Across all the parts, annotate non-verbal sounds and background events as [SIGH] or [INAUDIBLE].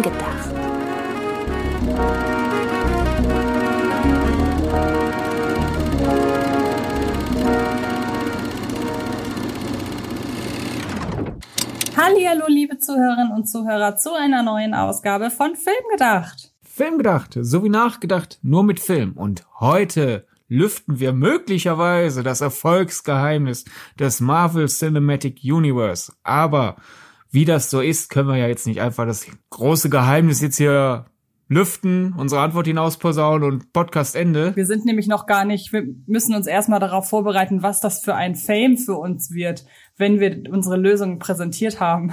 Film gedacht. Hallihallo, liebe Zuhörerinnen und Zuhörer, zu einer neuen Ausgabe von Film gedacht. Film gedacht, so wie nachgedacht, nur mit Film. Und heute lüften wir möglicherweise das Erfolgsgeheimnis des Marvel Cinematic Universe. Aber wie das so ist, können wir ja jetzt nicht einfach das große Geheimnis jetzt hier lüften, unsere Antwort hinaus posaunen und Podcast Ende. Wir sind nämlich noch gar nicht, wir müssen uns erstmal darauf vorbereiten, was das für ein Fame für uns wird, wenn wir unsere Lösungen präsentiert haben.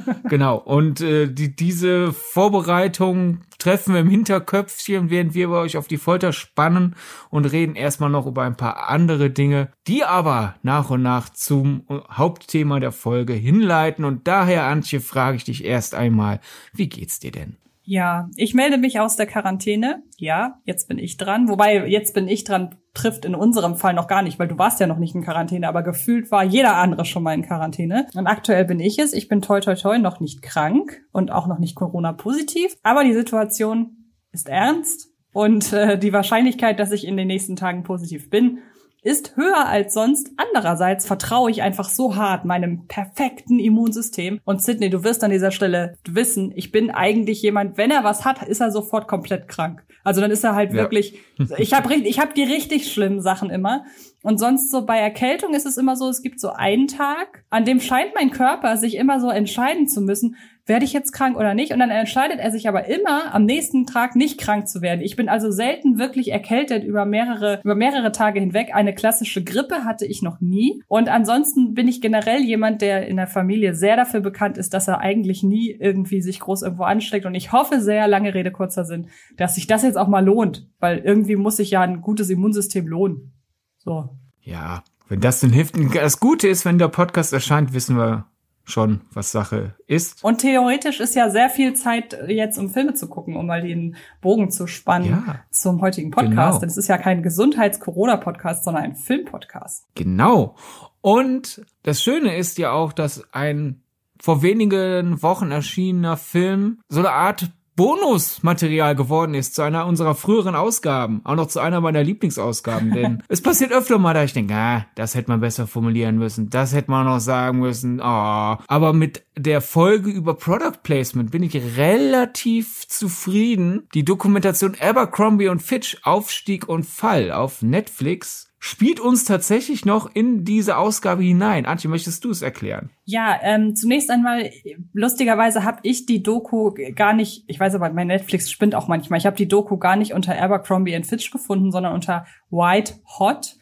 [LAUGHS] genau. Und äh, die, diese Vorbereitung treffen wir im Hinterköpfchen, während wir bei euch auf die Folter spannen und reden erstmal noch über ein paar andere Dinge, die aber nach und nach zum Hauptthema der Folge hinleiten. Und daher, Antje, frage ich dich erst einmal, wie geht's dir denn? Ja, ich melde mich aus der Quarantäne. Ja, jetzt bin ich dran. Wobei, jetzt bin ich dran, trifft in unserem Fall noch gar nicht, weil du warst ja noch nicht in Quarantäne, aber gefühlt war jeder andere schon mal in Quarantäne. Und aktuell bin ich es. Ich bin toi toi toi noch nicht krank und auch noch nicht Corona-positiv. Aber die Situation ist ernst und äh, die Wahrscheinlichkeit, dass ich in den nächsten Tagen positiv bin, ist höher als sonst. Andererseits vertraue ich einfach so hart meinem perfekten Immunsystem. Und Sydney, du wirst an dieser Stelle wissen, ich bin eigentlich jemand, wenn er was hat, ist er sofort komplett krank. Also dann ist er halt ja. wirklich, [LAUGHS] ich habe ich hab die richtig schlimmen Sachen immer. Und sonst so bei Erkältung ist es immer so, es gibt so einen Tag, an dem scheint mein Körper sich immer so entscheiden zu müssen, werde ich jetzt krank oder nicht? Und dann entscheidet er sich aber immer, am nächsten Tag nicht krank zu werden. Ich bin also selten wirklich erkältet über mehrere, über mehrere Tage hinweg. Eine klassische Grippe hatte ich noch nie. Und ansonsten bin ich generell jemand, der in der Familie sehr dafür bekannt ist, dass er eigentlich nie irgendwie sich groß irgendwo ansteckt. Und ich hoffe sehr, lange Rede, kurzer Sinn, dass sich das jetzt auch mal lohnt. Weil irgendwie muss sich ja ein gutes Immunsystem lohnen. So. Ja, wenn das denn hilft. Das Gute ist, wenn der Podcast erscheint, wissen wir schon, was Sache ist. Und theoretisch ist ja sehr viel Zeit jetzt, um Filme zu gucken, um mal den Bogen zu spannen ja, zum heutigen Podcast. Genau. Denn es ist ja kein Gesundheits-Corona-Podcast, sondern ein Film-Podcast. Genau. Und das Schöne ist ja auch, dass ein vor wenigen Wochen erschienener Film so eine Art Bonusmaterial geworden ist zu einer unserer früheren Ausgaben. Auch noch zu einer meiner Lieblingsausgaben. [LAUGHS] Denn es passiert öfter mal, da ich denke, ah, das hätte man besser formulieren müssen. Das hätte man noch sagen müssen. Oh. Aber mit der Folge über Product Placement bin ich relativ zufrieden. Die Dokumentation Abercrombie und Fitch Aufstieg und Fall auf Netflix spielt uns tatsächlich noch in diese Ausgabe hinein. Antje, möchtest du es erklären? Ja, ähm, zunächst einmal, lustigerweise habe ich die Doku gar nicht, ich weiß aber, mein Netflix spinnt auch manchmal, ich habe die Doku gar nicht unter Abercrombie Fitch gefunden, sondern unter White Hot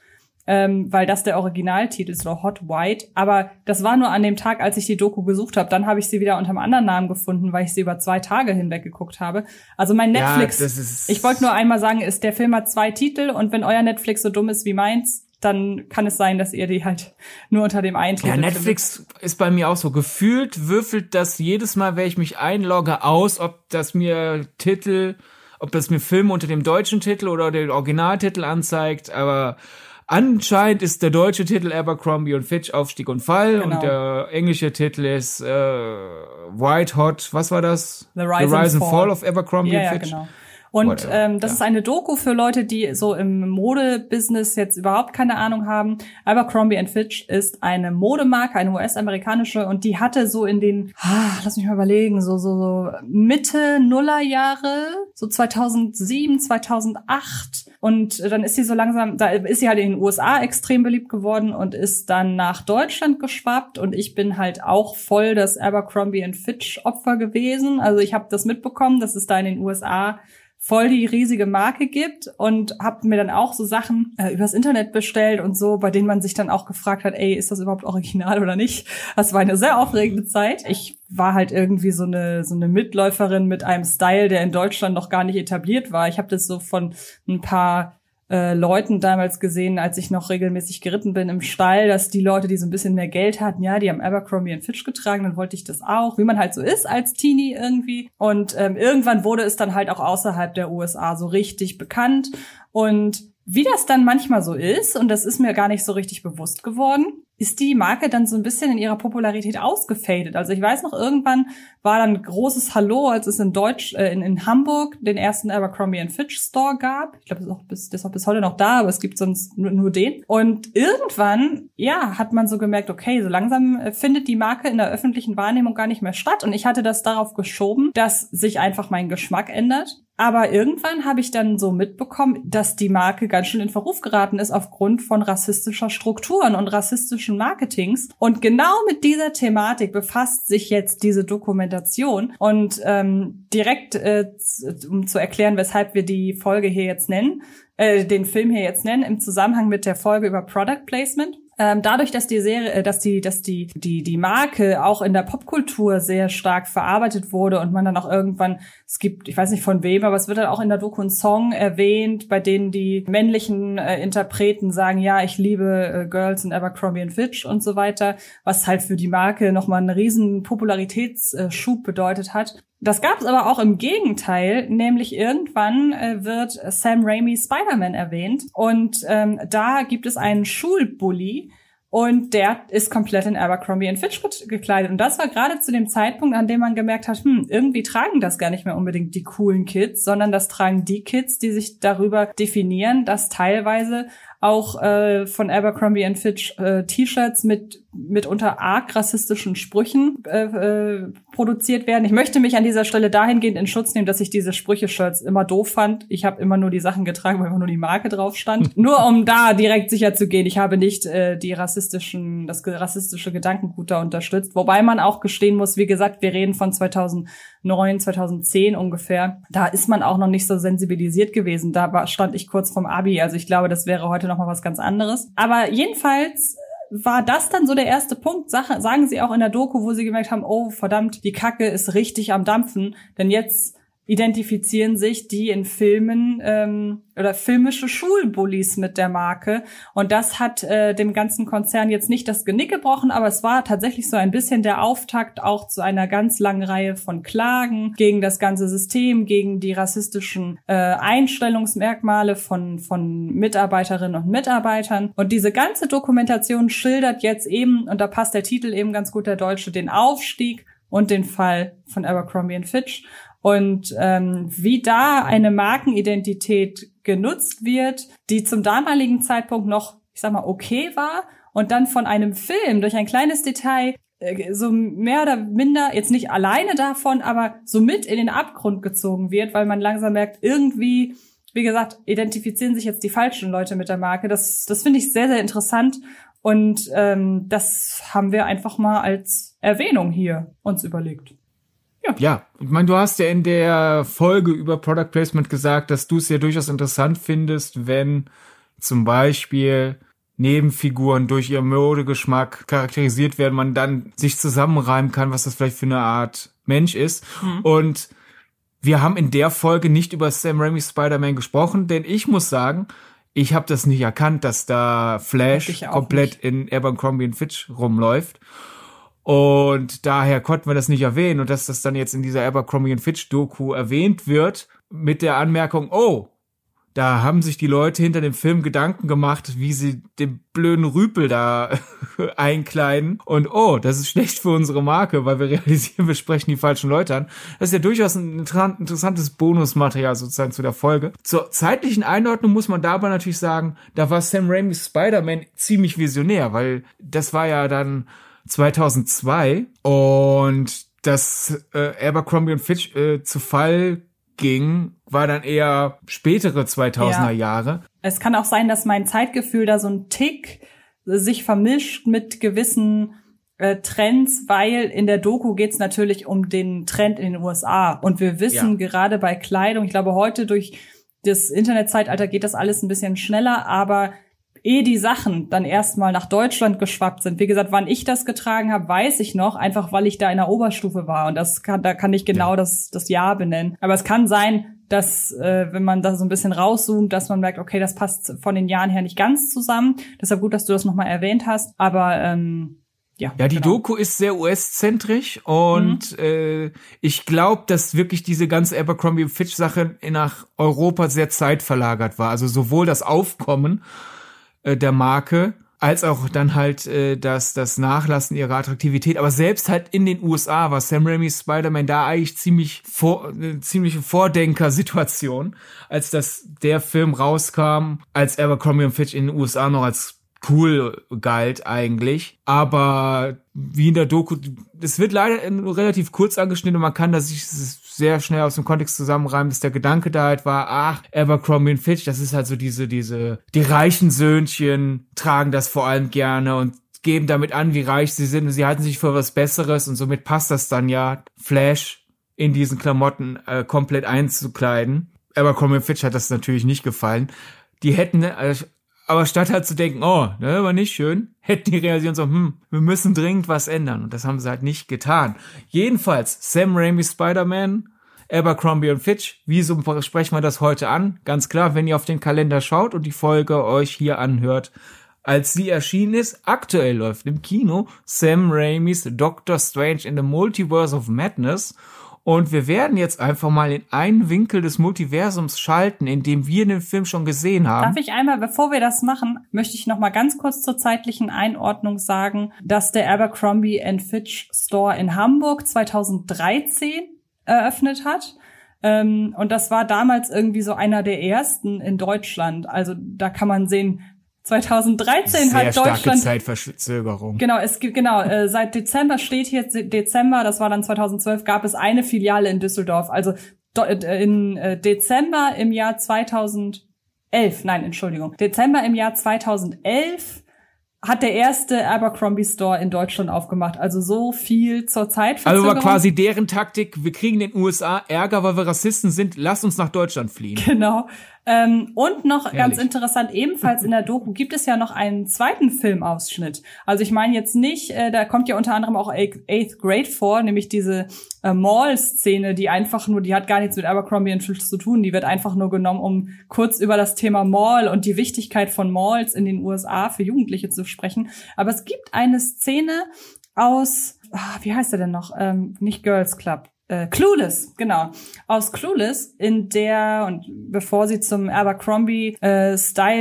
ähm, weil das der Originaltitel ist oder Hot White. Aber das war nur an dem Tag, als ich die Doku gesucht habe. Dann habe ich sie wieder unter einem anderen Namen gefunden, weil ich sie über zwei Tage hinweg geguckt habe. Also mein Netflix, ja, ich wollte nur einmal sagen, ist der Film hat zwei Titel und wenn euer Netflix so dumm ist wie meins, dann kann es sein, dass ihr die halt nur unter dem einen Titel Ja, Netflix findet. ist bei mir auch so. Gefühlt würfelt das jedes Mal, wenn ich mich einlogge, aus, ob das mir Titel, ob das mir Filme unter dem deutschen Titel oder den Originaltitel anzeigt, aber Anscheinend ist der deutsche Titel Abercrombie und Fitch Aufstieg und Fall genau. und der englische Titel ist äh, White Hot, was war das? The Rise, The Rise and Fall. Fall of Abercrombie ja, und Fitch. Ja, genau. Und ähm, das ja. ist eine Doku für Leute, die so im Modebusiness jetzt überhaupt keine Ahnung haben. Abercrombie Fitch ist eine Modemarke, eine US-amerikanische, und die hatte so in den, ah, lass mich mal überlegen, so so, so Mitte Nullerjahre, so 2007, 2008. Und dann ist sie so langsam, da ist sie halt in den USA extrem beliebt geworden und ist dann nach Deutschland geschwappt. Und ich bin halt auch voll das Abercrombie Fitch Opfer gewesen. Also ich habe das mitbekommen, dass es da in den USA voll die riesige Marke gibt und habe mir dann auch so Sachen äh, übers Internet bestellt und so, bei denen man sich dann auch gefragt hat, ey, ist das überhaupt original oder nicht? Das war eine sehr aufregende Zeit. Ich war halt irgendwie so eine so eine Mitläuferin mit einem Style, der in Deutschland noch gar nicht etabliert war. Ich habe das so von ein paar äh, Leuten damals gesehen, als ich noch regelmäßig geritten bin im Stall, dass die Leute, die so ein bisschen mehr Geld hatten, ja, die haben Abercrombie und Fitch getragen, dann wollte ich das auch, wie man halt so ist als Teenie irgendwie. Und ähm, irgendwann wurde es dann halt auch außerhalb der USA so richtig bekannt. Und wie das dann manchmal so ist, und das ist mir gar nicht so richtig bewusst geworden, ist die Marke dann so ein bisschen in ihrer Popularität ausgefadet. Also ich weiß noch, irgendwann war dann großes Hallo, als es in Deutsch, äh, in, in Hamburg den ersten Abercrombie Fitch Store gab. Ich glaube, das ist auch bis, das ist auch bis heute noch da, aber es gibt sonst nur, nur den. Und irgendwann, ja, hat man so gemerkt, okay, so langsam äh, findet die Marke in der öffentlichen Wahrnehmung gar nicht mehr statt. Und ich hatte das darauf geschoben, dass sich einfach mein Geschmack ändert. Aber irgendwann habe ich dann so mitbekommen, dass die Marke ganz schön in Verruf geraten ist aufgrund von rassistischer Strukturen und rassistischen Marketings. Und genau mit dieser Thematik befasst sich jetzt diese Dokumentation. Und ähm, direkt, äh, um zu erklären, weshalb wir die Folge hier jetzt nennen, äh, den Film hier jetzt nennen, im Zusammenhang mit der Folge über Product Placement ähm, dadurch, dass die Serie, äh, dass die, dass die, die, die Marke auch in der Popkultur sehr stark verarbeitet wurde und man dann auch irgendwann, es gibt, ich weiß nicht von wem, aber es wird dann auch in der Doku ein Song erwähnt, bei denen die männlichen äh, Interpreten sagen, ja, ich liebe äh, Girls in Abercrombie and Fitch und so weiter, was halt für die Marke nochmal einen riesen Popularitätsschub bedeutet hat. Das gab es aber auch im Gegenteil, nämlich irgendwann äh, wird Sam Raimi Spider-Man erwähnt und ähm, da gibt es einen Schulbully und der ist komplett in Abercrombie Fitch gekleidet. Und das war gerade zu dem Zeitpunkt, an dem man gemerkt hat, hm, irgendwie tragen das gar nicht mehr unbedingt die coolen Kids, sondern das tragen die Kids, die sich darüber definieren, dass teilweise auch äh, von Abercrombie Fitch äh, T-Shirts mit mitunter arg rassistischen Sprüchen äh, äh, produziert werden. Ich möchte mich an dieser Stelle dahingehend in Schutz nehmen, dass ich diese Sprüche-Shirts immer doof fand. Ich habe immer nur die Sachen getragen, wo immer nur die Marke drauf stand. [LAUGHS] nur um da direkt sicher zu gehen, ich habe nicht äh, die rassistischen, das rassistische Gedankengut da unterstützt. Wobei man auch gestehen muss, wie gesagt, wir reden von 2009, 2010 ungefähr. Da ist man auch noch nicht so sensibilisiert gewesen. Da war, stand ich kurz vom Abi. Also ich glaube, das wäre heute noch mal was ganz anderes. Aber jedenfalls war das dann so der erste Punkt, sagen sie auch in der Doku, wo sie gemerkt haben, oh verdammt, die Kacke ist richtig am Dampfen, denn jetzt identifizieren sich die in Filmen ähm, oder filmische Schulbullies mit der Marke. Und das hat äh, dem ganzen Konzern jetzt nicht das Genick gebrochen, aber es war tatsächlich so ein bisschen der Auftakt auch zu einer ganz langen Reihe von Klagen gegen das ganze System, gegen die rassistischen äh, Einstellungsmerkmale von, von Mitarbeiterinnen und Mitarbeitern. Und diese ganze Dokumentation schildert jetzt eben, und da passt der Titel eben ganz gut der Deutsche, den Aufstieg und den Fall von Abercrombie Fitch und ähm, wie da eine Markenidentität genutzt wird, die zum damaligen Zeitpunkt noch, ich sag mal, okay war und dann von einem Film durch ein kleines Detail äh, so mehr oder minder, jetzt nicht alleine davon, aber so mit in den Abgrund gezogen wird, weil man langsam merkt, irgendwie, wie gesagt, identifizieren sich jetzt die falschen Leute mit der Marke. Das, das finde ich sehr, sehr interessant. Und ähm, das haben wir einfach mal als Erwähnung hier uns überlegt. Ja. Ja, ich meine, du hast ja in der Folge über Product Placement gesagt, dass du es ja durchaus interessant findest, wenn zum Beispiel Nebenfiguren durch ihren Modegeschmack charakterisiert werden, man dann sich zusammenreimen kann, was das vielleicht für eine Art Mensch ist. Mhm. Und wir haben in der Folge nicht über Sam Raimi Spider-Man gesprochen, denn ich muss sagen, ich habe das nicht erkannt, dass da Flash komplett nicht. in Abercrombie Fitch rumläuft. Und daher konnten wir das nicht erwähnen. Und dass das dann jetzt in dieser Abercrombie Fitch Doku erwähnt wird, mit der Anmerkung, oh, da haben sich die Leute hinter dem Film Gedanken gemacht, wie sie den blöden Rüpel da [LAUGHS] einkleiden. Und oh, das ist schlecht für unsere Marke, weil wir [LAUGHS] realisieren, wir sprechen die falschen Leute an. Das ist ja durchaus ein interessantes Bonusmaterial sozusagen zu der Folge. Zur zeitlichen Einordnung muss man dabei natürlich sagen, da war Sam Raimi's Spider-Man ziemlich visionär, weil das war ja dann 2002 und das äh, Abercrombie und Fitch äh, zu Fall ging, war dann eher spätere 2000er ja. Jahre. Es kann auch sein, dass mein Zeitgefühl da so ein Tick sich vermischt mit gewissen äh, Trends, weil in der Doku geht's natürlich um den Trend in den USA. Und wir wissen ja. gerade bei Kleidung, ich glaube heute durch das Internetzeitalter geht das alles ein bisschen schneller, aber eh die Sachen dann erstmal nach Deutschland geschwappt sind. Wie gesagt, wann ich das getragen habe, weiß ich noch, einfach weil ich da in der Oberstufe war und das kann, da kann ich genau ja. das, das Jahr benennen. Aber es kann sein, dass äh, wenn man da so ein bisschen rauszoomt, dass man merkt, okay, das passt von den Jahren her nicht ganz zusammen. Deshalb gut, dass du das nochmal erwähnt hast. Aber ähm, ja, ja, die genau. Doku ist sehr US-zentrisch und mhm. äh, ich glaube, dass wirklich diese ganze Abercrombie Fitch Sache nach Europa sehr zeitverlagert war. Also sowohl das Aufkommen äh, der Marke als auch dann halt äh, das, das Nachlassen ihrer Attraktivität. Aber selbst halt in den USA war Sam Raimi's Spider-Man da eigentlich ziemlich vor, eine ziemliche Vordenker-Situation, als das der Film rauskam, als Abercrombie und Fitch in den USA noch als cool galt eigentlich. Aber wie in der Doku, es wird leider relativ kurz angeschnitten man kann da sich sehr schnell aus dem Kontext zusammenreimen, dass der Gedanke da halt war, ach, Abercrombie und Fitch, das ist halt so diese, diese, die reichen Söhnchen tragen das vor allem gerne und geben damit an, wie reich sie sind und sie halten sich für was Besseres und somit passt das dann ja, Flash in diesen Klamotten äh, komplett einzukleiden. Abercrombie und Fitch hat das natürlich nicht gefallen. Die hätten, also aber statt halt zu denken, oh, ne, war nicht schön, [LAUGHS] hätten die realisieren so, hm, wir müssen dringend was ändern. Und das haben sie halt nicht getan. Jedenfalls, Sam Raimi Spider-Man, Abercrombie und Fitch, wieso sprechen wir das heute an? Ganz klar, wenn ihr auf den Kalender schaut und die Folge euch hier anhört, als sie erschienen ist, aktuell läuft im Kino Sam Raimis Doctor Strange in the Multiverse of Madness und wir werden jetzt einfach mal in einen Winkel des Multiversums schalten, in dem wir den Film schon gesehen haben. Darf ich einmal, bevor wir das machen, möchte ich noch mal ganz kurz zur zeitlichen Einordnung sagen, dass der Abercrombie Fitch Store in Hamburg 2013 eröffnet hat. Ähm, und das war damals irgendwie so einer der ersten in Deutschland. Also da kann man sehen, 2013 Sehr hat Deutschland starke Zeitverzögerung. Genau, es gibt genau äh, seit Dezember steht hier Dezember, das war dann 2012, gab es eine Filiale in Düsseldorf. Also äh, in äh, Dezember im Jahr 2011, nein, Entschuldigung, Dezember im Jahr 2011 hat der erste Abercrombie Store in Deutschland aufgemacht. Also so viel zur Zeit. Also war quasi deren Taktik, wir kriegen den USA Ärger, weil wir Rassisten sind, lass uns nach Deutschland fliehen. Genau. Ähm, und noch Ehrlich? ganz interessant, ebenfalls in der Doku gibt es ja noch einen zweiten Filmausschnitt. Also ich meine jetzt nicht, äh, da kommt ja unter anderem auch Eighth Grade vor, nämlich diese äh, Mall-Szene, die einfach nur, die hat gar nichts mit Abercrombie und Fitch zu tun, die wird einfach nur genommen, um kurz über das Thema Mall und die Wichtigkeit von Malls in den USA für Jugendliche zu sprechen. Aber es gibt eine Szene aus, ah, wie heißt er denn noch? Ähm, nicht Girls Club äh, Clueless, genau. Aus Clueless, in der, und bevor sie zum Abercrombie äh,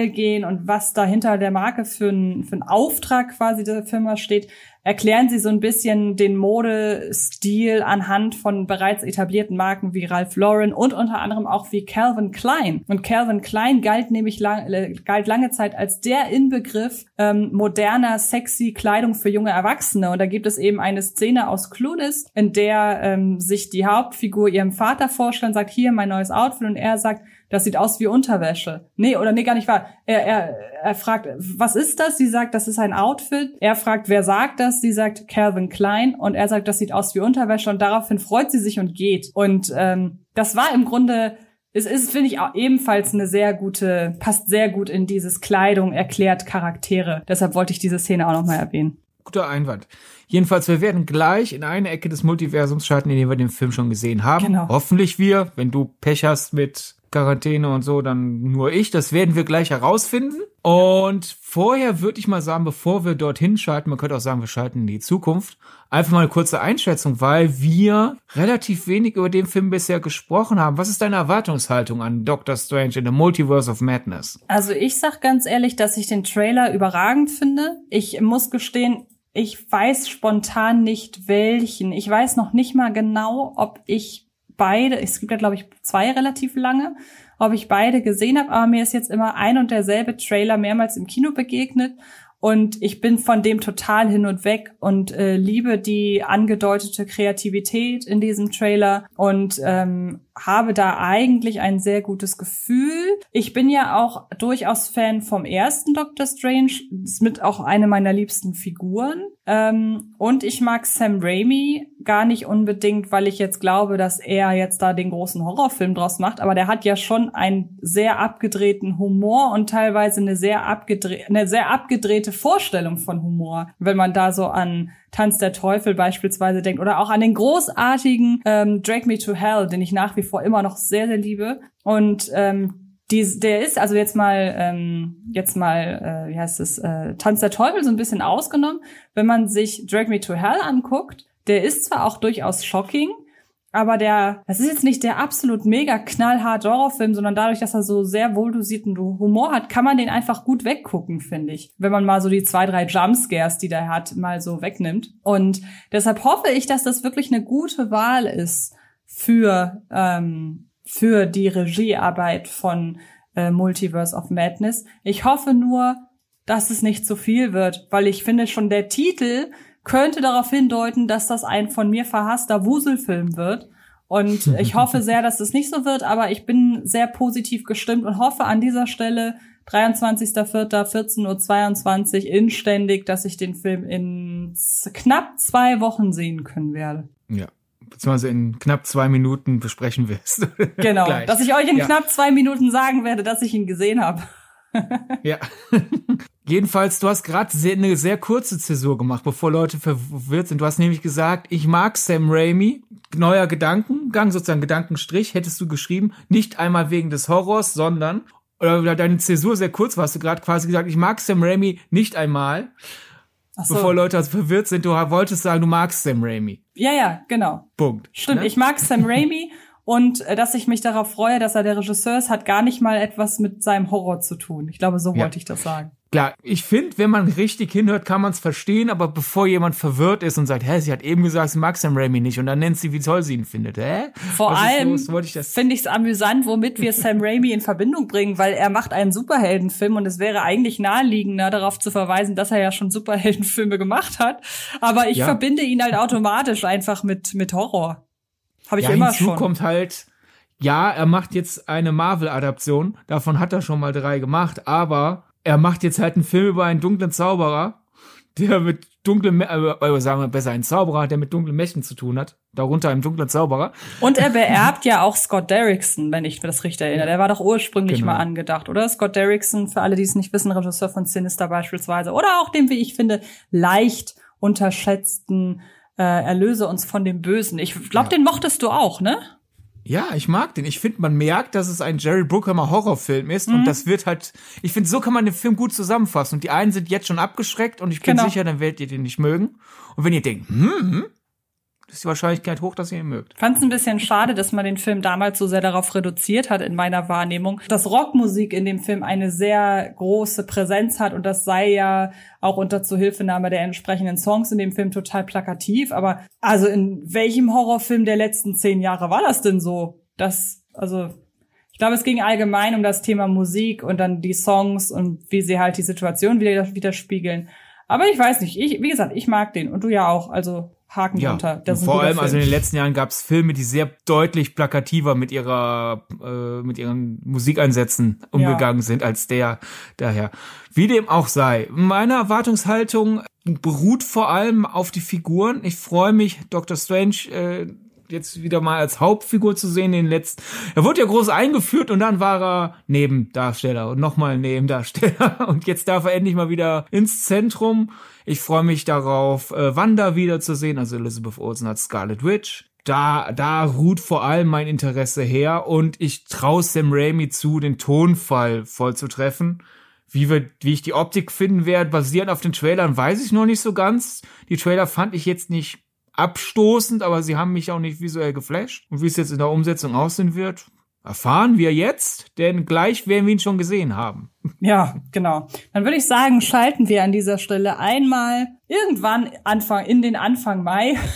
gehen und was da hinter der Marke für ein, für ein Auftrag quasi der Firma steht, erklären sie so ein bisschen den Modestil anhand von bereits etablierten Marken wie Ralph Lauren und unter anderem auch wie Calvin Klein. Und Calvin Klein galt nämlich lang, äh, galt lange Zeit als der Inbegriff ähm, moderner, sexy Kleidung für junge Erwachsene. Und da gibt es eben eine Szene aus Clueless, in der ähm, sich die Hauptfigur ihrem Vater vorstellt und sagt, hier mein neues Outfit. Und er sagt, das sieht aus wie Unterwäsche. Nee, oder nee, gar nicht wahr. Er, er, er fragt, was ist das? Sie sagt, das ist ein Outfit. Er fragt, wer sagt das? Sie sagt, Calvin Klein. Und er sagt, das sieht aus wie Unterwäsche. Und daraufhin freut sie sich und geht. Und ähm, das war im Grunde es ist, finde ich, auch ebenfalls eine sehr gute, passt sehr gut in dieses Kleidung erklärt Charaktere. Deshalb wollte ich diese Szene auch nochmal erwähnen. Guter Einwand. Jedenfalls, wir werden gleich in eine Ecke des Multiversums schalten, in dem wir den Film schon gesehen haben. Genau. Hoffentlich wir, wenn du Pech hast mit Quarantäne und so, dann nur ich. Das werden wir gleich herausfinden. Und vorher würde ich mal sagen, bevor wir dorthin schalten, man könnte auch sagen, wir schalten in die Zukunft, einfach mal eine kurze Einschätzung, weil wir relativ wenig über den Film bisher gesprochen haben. Was ist deine Erwartungshaltung an Doctor Strange in the Multiverse of Madness? Also ich sag ganz ehrlich, dass ich den Trailer überragend finde. Ich muss gestehen, ich weiß spontan nicht welchen. Ich weiß noch nicht mal genau, ob ich beide, es gibt ja glaube ich zwei relativ lange, ob ich beide gesehen habe, aber mir ist jetzt immer ein und derselbe Trailer mehrmals im Kino begegnet und ich bin von dem total hin und weg und äh, liebe die angedeutete Kreativität in diesem Trailer und ähm, habe da eigentlich ein sehr gutes Gefühl. Ich bin ja auch durchaus Fan vom ersten Doctor Strange, ist mit auch eine meiner liebsten Figuren. Ähm, und ich mag Sam Raimi gar nicht unbedingt, weil ich jetzt glaube, dass er jetzt da den großen Horrorfilm draus macht, aber der hat ja schon einen sehr abgedrehten Humor und teilweise eine sehr, abgedreh eine sehr abgedrehte Vorstellung von Humor, wenn man da so an Tanz der Teufel beispielsweise denkt oder auch an den großartigen ähm, Drag Me to Hell, den ich nach wie vor immer noch sehr, sehr liebe. Und ähm, die, der ist also jetzt mal ähm, jetzt mal äh, wie heißt es äh, Tanz der Teufel so ein bisschen ausgenommen, wenn man sich Drag Me to Hell anguckt, der ist zwar auch durchaus shocking, aber der, das ist jetzt nicht der absolut mega knallhart Horrorfilm, sondern dadurch, dass er so sehr wohldosierten Humor hat, kann man den einfach gut weggucken, finde ich. Wenn man mal so die zwei, drei Jumpscares, die der hat, mal so wegnimmt. Und deshalb hoffe ich, dass das wirklich eine gute Wahl ist für, ähm, für die Regiearbeit von äh, Multiverse of Madness. Ich hoffe nur, dass es nicht zu viel wird, weil ich finde schon der Titel könnte darauf hindeuten, dass das ein von mir verhasster Wuselfilm wird. Und [LAUGHS] ich hoffe sehr, dass es nicht so wird, aber ich bin sehr positiv gestimmt und hoffe an dieser Stelle 23.04.14.22 Uhr inständig, dass ich den Film in knapp zwei Wochen sehen können werde. Ja. Beziehungsweise in knapp zwei Minuten besprechen wir es. [LAUGHS] Genau, dass ich euch in ja. knapp zwei Minuten sagen werde, dass ich ihn gesehen habe. Ja. Jedenfalls, du hast gerade eine sehr kurze Zäsur gemacht, bevor Leute verwirrt sind. Du hast nämlich gesagt, ich mag Sam Raimi. Neuer Gedankengang, sozusagen Gedankenstrich, hättest du geschrieben, nicht einmal wegen des Horrors, sondern, oder deine Zäsur sehr kurz war, hast du gerade quasi gesagt, ich mag Sam Raimi nicht einmal. So. Bevor Leute also verwirrt sind, du wolltest sagen, du magst Sam Raimi. Ja, ja, genau. Punkt. Stimmt, ne? ich mag Sam Raimi und äh, dass ich mich darauf freue, dass er der Regisseur ist, hat gar nicht mal etwas mit seinem Horror zu tun. Ich glaube, so ja. wollte ich das sagen. Klar, ich finde, wenn man richtig hinhört, kann man es verstehen, aber bevor jemand verwirrt ist und sagt, hä, sie hat eben gesagt, sie mag Sam Raimi nicht und dann nennt sie, wie toll sie ihn findet, hä? Vor Was allem finde ich es amüsant, womit wir Sam [LAUGHS] Raimi in Verbindung bringen, weil er macht einen Superheldenfilm und es wäre eigentlich naheliegender, darauf zu verweisen, dass er ja schon Superheldenfilme gemacht hat. Aber ich ja. verbinde ihn halt automatisch einfach mit, mit Horror. Habe ich ja, immer hinzu schon. kommt halt, ja, er macht jetzt eine Marvel-Adaption, davon hat er schon mal drei gemacht, aber er macht jetzt halt einen Film über einen dunklen Zauberer, der mit dunklen, äh, sagen wir besser, einen Zauberer, der mit dunklen Mächten zu tun hat. Darunter einen dunklen Zauberer. Und er beerbt ja auch Scott Derrickson, wenn ich mir das richtig erinnere. Der war doch ursprünglich genau. mal angedacht, oder? Scott Derrickson, für alle, die es nicht wissen, Regisseur von Sinister beispielsweise. Oder auch dem, wie ich finde, leicht unterschätzten äh, Erlöse uns von dem Bösen. Ich glaube, ja. den mochtest du auch, ne? Ja, ich mag den. Ich finde, man merkt, dass es ein Jerry Bruckheimer Horrorfilm ist. Mhm. Und das wird halt, ich finde, so kann man den Film gut zusammenfassen. Und die einen sind jetzt schon abgeschreckt und ich bin genau. sicher, dann werdet ihr den nicht mögen. Und wenn ihr denkt, hm, ist die Wahrscheinlichkeit hoch, dass ihr ihn mögt. Fand es ein bisschen schade, dass man den Film damals so sehr darauf reduziert hat in meiner Wahrnehmung, dass Rockmusik in dem Film eine sehr große Präsenz hat und das sei ja auch unter Zuhilfenahme der entsprechenden Songs in dem Film total plakativ. Aber also in welchem Horrorfilm der letzten zehn Jahre war das denn so? Das, also ich glaube, es ging allgemein um das Thema Musik und dann die Songs und wie sie halt die Situation wieder widerspiegeln. Aber ich weiß nicht, ich, wie gesagt, ich mag den und du ja auch. Also Haken ja, drunter. Das vor allem, Film. also in den letzten Jahren gab es Filme, die sehr deutlich plakativer mit ihrer, äh, mit ihren Musikeinsätzen umgegangen ja. sind als der daher. Wie dem auch sei, meine Erwartungshaltung beruht vor allem auf die Figuren. Ich freue mich, Dr. Strange äh, jetzt wieder mal als Hauptfigur zu sehen. Den letzten, er wurde ja groß eingeführt und dann war er Nebendarsteller und nochmal Nebendarsteller [LAUGHS] und jetzt darf er endlich mal wieder ins Zentrum. Ich freue mich darauf, äh, Wanda wiederzusehen, also Elizabeth Olsen als Scarlet Witch. Da, da ruht vor allem mein Interesse her und ich traue Sam Raimi zu, den Tonfall voll zu treffen. Wie, wir, wie ich die Optik finden werde, basierend auf den Trailern, weiß ich noch nicht so ganz. Die Trailer fand ich jetzt nicht abstoßend, aber sie haben mich auch nicht visuell geflasht. Und wie es jetzt in der Umsetzung aussehen wird, erfahren wir jetzt, denn gleich werden wir ihn schon gesehen haben. Ja, genau. Dann würde ich sagen, schalten wir an dieser Stelle einmal irgendwann Anfang, in den Anfang Mai. [LAUGHS]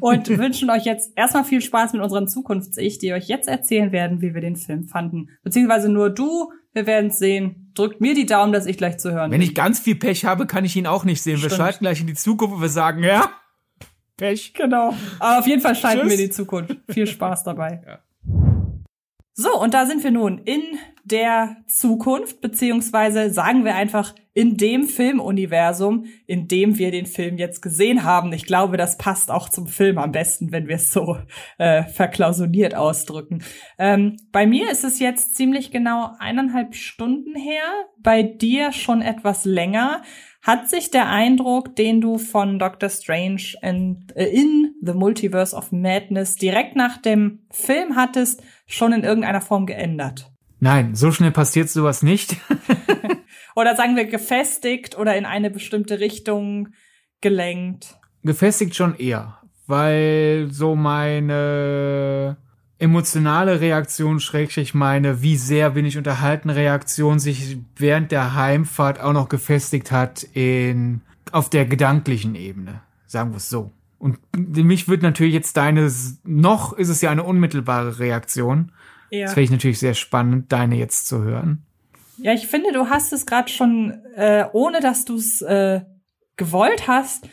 und [LAUGHS] wünschen euch jetzt erstmal viel Spaß mit unseren Zukunfts-Ich, die euch jetzt erzählen werden, wie wir den Film fanden. Beziehungsweise nur du, wir werden es sehen. Drückt mir die Daumen, dass ich gleich zu hören Wenn bin. ich ganz viel Pech habe, kann ich ihn auch nicht sehen. Stimmt. Wir schalten gleich in die Zukunft und wir sagen, ja, Pech. Genau. Aber auf jeden Fall schalten wir die Zukunft. Viel Spaß dabei. [LAUGHS] Ja. So, und da sind wir nun in der Zukunft, beziehungsweise sagen wir einfach in dem Filmuniversum, in dem wir den Film jetzt gesehen haben. Ich glaube, das passt auch zum Film am besten, wenn wir es so äh, verklausuliert ausdrücken. Ähm, bei mir ist es jetzt ziemlich genau eineinhalb Stunden her, bei dir schon etwas länger. Hat sich der Eindruck, den du von Doctor Strange in, äh, in The Multiverse of Madness direkt nach dem Film hattest, schon in irgendeiner Form geändert? Nein, so schnell passiert sowas nicht. [LAUGHS] [LAUGHS] oder sagen wir gefestigt oder in eine bestimmte Richtung gelenkt? Gefestigt schon eher. weil so meine emotionale Reaktion, schrägstrich meine, wie sehr bin ich unterhalten, Reaktion sich während der Heimfahrt auch noch gefestigt hat in, auf der gedanklichen Ebene. Sagen wir es so. Und mich wird natürlich jetzt deine, noch ist es ja eine unmittelbare Reaktion. Ja. Das wäre ich natürlich sehr spannend, deine jetzt zu hören. Ja, ich finde, du hast es gerade schon, äh, ohne dass du es äh, gewollt hast,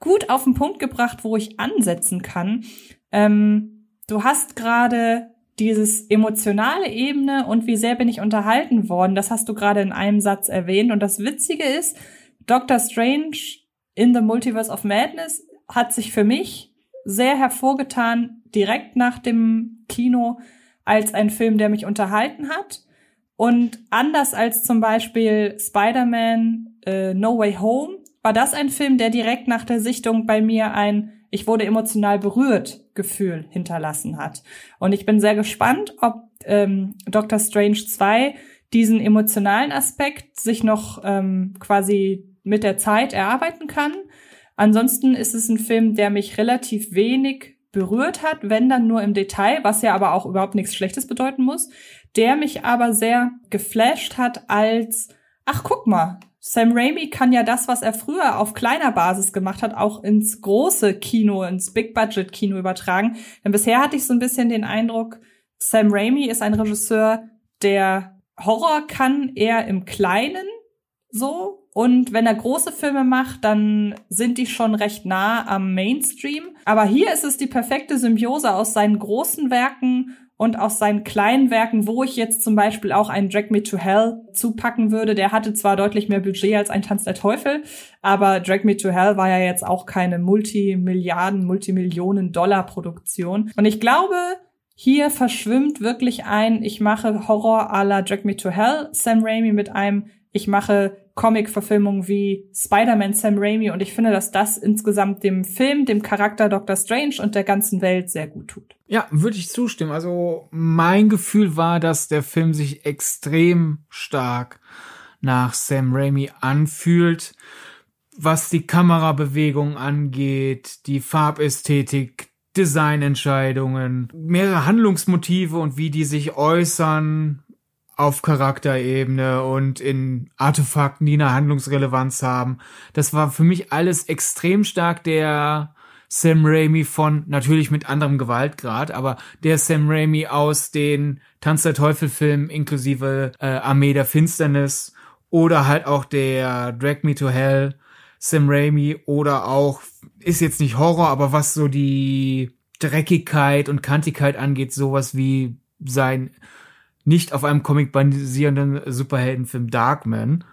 gut auf den Punkt gebracht, wo ich ansetzen kann. Ähm, du hast gerade dieses emotionale Ebene und wie sehr bin ich unterhalten worden, das hast du gerade in einem Satz erwähnt. Und das Witzige ist, Doctor Strange in the Multiverse of Madness hat sich für mich sehr hervorgetan, direkt nach dem Kino, als ein Film, der mich unterhalten hat. Und anders als zum Beispiel Spider-Man äh, No Way Home, war das ein Film, der direkt nach der Sichtung bei mir ein ich wurde emotional berührt Gefühl hinterlassen hat. Und ich bin sehr gespannt, ob ähm, Doctor Strange 2 diesen emotionalen Aspekt sich noch ähm, quasi mit der Zeit erarbeiten kann. Ansonsten ist es ein Film, der mich relativ wenig berührt hat, wenn dann nur im Detail, was ja aber auch überhaupt nichts Schlechtes bedeuten muss, der mich aber sehr geflasht hat als, ach guck mal, Sam Raimi kann ja das, was er früher auf kleiner Basis gemacht hat, auch ins große Kino, ins Big-Budget-Kino übertragen. Denn bisher hatte ich so ein bisschen den Eindruck, Sam Raimi ist ein Regisseur, der Horror kann eher im Kleinen so. Und wenn er große Filme macht, dann sind die schon recht nah am Mainstream. Aber hier ist es die perfekte Symbiose aus seinen großen Werken und aus seinen kleinen Werken, wo ich jetzt zum Beispiel auch einen Drag Me to Hell zupacken würde, der hatte zwar deutlich mehr Budget als ein Tanz der Teufel, aber Drag Me to Hell war ja jetzt auch keine Multimilliarden, Multimillionen Dollar Produktion. Und ich glaube, hier verschwimmt wirklich ein, ich mache Horror à la Drag Me to Hell, Sam Raimi mit einem, ich mache Comic-Verfilmungen wie Spider-Man Sam Raimi und ich finde, dass das insgesamt dem Film, dem Charakter Doctor Strange und der ganzen Welt sehr gut tut. Ja, würde ich zustimmen. Also mein Gefühl war, dass der Film sich extrem stark nach Sam Raimi anfühlt, was die Kamerabewegung angeht, die Farbästhetik, Designentscheidungen, mehrere Handlungsmotive und wie die sich äußern, auf Charakterebene und in Artefakten, die eine Handlungsrelevanz haben. Das war für mich alles extrem stark der Sam Raimi von, natürlich mit anderem Gewaltgrad, aber der Sam Raimi aus den Tanz der Teufel Filmen inklusive äh, Armee der Finsternis oder halt auch der Drag Me to Hell Sam Raimi oder auch, ist jetzt nicht Horror, aber was so die Dreckigkeit und Kantigkeit angeht, sowas wie sein nicht auf einem Comic basierenden Superheldenfilm Darkman.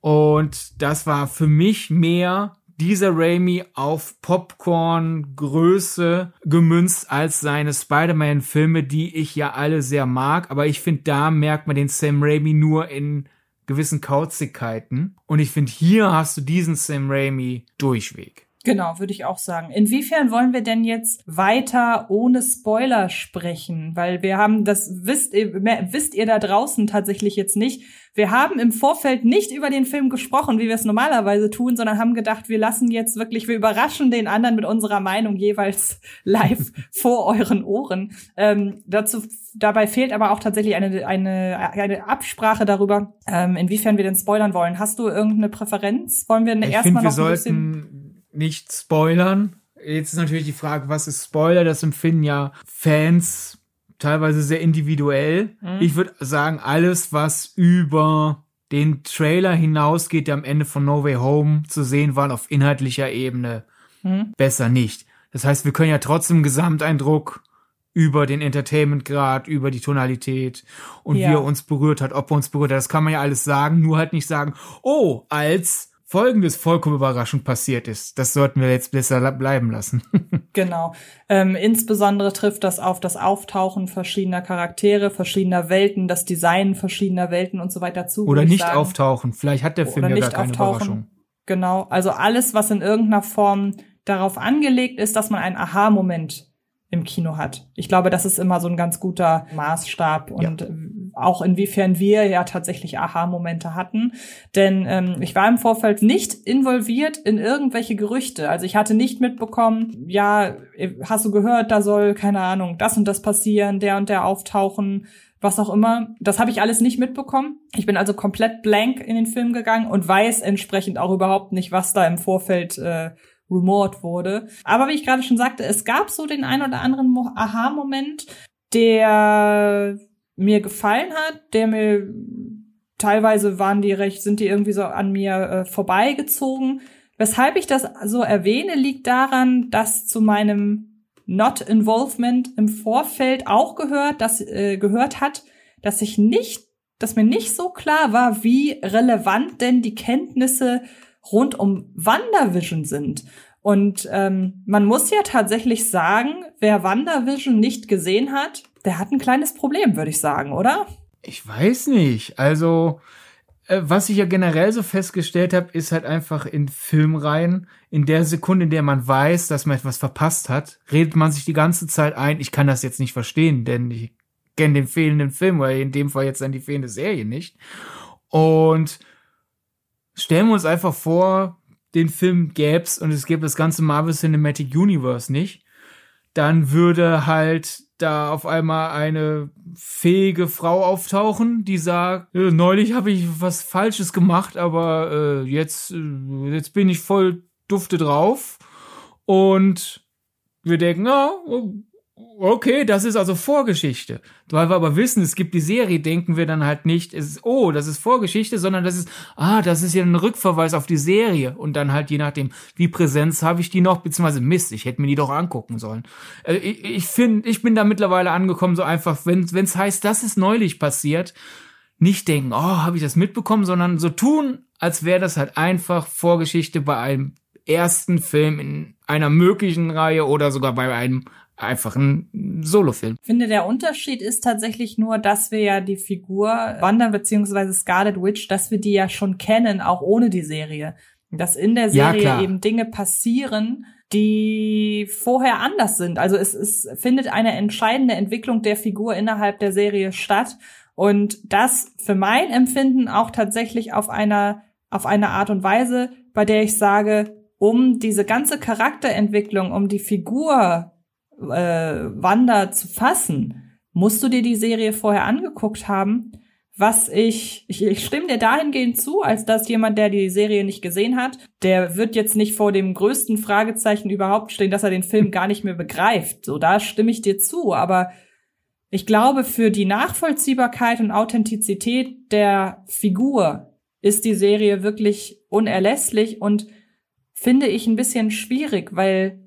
Und das war für mich mehr dieser Raimi auf Popcorn-Größe gemünzt als seine Spider-Man-Filme, die ich ja alle sehr mag. Aber ich finde, da merkt man den Sam Raimi nur in gewissen Kauzigkeiten. Und ich finde, hier hast du diesen Sam Raimi durchweg. Genau, würde ich auch sagen. Inwiefern wollen wir denn jetzt weiter ohne Spoiler sprechen? Weil wir haben, das wisst ihr, wisst ihr da draußen tatsächlich jetzt nicht. Wir haben im Vorfeld nicht über den Film gesprochen, wie wir es normalerweise tun, sondern haben gedacht, wir lassen jetzt wirklich, wir überraschen den anderen mit unserer Meinung jeweils [LAUGHS] live vor euren Ohren. Ähm, dazu, dabei fehlt aber auch tatsächlich eine, eine, eine Absprache darüber, ähm, inwiefern wir denn spoilern wollen. Hast du irgendeine Präferenz? Wollen wir erstmal noch ein bisschen nicht spoilern. Jetzt ist natürlich die Frage, was ist Spoiler? Das empfinden ja Fans teilweise sehr individuell. Mhm. Ich würde sagen, alles, was über den Trailer hinausgeht, der am Ende von No Way Home zu sehen war, auf inhaltlicher Ebene mhm. besser nicht. Das heißt, wir können ja trotzdem Gesamteindruck über den Entertainment-Grad, über die Tonalität und ja. wie er uns berührt hat, ob er uns berührt hat. Das kann man ja alles sagen, nur halt nicht sagen, oh, als Folgendes vollkommen überraschend passiert ist. Das sollten wir jetzt besser bleiben lassen. [LAUGHS] genau. Ähm, insbesondere trifft das auf das Auftauchen verschiedener Charaktere, verschiedener Welten, das Design verschiedener Welten und so weiter zu. Oder nicht sagen. auftauchen. Vielleicht hat der Film Oder ja gar keine auftauchen. Überraschung. Genau. Also alles, was in irgendeiner Form darauf angelegt ist, dass man einen Aha-Moment im Kino hat. Ich glaube, das ist immer so ein ganz guter Maßstab und ja. auch inwiefern wir ja tatsächlich Aha-Momente hatten. Denn ähm, ich war im Vorfeld nicht involviert in irgendwelche Gerüchte. Also ich hatte nicht mitbekommen, ja, hast du gehört, da soll, keine Ahnung, das und das passieren, der und der auftauchen, was auch immer. Das habe ich alles nicht mitbekommen. Ich bin also komplett blank in den Film gegangen und weiß entsprechend auch überhaupt nicht, was da im Vorfeld äh, rumort wurde. Aber wie ich gerade schon sagte, es gab so den ein oder anderen Aha-Moment, der mir gefallen hat, der mir teilweise waren die recht, sind die irgendwie so an mir äh, vorbeigezogen. Weshalb ich das so erwähne, liegt daran, dass zu meinem Not Involvement im Vorfeld auch gehört, dass äh, gehört hat, dass ich nicht, dass mir nicht so klar war, wie relevant denn die Kenntnisse rund um WandaVision sind. Und ähm, man muss ja tatsächlich sagen, wer WandaVision nicht gesehen hat, der hat ein kleines Problem, würde ich sagen, oder? Ich weiß nicht. Also, äh, was ich ja generell so festgestellt habe, ist halt einfach in Filmreihen, in der Sekunde, in der man weiß, dass man etwas verpasst hat, redet man sich die ganze Zeit ein, ich kann das jetzt nicht verstehen, denn ich kenne den fehlenden Film oder in dem Fall jetzt dann die fehlende Serie nicht. Und stellen wir uns einfach vor, den Film gäb's und es gäbe das ganze Marvel Cinematic Universe nicht, dann würde halt da auf einmal eine fähige Frau auftauchen, die sagt, äh, neulich habe ich was Falsches gemacht, aber äh, jetzt, äh, jetzt bin ich voll dufte drauf. Und wir denken, na, Okay, das ist also Vorgeschichte. Weil wir aber wissen, es gibt die Serie, denken wir dann halt nicht, es ist, oh, das ist Vorgeschichte, sondern das ist, ah, das ist ja ein Rückverweis auf die Serie. Und dann halt je nachdem, wie Präsenz habe ich die noch, beziehungsweise Mist, ich hätte mir die doch angucken sollen. Äh, ich ich finde, ich bin da mittlerweile angekommen, so einfach, wenn es heißt, das ist neulich passiert, nicht denken, oh, habe ich das mitbekommen, sondern so tun, als wäre das halt einfach Vorgeschichte bei einem ersten Film in einer möglichen Reihe oder sogar bei einem einfach ein Solofilm. Ich finde, der Unterschied ist tatsächlich nur, dass wir ja die Figur Wanda beziehungsweise Scarlet Witch, dass wir die ja schon kennen, auch ohne die Serie. Dass in der Serie ja, eben Dinge passieren, die vorher anders sind. Also es, es findet eine entscheidende Entwicklung der Figur innerhalb der Serie statt. Und das für mein Empfinden auch tatsächlich auf einer, auf eine Art und Weise, bei der ich sage, um diese ganze Charakterentwicklung, um die Figur Wanda zu fassen, musst du dir die Serie vorher angeguckt haben. Was ich, ich, ich stimme dir dahingehend zu, als dass jemand, der die Serie nicht gesehen hat, der wird jetzt nicht vor dem größten Fragezeichen überhaupt stehen, dass er den Film gar nicht mehr begreift. So, da stimme ich dir zu. Aber ich glaube, für die Nachvollziehbarkeit und Authentizität der Figur ist die Serie wirklich unerlässlich und finde ich ein bisschen schwierig, weil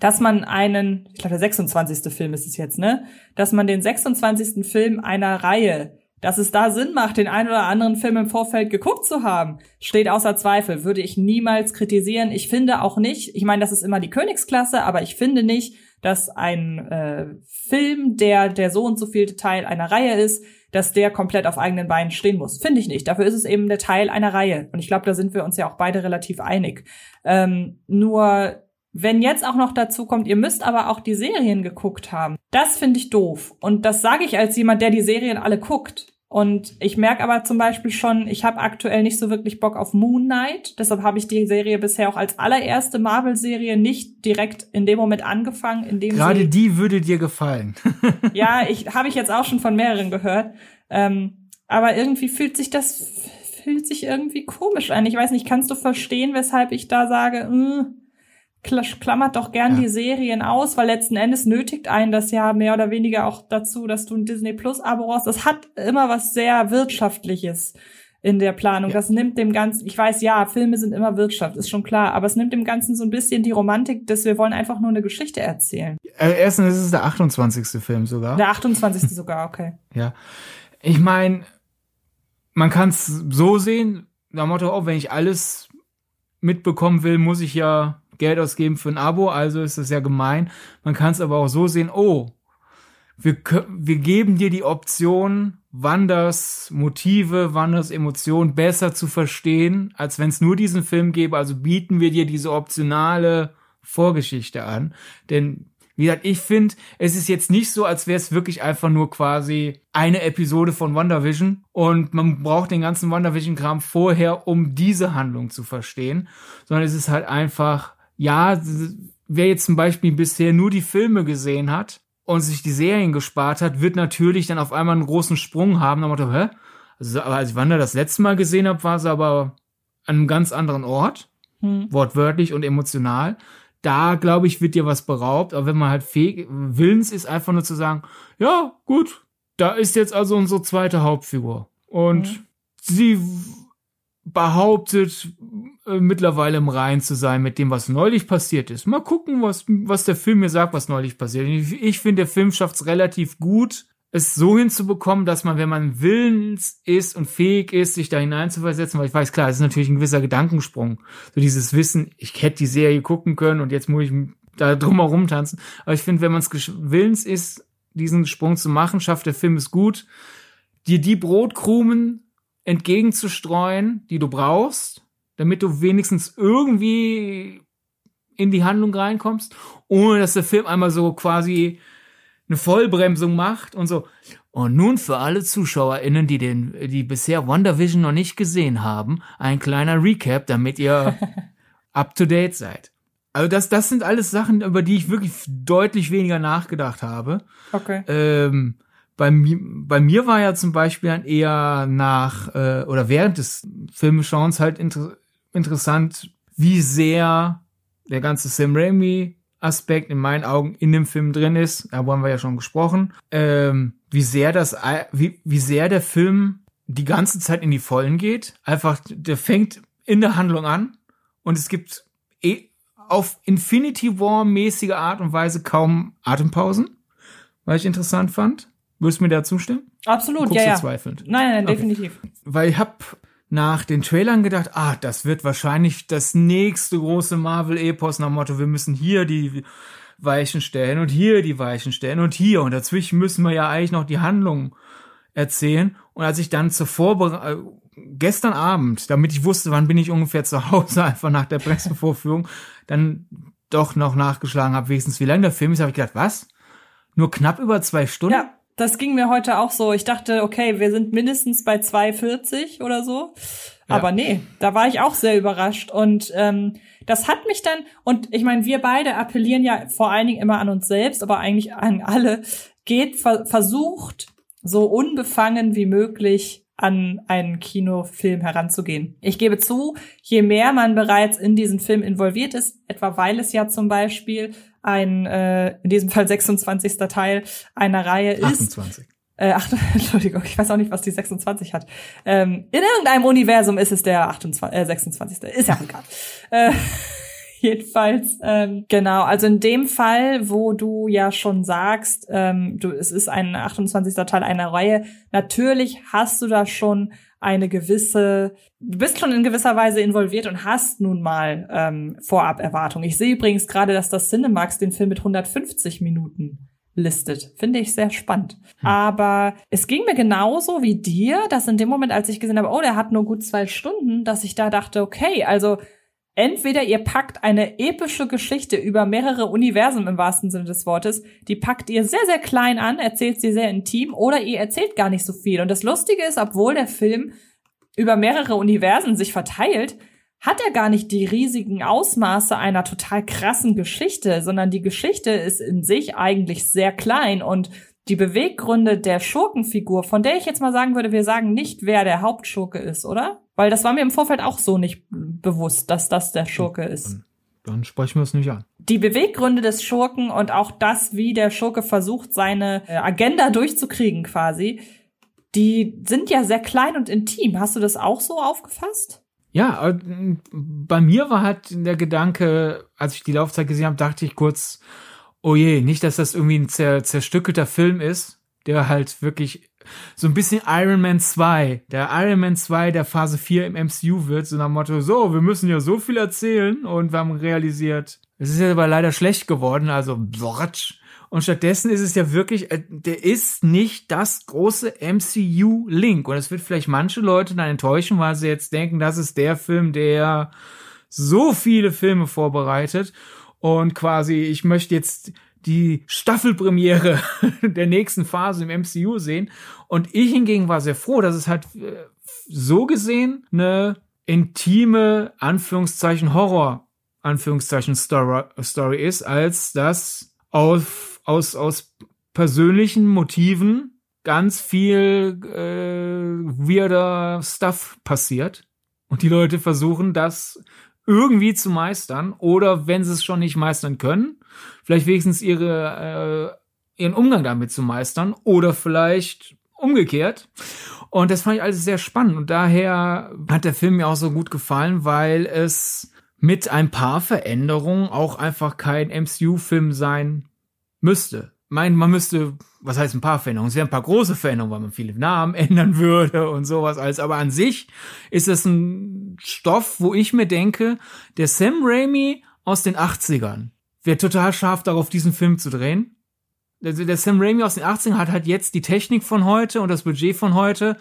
dass man einen, ich glaube der 26. Film ist es jetzt, ne? Dass man den 26. Film einer Reihe, dass es da Sinn macht, den einen oder anderen Film im Vorfeld geguckt zu haben, steht außer Zweifel, würde ich niemals kritisieren. Ich finde auch nicht, ich meine, das ist immer die Königsklasse, aber ich finde nicht, dass ein äh, Film, der der so und so vielte Teil einer Reihe ist, dass der komplett auf eigenen Beinen stehen muss. Finde ich nicht. Dafür ist es eben der Teil einer Reihe. Und ich glaube, da sind wir uns ja auch beide relativ einig. Ähm, nur wenn jetzt auch noch dazu kommt, ihr müsst aber auch die Serien geguckt haben, das finde ich doof. Und das sage ich als jemand, der die Serien alle guckt. Und ich merke aber zum Beispiel schon, ich habe aktuell nicht so wirklich Bock auf Moon Knight. Deshalb habe ich die Serie bisher auch als allererste Marvel-Serie nicht direkt in dem Moment angefangen, in dem Gerade die würde dir gefallen. [LAUGHS] ja, ich habe ich jetzt auch schon von mehreren gehört. Ähm, aber irgendwie fühlt sich das fühlt sich irgendwie komisch an. Ich weiß nicht, kannst du verstehen, weshalb ich da sage, mh, mm, klammert doch gern ja. die Serien aus, weil letzten Endes nötigt einen das ja mehr oder weniger auch dazu, dass du ein Disney Plus Abo hast. Das hat immer was sehr wirtschaftliches in der Planung. Ja. Das nimmt dem Ganzen, ich weiß, ja, Filme sind immer Wirtschaft, ist schon klar, aber es nimmt dem Ganzen so ein bisschen die Romantik, dass wir wollen einfach nur eine Geschichte erzählen. Äh, erstens ist es der 28. Film sogar. Der 28. sogar, okay. [LAUGHS] Ja. Ich meine, man kann es so sehen, nach Motto, oh, wenn ich alles mitbekommen will, muss ich ja Geld ausgeben für ein Abo, also ist das ja gemein. Man kann es aber auch so sehen, oh, wir, wir geben dir die Option, Wanders Motive, Wanders Emotionen besser zu verstehen, als wenn es nur diesen Film gäbe. Also bieten wir dir diese optionale Vorgeschichte an. Denn Wie gesagt, ich finde, es ist jetzt nicht so, als wäre es wirklich einfach nur quasi eine Episode von WandaVision und man braucht den ganzen WandaVision-Kram vorher, um diese Handlung zu verstehen, sondern es ist halt einfach, ja, wer jetzt zum Beispiel bisher nur die Filme gesehen hat und sich die Serien gespart hat, wird natürlich dann auf einmal einen großen Sprung haben. Dann Motto, hä? Also, als ich Wanda das letzte Mal gesehen habe, war sie aber an einem ganz anderen Ort, hm. wortwörtlich und emotional da glaube ich, wird dir was beraubt. Aber wenn man halt fähig, willens ist, einfach nur zu sagen, ja, gut, da ist jetzt also unsere zweite Hauptfigur. Und mhm. sie behauptet äh, mittlerweile im Rein zu sein mit dem, was neulich passiert ist. Mal gucken, was, was der Film mir sagt, was neulich passiert. Ich, ich finde, der Film schafft es relativ gut, es so hinzubekommen, dass man, wenn man willens ist und fähig ist, sich da hineinzuversetzen, weil ich weiß, klar, es ist natürlich ein gewisser Gedankensprung. So dieses Wissen, ich hätte die Serie gucken können und jetzt muss ich da drumherum tanzen. Aber ich finde, wenn man es willens ist, diesen Sprung zu machen, schafft der Film es gut, dir die Brotkrumen entgegenzustreuen, die du brauchst, damit du wenigstens irgendwie in die Handlung reinkommst, ohne dass der Film einmal so quasi eine Vollbremsung macht und so. Und nun für alle ZuschauerInnen, die den, die bisher WandaVision noch nicht gesehen haben, ein kleiner Recap, damit ihr [LAUGHS] up to date seid. Also das, das sind alles Sachen, über die ich wirklich deutlich weniger nachgedacht habe. Okay. Ähm, bei, mir, bei mir war ja zum Beispiel dann eher nach äh, oder während des Filmeschauens halt inter interessant, wie sehr der ganze Sam Raimi Aspekt in meinen Augen in dem Film drin ist, da haben wir ja schon gesprochen, ähm, wie sehr das, wie, wie sehr der Film die ganze Zeit in die Vollen geht. Einfach, der fängt in der Handlung an und es gibt eh auf Infinity War mäßige Art und Weise kaum Atempausen, was ich interessant fand. Würdest du mir da zustimmen? Absolut, ja, ja. zweifelnd? Nein, nein, okay. definitiv. Weil ich hab nach den Trailern gedacht, ah, das wird wahrscheinlich das nächste große Marvel-Epos nach Motto, wir müssen hier die Weichen stellen und hier die Weichen stellen und hier und dazwischen müssen wir ja eigentlich noch die Handlung erzählen. Und als ich dann zur Vorbereitung, gestern Abend, damit ich wusste, wann bin ich ungefähr zu Hause, [LAUGHS] einfach nach der Pressevorführung, dann doch noch nachgeschlagen habe, wenigstens wie lang der Film ist, habe ich gedacht, was? Nur knapp über zwei Stunden? Ja. Das ging mir heute auch so. Ich dachte, okay, wir sind mindestens bei 2,40 oder so. Ja. Aber nee, da war ich auch sehr überrascht. Und ähm, das hat mich dann, und ich meine, wir beide appellieren ja vor allen Dingen immer an uns selbst, aber eigentlich an alle, geht, ver versucht, so unbefangen wie möglich an einen Kinofilm heranzugehen. Ich gebe zu, je mehr man bereits in diesen Film involviert ist, etwa weil es ja zum Beispiel ein, äh, in diesem Fall 26. Teil einer Reihe ist. 28. Äh, ach, [LAUGHS] Entschuldigung, ich weiß auch nicht, was die 26 hat. Ähm, in irgendeinem Universum ist es der 28, äh, 26. Ist ja egal. [LAUGHS] äh, jedenfalls, ähm, genau, also in dem Fall, wo du ja schon sagst, ähm, du, es ist ein 28. Teil einer Reihe, natürlich hast du da schon eine gewisse, du bist schon in gewisser Weise involviert und hast nun mal ähm, Vorab-Erwartungen. Ich sehe übrigens gerade, dass das Cinemax den Film mit 150 Minuten listet. Finde ich sehr spannend. Hm. Aber es ging mir genauso wie dir, dass in dem Moment, als ich gesehen habe, oh, der hat nur gut zwei Stunden, dass ich da dachte, okay, also Entweder ihr packt eine epische Geschichte über mehrere Universen im wahrsten Sinne des Wortes, die packt ihr sehr, sehr klein an, erzählt sie sehr intim, oder ihr erzählt gar nicht so viel. Und das Lustige ist, obwohl der Film über mehrere Universen sich verteilt, hat er gar nicht die riesigen Ausmaße einer total krassen Geschichte, sondern die Geschichte ist in sich eigentlich sehr klein und die Beweggründe der Schurkenfigur, von der ich jetzt mal sagen würde, wir sagen nicht, wer der Hauptschurke ist, oder? Weil das war mir im Vorfeld auch so nicht bewusst, dass das der Schurke ist. Dann, dann sprechen wir es nicht an. Die Beweggründe des Schurken und auch das, wie der Schurke versucht, seine äh, Agenda durchzukriegen quasi, die sind ja sehr klein und intim. Hast du das auch so aufgefasst? Ja, äh, bei mir war halt der Gedanke, als ich die Laufzeit gesehen habe, dachte ich kurz, oh je, nicht, dass das irgendwie ein zer zerstückelter Film ist, der halt wirklich so ein bisschen Iron Man 2, der Iron Man 2 der Phase 4 im MCU wird, so nach dem Motto, so, wir müssen ja so viel erzählen und wir haben realisiert, es ist ja aber leider schlecht geworden, also blotsch. Und stattdessen ist es ja wirklich, äh, der ist nicht das große MCU-Link. Und es wird vielleicht manche Leute dann enttäuschen, weil sie jetzt denken, das ist der Film, der so viele Filme vorbereitet. Und quasi, ich möchte jetzt die Staffelpremiere [LAUGHS] der nächsten Phase im MCU sehen. Und ich hingegen war sehr froh, dass es halt äh, so gesehen eine intime, Anführungszeichen Horror, Anführungszeichen Story, ist, als dass auf, aus, aus persönlichen Motiven ganz viel äh, weirder Stuff passiert. Und die Leute versuchen das irgendwie zu meistern. Oder wenn sie es schon nicht meistern können, vielleicht wenigstens ihre, äh, ihren Umgang damit zu meistern. Oder vielleicht umgekehrt. Und das fand ich alles sehr spannend. Und daher hat der Film mir auch so gut gefallen, weil es mit ein paar Veränderungen auch einfach kein MCU-Film sein müsste. Mein, man müsste, was heißt ein paar Veränderungen? Es wären ein paar große Veränderungen, weil man viele Namen [LAUGHS] ändern würde und sowas alles. Aber an sich ist es ein Stoff, wo ich mir denke, der Sam Raimi aus den 80ern wäre total scharf darauf, diesen Film zu drehen also der Sam Raimi aus den 80ern hat halt jetzt die Technik von heute und das Budget von heute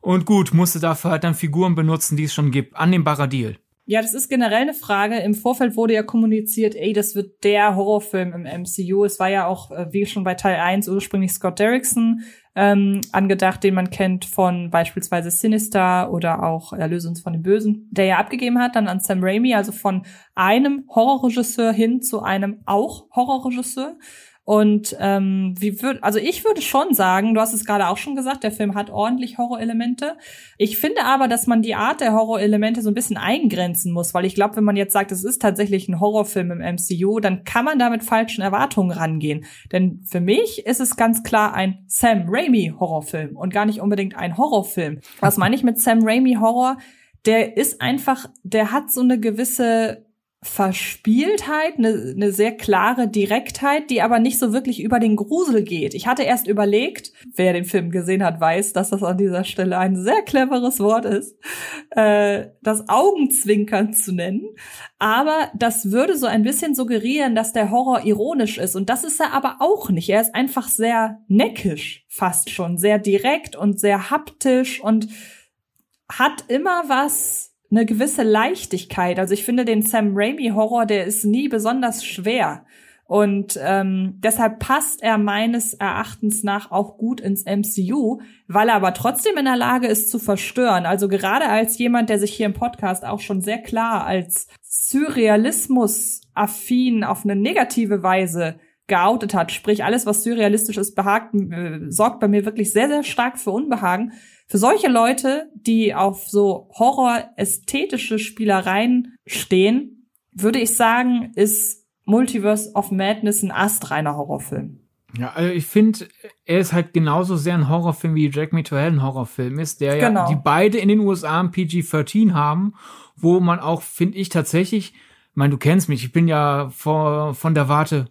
und gut, musste dafür halt dann Figuren benutzen, die es schon gibt. Annehmbarer Deal. Ja, das ist generell eine Frage. Im Vorfeld wurde ja kommuniziert, ey, das wird der Horrorfilm im MCU. Es war ja auch, äh, wie schon bei Teil 1, ursprünglich Scott Derrickson ähm, angedacht, den man kennt von beispielsweise Sinister oder auch Erlöse uns von dem Bösen, der ja abgegeben hat dann an Sam Raimi, also von einem Horrorregisseur hin zu einem auch Horrorregisseur. Und ähm, wie würde, also ich würde schon sagen, du hast es gerade auch schon gesagt, der Film hat ordentlich Horrorelemente. Ich finde aber, dass man die Art der Horrorelemente so ein bisschen eingrenzen muss, weil ich glaube, wenn man jetzt sagt, es ist tatsächlich ein Horrorfilm im MCU, dann kann man da mit falschen Erwartungen rangehen. Denn für mich ist es ganz klar ein Sam Raimi Horrorfilm und gar nicht unbedingt ein Horrorfilm. Was meine ich mit Sam Raimi Horror? Der ist einfach, der hat so eine gewisse Verspieltheit, eine, eine sehr klare Direktheit, die aber nicht so wirklich über den Grusel geht. Ich hatte erst überlegt, wer den Film gesehen hat, weiß, dass das an dieser Stelle ein sehr cleveres Wort ist, äh, das Augenzwinkern zu nennen. Aber das würde so ein bisschen suggerieren, dass der Horror ironisch ist. Und das ist er aber auch nicht. Er ist einfach sehr neckisch, fast schon, sehr direkt und sehr haptisch und hat immer was eine gewisse Leichtigkeit. Also ich finde den Sam Raimi Horror, der ist nie besonders schwer. Und ähm, deshalb passt er meines Erachtens nach auch gut ins MCU, weil er aber trotzdem in der Lage ist zu verstören. Also gerade als jemand, der sich hier im Podcast auch schon sehr klar als Surrealismus-affin auf eine negative Weise geoutet hat, sprich alles, was surrealistisch ist, behagt, äh, sorgt bei mir wirklich sehr, sehr stark für Unbehagen. Für solche Leute, die auf so Horror-ästhetische Spielereien stehen, würde ich sagen, ist Multiverse of Madness ein astreiner Horrorfilm. Ja, also ich finde, er ist halt genauso sehr ein Horrorfilm wie Jack Me to Hell ein Horrorfilm ist, der genau. ja, die beide in den USA ein PG-13 haben, wo man auch, finde ich tatsächlich, ich meine, du kennst mich, ich bin ja vor, von der Warte,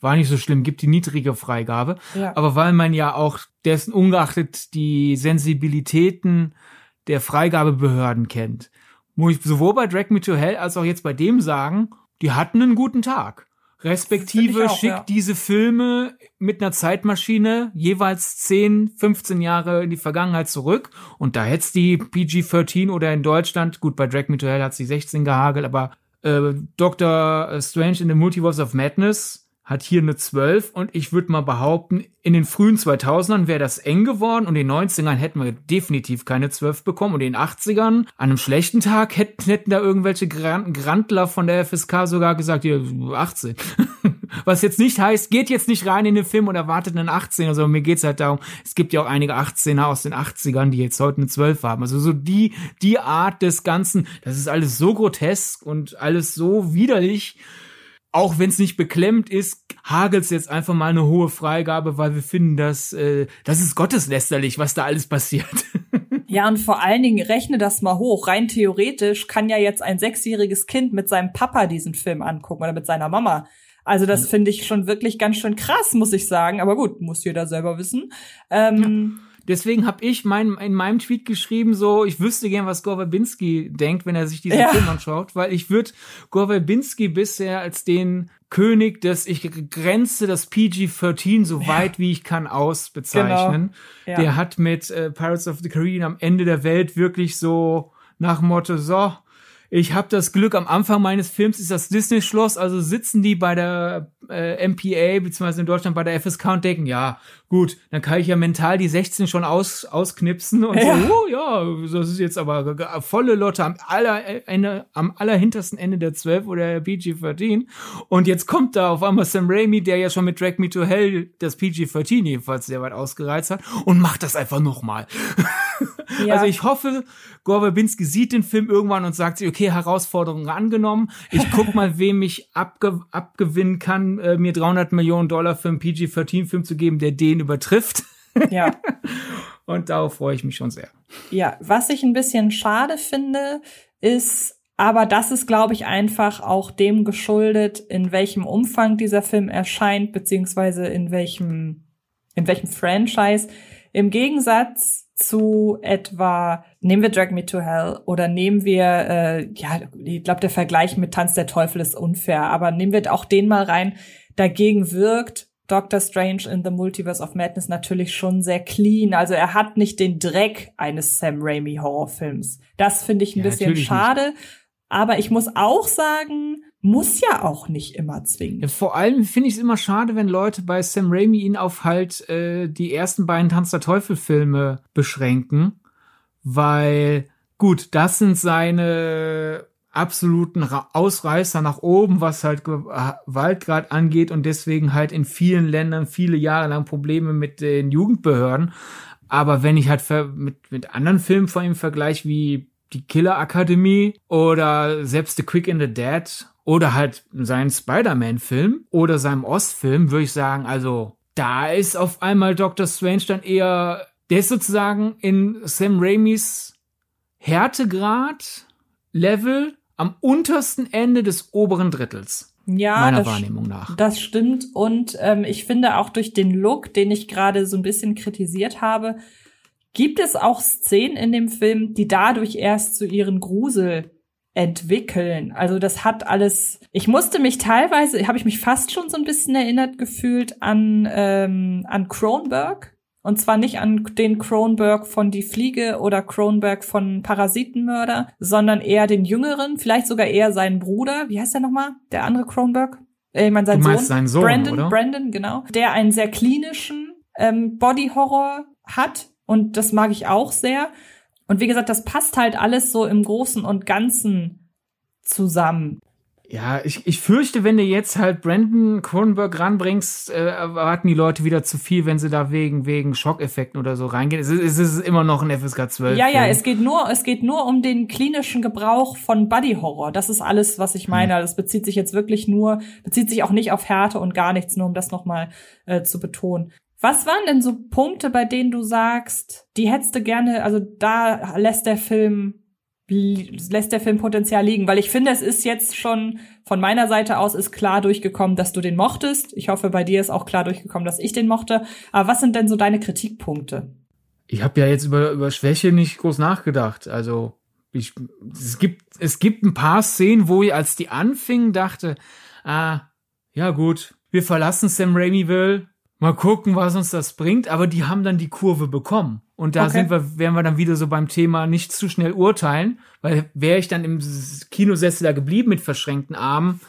war nicht so schlimm, gibt die niedrige Freigabe. Ja. Aber weil man ja auch dessen ungeachtet die Sensibilitäten der Freigabebehörden kennt, muss ich sowohl bei Drag Me to Hell als auch jetzt bei dem sagen, die hatten einen guten Tag. Respektive auch, schickt ja. diese Filme mit einer Zeitmaschine jeweils 10, 15 Jahre in die Vergangenheit zurück. Und da hätte die PG-13 oder in Deutschland, gut, bei Drag Me to Hell hat sie 16 gehagelt, aber äh, Dr. Strange in the Multiverse of Madness hat hier eine 12 und ich würde mal behaupten, in den frühen 2000ern wäre das eng geworden und in den 90ern hätten wir definitiv keine 12 bekommen und in den 80ern, an einem schlechten Tag, hätten, hätten da irgendwelche Grantler von der FSK sogar gesagt, hier, 18. [LAUGHS] Was jetzt nicht heißt, geht jetzt nicht rein in den Film und erwartet einen 18er, sondern mir geht's halt darum, es gibt ja auch einige 18er aus den 80ern, die jetzt heute eine 12 haben. Also so die, die Art des Ganzen, das ist alles so grotesk und alles so widerlich, auch wenn es nicht beklemmt ist, hagelt's jetzt einfach mal eine hohe Freigabe, weil wir finden, dass äh, das ist gotteslästerlich, was da alles passiert. [LAUGHS] Ja, und vor allen Dingen rechne das mal hoch. Rein theoretisch kann ja jetzt ein sechsjähriges Kind mit seinem Papa diesen Film angucken oder mit seiner Mama. Also das finde ich schon wirklich ganz schön krass, muss ich sagen. Aber gut, muss jeder selber wissen. Ähm, ja. Deswegen habe ich mein, in meinem Tweet geschrieben, so, ich wüsste gern, was Gore Verbinski denkt, wenn er sich diesen ja. Film anschaut, weil ich würde Gore Verbinski bisher als den König des, ich grenze das PG-13 so ja. weit wie ich kann aus bezeichnen. Genau. Ja. Der hat mit äh, Pirates of the Caribbean am Ende der Welt wirklich so nach Motto, so, ich habe das Glück, am Anfang meines Films ist das Disney-Schloss, also sitzen die bei der äh, MPA, beziehungsweise in Deutschland bei der FSK und denken, ja, gut, dann kann ich ja mental die 16 schon aus, ausknipsen und ja. so, oh ja, das ist jetzt aber volle Lotte am aller Ende, am allerhintersten Ende der 12 oder der PG-13. Und jetzt kommt da auf einmal Sam Raimi, der ja schon mit Drag Me to Hell das PG-13 jedenfalls sehr weit ausgereizt hat und macht das einfach nochmal. Ja. Also ich hoffe, Gore Verbinski sieht den Film irgendwann und sagt sich, okay, Herausforderung angenommen. Ich guck mal, wem ich abge abgewinnen kann, äh, mir 300 Millionen Dollar für einen PG-13-Film zu geben, der den übertrifft. Ja. [LAUGHS] und darauf freue ich mich schon sehr. Ja, was ich ein bisschen schade finde, ist, aber das ist, glaube ich, einfach auch dem geschuldet, in welchem Umfang dieser Film erscheint, beziehungsweise in welchem, in welchem Franchise. Im Gegensatz zu etwa, nehmen wir Drag Me to Hell oder nehmen wir, äh, ja, ich glaube, der Vergleich mit Tanz der Teufel ist unfair, aber nehmen wir auch den mal rein. Dagegen wirkt Doctor Strange in the Multiverse of Madness natürlich schon sehr clean. Also er hat nicht den Dreck eines Sam Raimi Horrorfilms. Das finde ich ein ja, bisschen schade. Nicht. Aber ich muss auch sagen, muss ja auch nicht immer zwingen. Vor allem finde ich es immer schade, wenn Leute bei Sam Raimi ihn auf halt äh, die ersten beiden Tanz der Teufel Filme beschränken, weil gut, das sind seine absoluten Ausreißer nach oben, was halt Gewaltgrad angeht und deswegen halt in vielen Ländern viele Jahre lang Probleme mit den Jugendbehörden. Aber wenn ich halt mit, mit anderen Filmen von ihm vergleiche, wie die Killer Akademie oder selbst The Quick and the Dead oder halt seinen Spider-Man-Film oder seinem Ost-Film, würde ich sagen, also da ist auf einmal Dr. Strange dann eher, der ist sozusagen in Sam Raimis Härtegrad Level am untersten Ende des oberen Drittels. Ja, meiner das, Wahrnehmung nach. Das stimmt. Und ähm, ich finde auch durch den Look, den ich gerade so ein bisschen kritisiert habe, gibt es auch Szenen in dem Film, die dadurch erst zu ihren Grusel entwickeln. Also das hat alles. Ich musste mich teilweise, habe ich mich fast schon so ein bisschen erinnert gefühlt an ähm, an Kronberg. Und zwar nicht an den Kronberg von Die Fliege oder Kronberg von Parasitenmörder, sondern eher den jüngeren, vielleicht sogar eher seinen Bruder. Wie heißt der nochmal? Der andere Kronberg? Äh, ich meine, sein Sohn. Seinen Sohn. Brandon, oder? Brandon, genau. Der einen sehr klinischen ähm, Body-Horror hat. Und das mag ich auch sehr. Und wie gesagt, das passt halt alles so im Großen und Ganzen zusammen. Ja, ich, ich fürchte, wenn du jetzt halt Brandon Cronenberg ranbringst, äh, erwarten die Leute wieder zu viel, wenn sie da wegen, wegen Schockeffekten oder so reingehen. Es ist, es ist immer noch ein FSK 12. Ja, ja, es geht nur, es geht nur um den klinischen Gebrauch von Body Horror. Das ist alles, was ich meine. Hm. Das bezieht sich jetzt wirklich nur, bezieht sich auch nicht auf Härte und gar nichts, nur um das nochmal äh, zu betonen. Was waren denn so Punkte, bei denen du sagst, die hättest du gerne, also da lässt der Film lässt der Film Potenzial liegen, weil ich finde, es ist jetzt schon von meiner Seite aus ist klar durchgekommen, dass du den mochtest. Ich hoffe, bei dir ist auch klar durchgekommen, dass ich den mochte. Aber was sind denn so deine Kritikpunkte? Ich habe ja jetzt über über Schwäche nicht groß nachgedacht. Also ich, es gibt es gibt ein paar Szenen, wo ich als die anfingen dachte, ah ja gut, wir verlassen Sam Raimiville, Mal gucken, was uns das bringt, aber die haben dann die Kurve bekommen. Und da okay. sind wir, wären wir dann wieder so beim Thema nicht zu schnell urteilen, weil wäre ich dann im Kinosessel da geblieben mit verschränkten Armen,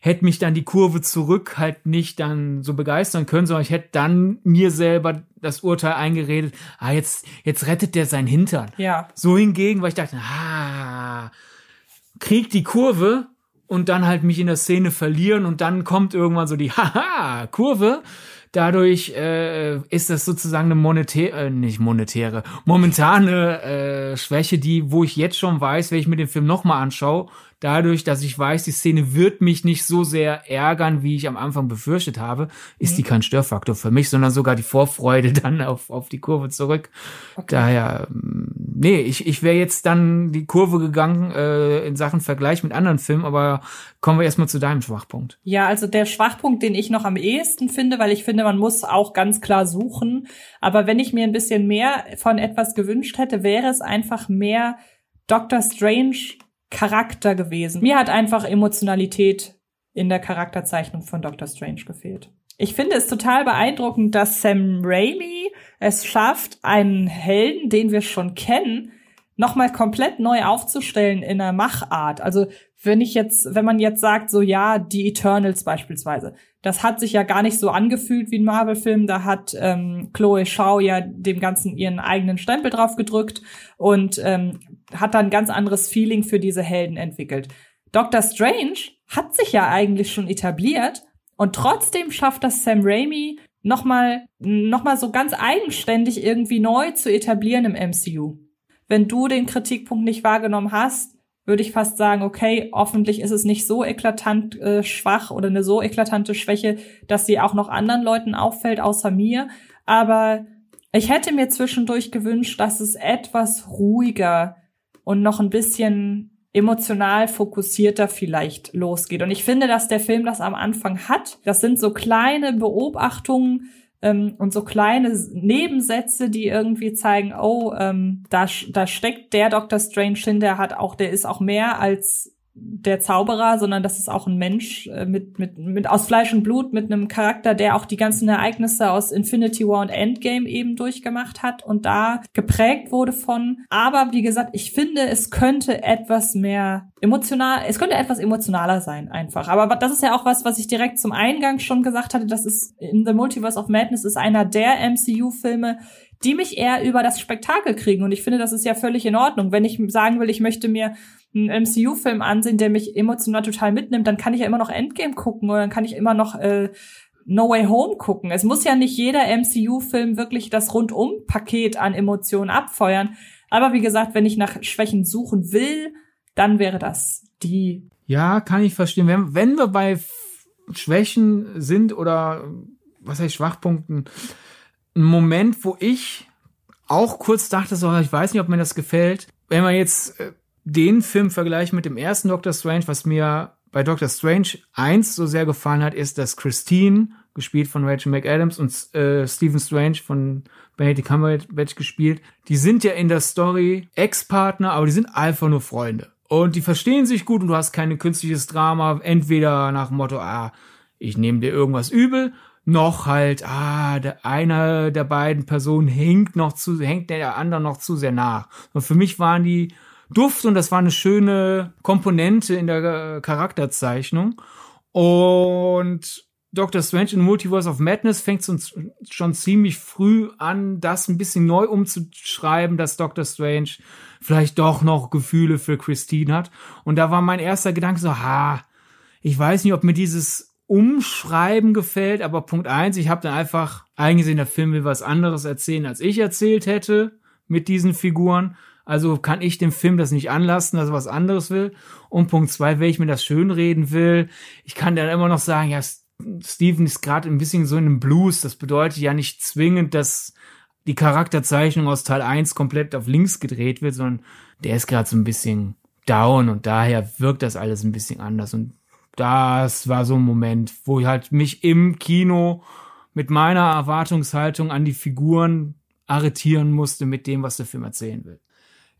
hätte mich dann die Kurve zurück halt nicht dann so begeistern können, sondern ich hätte dann mir selber das Urteil eingeredet, ah, jetzt, jetzt rettet der sein Hintern. Ja. So hingegen, weil ich dachte, ah, kriegt die Kurve und dann halt mich in der Szene verlieren und dann kommt irgendwann so die [LAUGHS] Haha, Kurve Dadurch äh, ist das sozusagen eine monetäre, äh, nicht monetäre, momentane äh, Schwäche, die, wo ich jetzt schon weiß, wenn ich mir den Film nochmal anschaue, dadurch, dass ich weiß, die Szene wird mich nicht so sehr ärgern, wie ich am Anfang befürchtet habe, ist mhm. die kein Störfaktor für mich, sondern sogar die Vorfreude [LAUGHS] dann auf, auf die Kurve zurück. Okay. Daher, mm, nee, ich, ich wäre jetzt dann die Kurve gegangen äh, in Sachen Vergleich mit anderen Filmen, aber kommen wir erstmal zu deinem Schwachpunkt. Ja, also der Schwachpunkt, den ich noch am ehesten finde, weil ich finde, man muss auch ganz klar suchen. Aber wenn ich mir ein bisschen mehr von etwas gewünscht hätte, wäre es einfach mehr Doctor Strange Charakter gewesen. Mir hat einfach Emotionalität in der Charakterzeichnung von Doctor Strange gefehlt. Ich finde es total beeindruckend, dass Sam Raimi es schafft, einen Helden, den wir schon kennen, nochmal komplett neu aufzustellen in der Machart. Also wenn ich jetzt, wenn man jetzt sagt, so ja, die Eternals beispielsweise, das hat sich ja gar nicht so angefühlt wie ein Marvel-Film. Da hat ähm, Chloe Shaw ja dem Ganzen ihren eigenen Stempel drauf gedrückt und ähm, hat dann ein ganz anderes Feeling für diese Helden entwickelt. Doctor Strange hat sich ja eigentlich schon etabliert und trotzdem schafft das Sam Raimi nochmal noch mal so ganz eigenständig irgendwie neu zu etablieren im MCU. Wenn du den Kritikpunkt nicht wahrgenommen hast, würde ich fast sagen, okay, hoffentlich ist es nicht so eklatant äh, schwach oder eine so eklatante Schwäche, dass sie auch noch anderen Leuten auffällt, außer mir. Aber ich hätte mir zwischendurch gewünscht, dass es etwas ruhiger und noch ein bisschen emotional fokussierter vielleicht losgeht. Und ich finde, dass der Film das am Anfang hat. Das sind so kleine Beobachtungen, ähm, und so kleine Nebensätze, die irgendwie zeigen, oh, ähm, da, da steckt der Dr. Strange hin, der hat auch, der ist auch mehr als der Zauberer, sondern das ist auch ein Mensch äh, mit, mit, mit aus Fleisch und Blut, mit einem Charakter, der auch die ganzen Ereignisse aus Infinity War und Endgame eben durchgemacht hat und da geprägt wurde von. Aber wie gesagt, ich finde, es könnte etwas mehr emotional, es könnte etwas emotionaler sein einfach. Aber das ist ja auch was, was ich direkt zum Eingang schon gesagt hatte. Das ist in The Multiverse of Madness ist einer der MCU-Filme, die mich eher über das Spektakel kriegen. Und ich finde, das ist ja völlig in Ordnung. Wenn ich sagen will, ich möchte mir einen MCU-Film ansehen, der mich emotional total mitnimmt, dann kann ich ja immer noch Endgame gucken oder dann kann ich immer noch äh, No Way Home gucken. Es muss ja nicht jeder MCU-Film wirklich das Rundum-Paket an Emotionen abfeuern. Aber wie gesagt, wenn ich nach Schwächen suchen will, dann wäre das die. Ja, kann ich verstehen. Wenn, wenn wir bei Schwächen sind oder was heißt Schwachpunkten, ein Moment, wo ich auch kurz dachte, so, ich weiß nicht, ob mir das gefällt. Wenn man jetzt äh, den Film vergleicht mit dem ersten Doctor Strange, was mir bei Doctor Strange 1 so sehr gefallen hat, ist, dass Christine, gespielt von Rachel McAdams, und äh, Stephen Strange von Benedict Cumberbatch gespielt, die sind ja in der Story Ex-Partner, aber die sind einfach nur Freunde. Und die verstehen sich gut und du hast kein künstliches Drama, entweder nach dem Motto, ah, ich nehme dir irgendwas übel, noch halt, ah, der, einer der beiden Personen hängt noch zu, hängt der anderen noch zu sehr nach. Und für mich waren die Duft und das war eine schöne Komponente in der Charakterzeichnung. Und Doctor Strange in Multiverse of Madness fängt schon ziemlich früh an, das ein bisschen neu umzuschreiben, dass Doctor Strange vielleicht doch noch Gefühle für Christine hat. Und da war mein erster Gedanke so, ha, ich weiß nicht, ob mir dieses Umschreiben gefällt, aber Punkt eins, ich habe dann einfach eingesehen, der Film will was anderes erzählen, als ich erzählt hätte mit diesen Figuren. Also kann ich dem Film das nicht anlassen, dass er was anderes will. Und Punkt zwei, wenn ich mir das schönreden will, ich kann dann immer noch sagen, ja, Steven ist gerade ein bisschen so in einem Blues. Das bedeutet ja nicht zwingend, dass die Charakterzeichnung aus Teil 1 komplett auf links gedreht wird, sondern der ist gerade so ein bisschen down und daher wirkt das alles ein bisschen anders. Und das war so ein Moment, wo ich halt mich im Kino mit meiner Erwartungshaltung an die Figuren arretieren musste mit dem, was der Film erzählen will.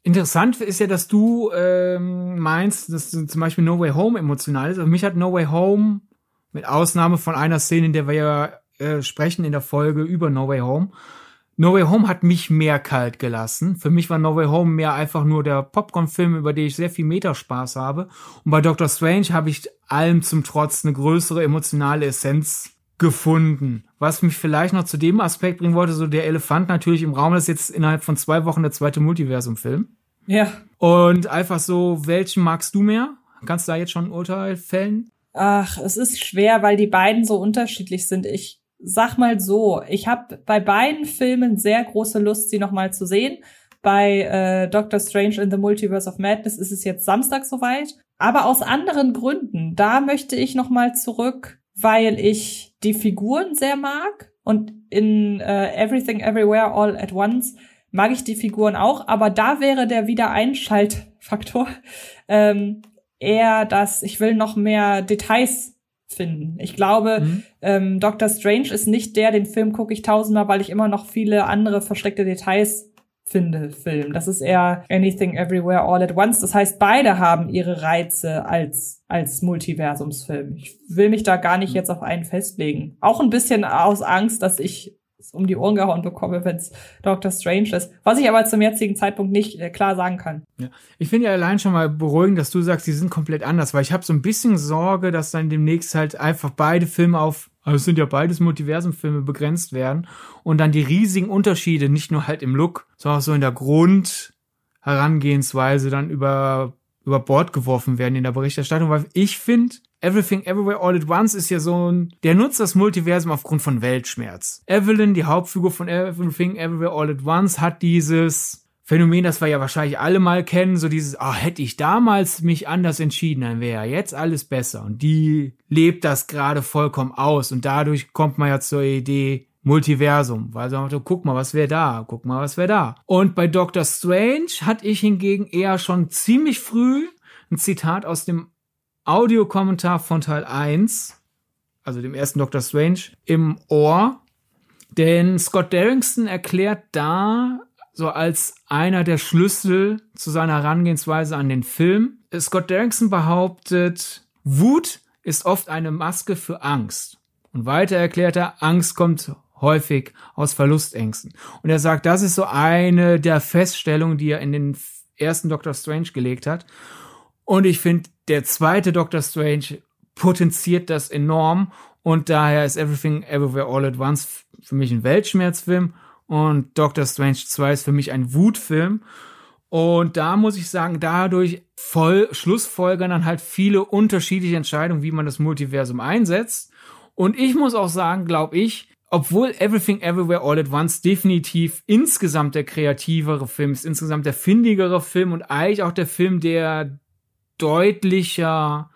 Interessant ist ja, dass du ähm, meinst, dass zum Beispiel No Way Home emotional ist. Aber mich hat No Way Home, mit Ausnahme von einer Szene, in der wir ja äh, sprechen in der Folge über No Way Home, No Way Home hat mich mehr kalt gelassen. Für mich war No Way Home mehr einfach nur der Popcorn-Film, über den ich sehr viel Meterspaß habe. Und bei Doctor Strange habe ich allem zum Trotz eine größere emotionale Essenz gefunden. Was mich vielleicht noch zu dem Aspekt bringen wollte, so der Elefant natürlich im Raum, das ist jetzt innerhalb von zwei Wochen der zweite Multiversum-Film. Ja. Und einfach so, welchen magst du mehr? Kannst du da jetzt schon ein Urteil fällen? Ach, es ist schwer, weil die beiden so unterschiedlich sind. Ich sag mal so, ich habe bei beiden Filmen sehr große Lust, sie nochmal zu sehen. Bei äh, Doctor Strange in the Multiverse of Madness ist es jetzt Samstag soweit. Aber aus anderen Gründen. Da möchte ich nochmal zurück, weil ich die Figuren sehr mag. Und in äh, Everything Everywhere All at Once mag ich die Figuren auch. Aber da wäre der Wiedereinschaltfaktor [LAUGHS] ähm, eher, dass ich will noch mehr Details finden. Ich glaube, mhm. ähm, Doctor Strange ist nicht der, den Film gucke ich tausendmal, weil ich immer noch viele andere versteckte Details finde, Film. Das ist eher Anything Everywhere All at Once. Das heißt, beide haben ihre Reize als, als Multiversumsfilm. Ich will mich da gar nicht jetzt auf einen festlegen. Auch ein bisschen aus Angst, dass ich um die Ohren gehauen bekomme, wenn es Doctor Strange ist. Was ich aber zum jetzigen Zeitpunkt nicht äh, klar sagen kann. Ja. Ich finde ja allein schon mal beruhigend, dass du sagst, die sind komplett anders, weil ich habe so ein bisschen Sorge, dass dann demnächst halt einfach beide Filme auf, also es sind ja beides Multiversum-Filme, begrenzt werden und dann die riesigen Unterschiede, nicht nur halt im Look, sondern auch so in der Grundherangehensweise dann über über Bord geworfen werden in der Berichterstattung, weil ich finde, Everything Everywhere All at Once ist ja so ein, der nutzt das Multiversum aufgrund von Weltschmerz. Evelyn, die Hauptfigur von Everything Everywhere All at Once, hat dieses Phänomen, das wir ja wahrscheinlich alle mal kennen, so dieses, ah, oh, hätte ich damals mich anders entschieden, dann wäre jetzt alles besser. Und die lebt das gerade vollkommen aus und dadurch kommt man ja zur Idee, Multiversum, weil so, guck mal, was wäre da, guck mal, was wäre da. Und bei Doctor Strange hatte ich hingegen eher schon ziemlich früh ein Zitat aus dem Audiokommentar von Teil 1, also dem ersten Doctor Strange, im Ohr. Denn Scott Derringston erklärt da so als einer der Schlüssel zu seiner Herangehensweise an den Film. Scott Derringston behauptet, Wut ist oft eine Maske für Angst. Und weiter erklärt er, Angst kommt häufig aus Verlustängsten. Und er sagt, das ist so eine der Feststellungen, die er in den ersten Doctor Strange gelegt hat. Und ich finde, der zweite Doctor Strange potenziert das enorm und daher ist Everything Everywhere All at Once für mich ein Weltschmerzfilm und Doctor Strange 2 ist für mich ein Wutfilm. Und da muss ich sagen, dadurch voll Schlussfolgern dann halt viele unterschiedliche Entscheidungen, wie man das Multiversum einsetzt. Und ich muss auch sagen, glaube ich, obwohl Everything Everywhere All at Once definitiv insgesamt der kreativere Film ist, insgesamt der findigere Film und eigentlich auch der Film, der deutlicher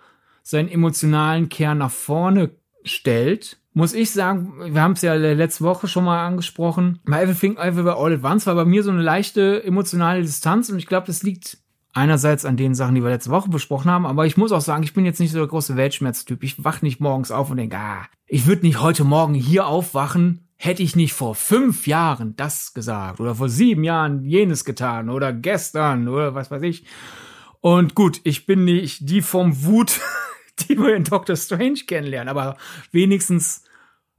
seinen emotionalen Kern nach vorne stellt, muss ich sagen, wir haben es ja letzte Woche schon mal angesprochen, bei Everything Everywhere All at Once war bei mir so eine leichte emotionale Distanz und ich glaube, das liegt einerseits an den Sachen, die wir letzte Woche besprochen haben, aber ich muss auch sagen, ich bin jetzt nicht so der große Weltschmerztyp. Ich wach nicht morgens auf und denke, ah, ich würde nicht heute Morgen hier aufwachen, hätte ich nicht vor fünf Jahren das gesagt oder vor sieben Jahren jenes getan oder gestern oder was weiß ich. Und gut, ich bin nicht die vom Wut, [LAUGHS] die wir in Doctor Strange kennenlernen, aber wenigstens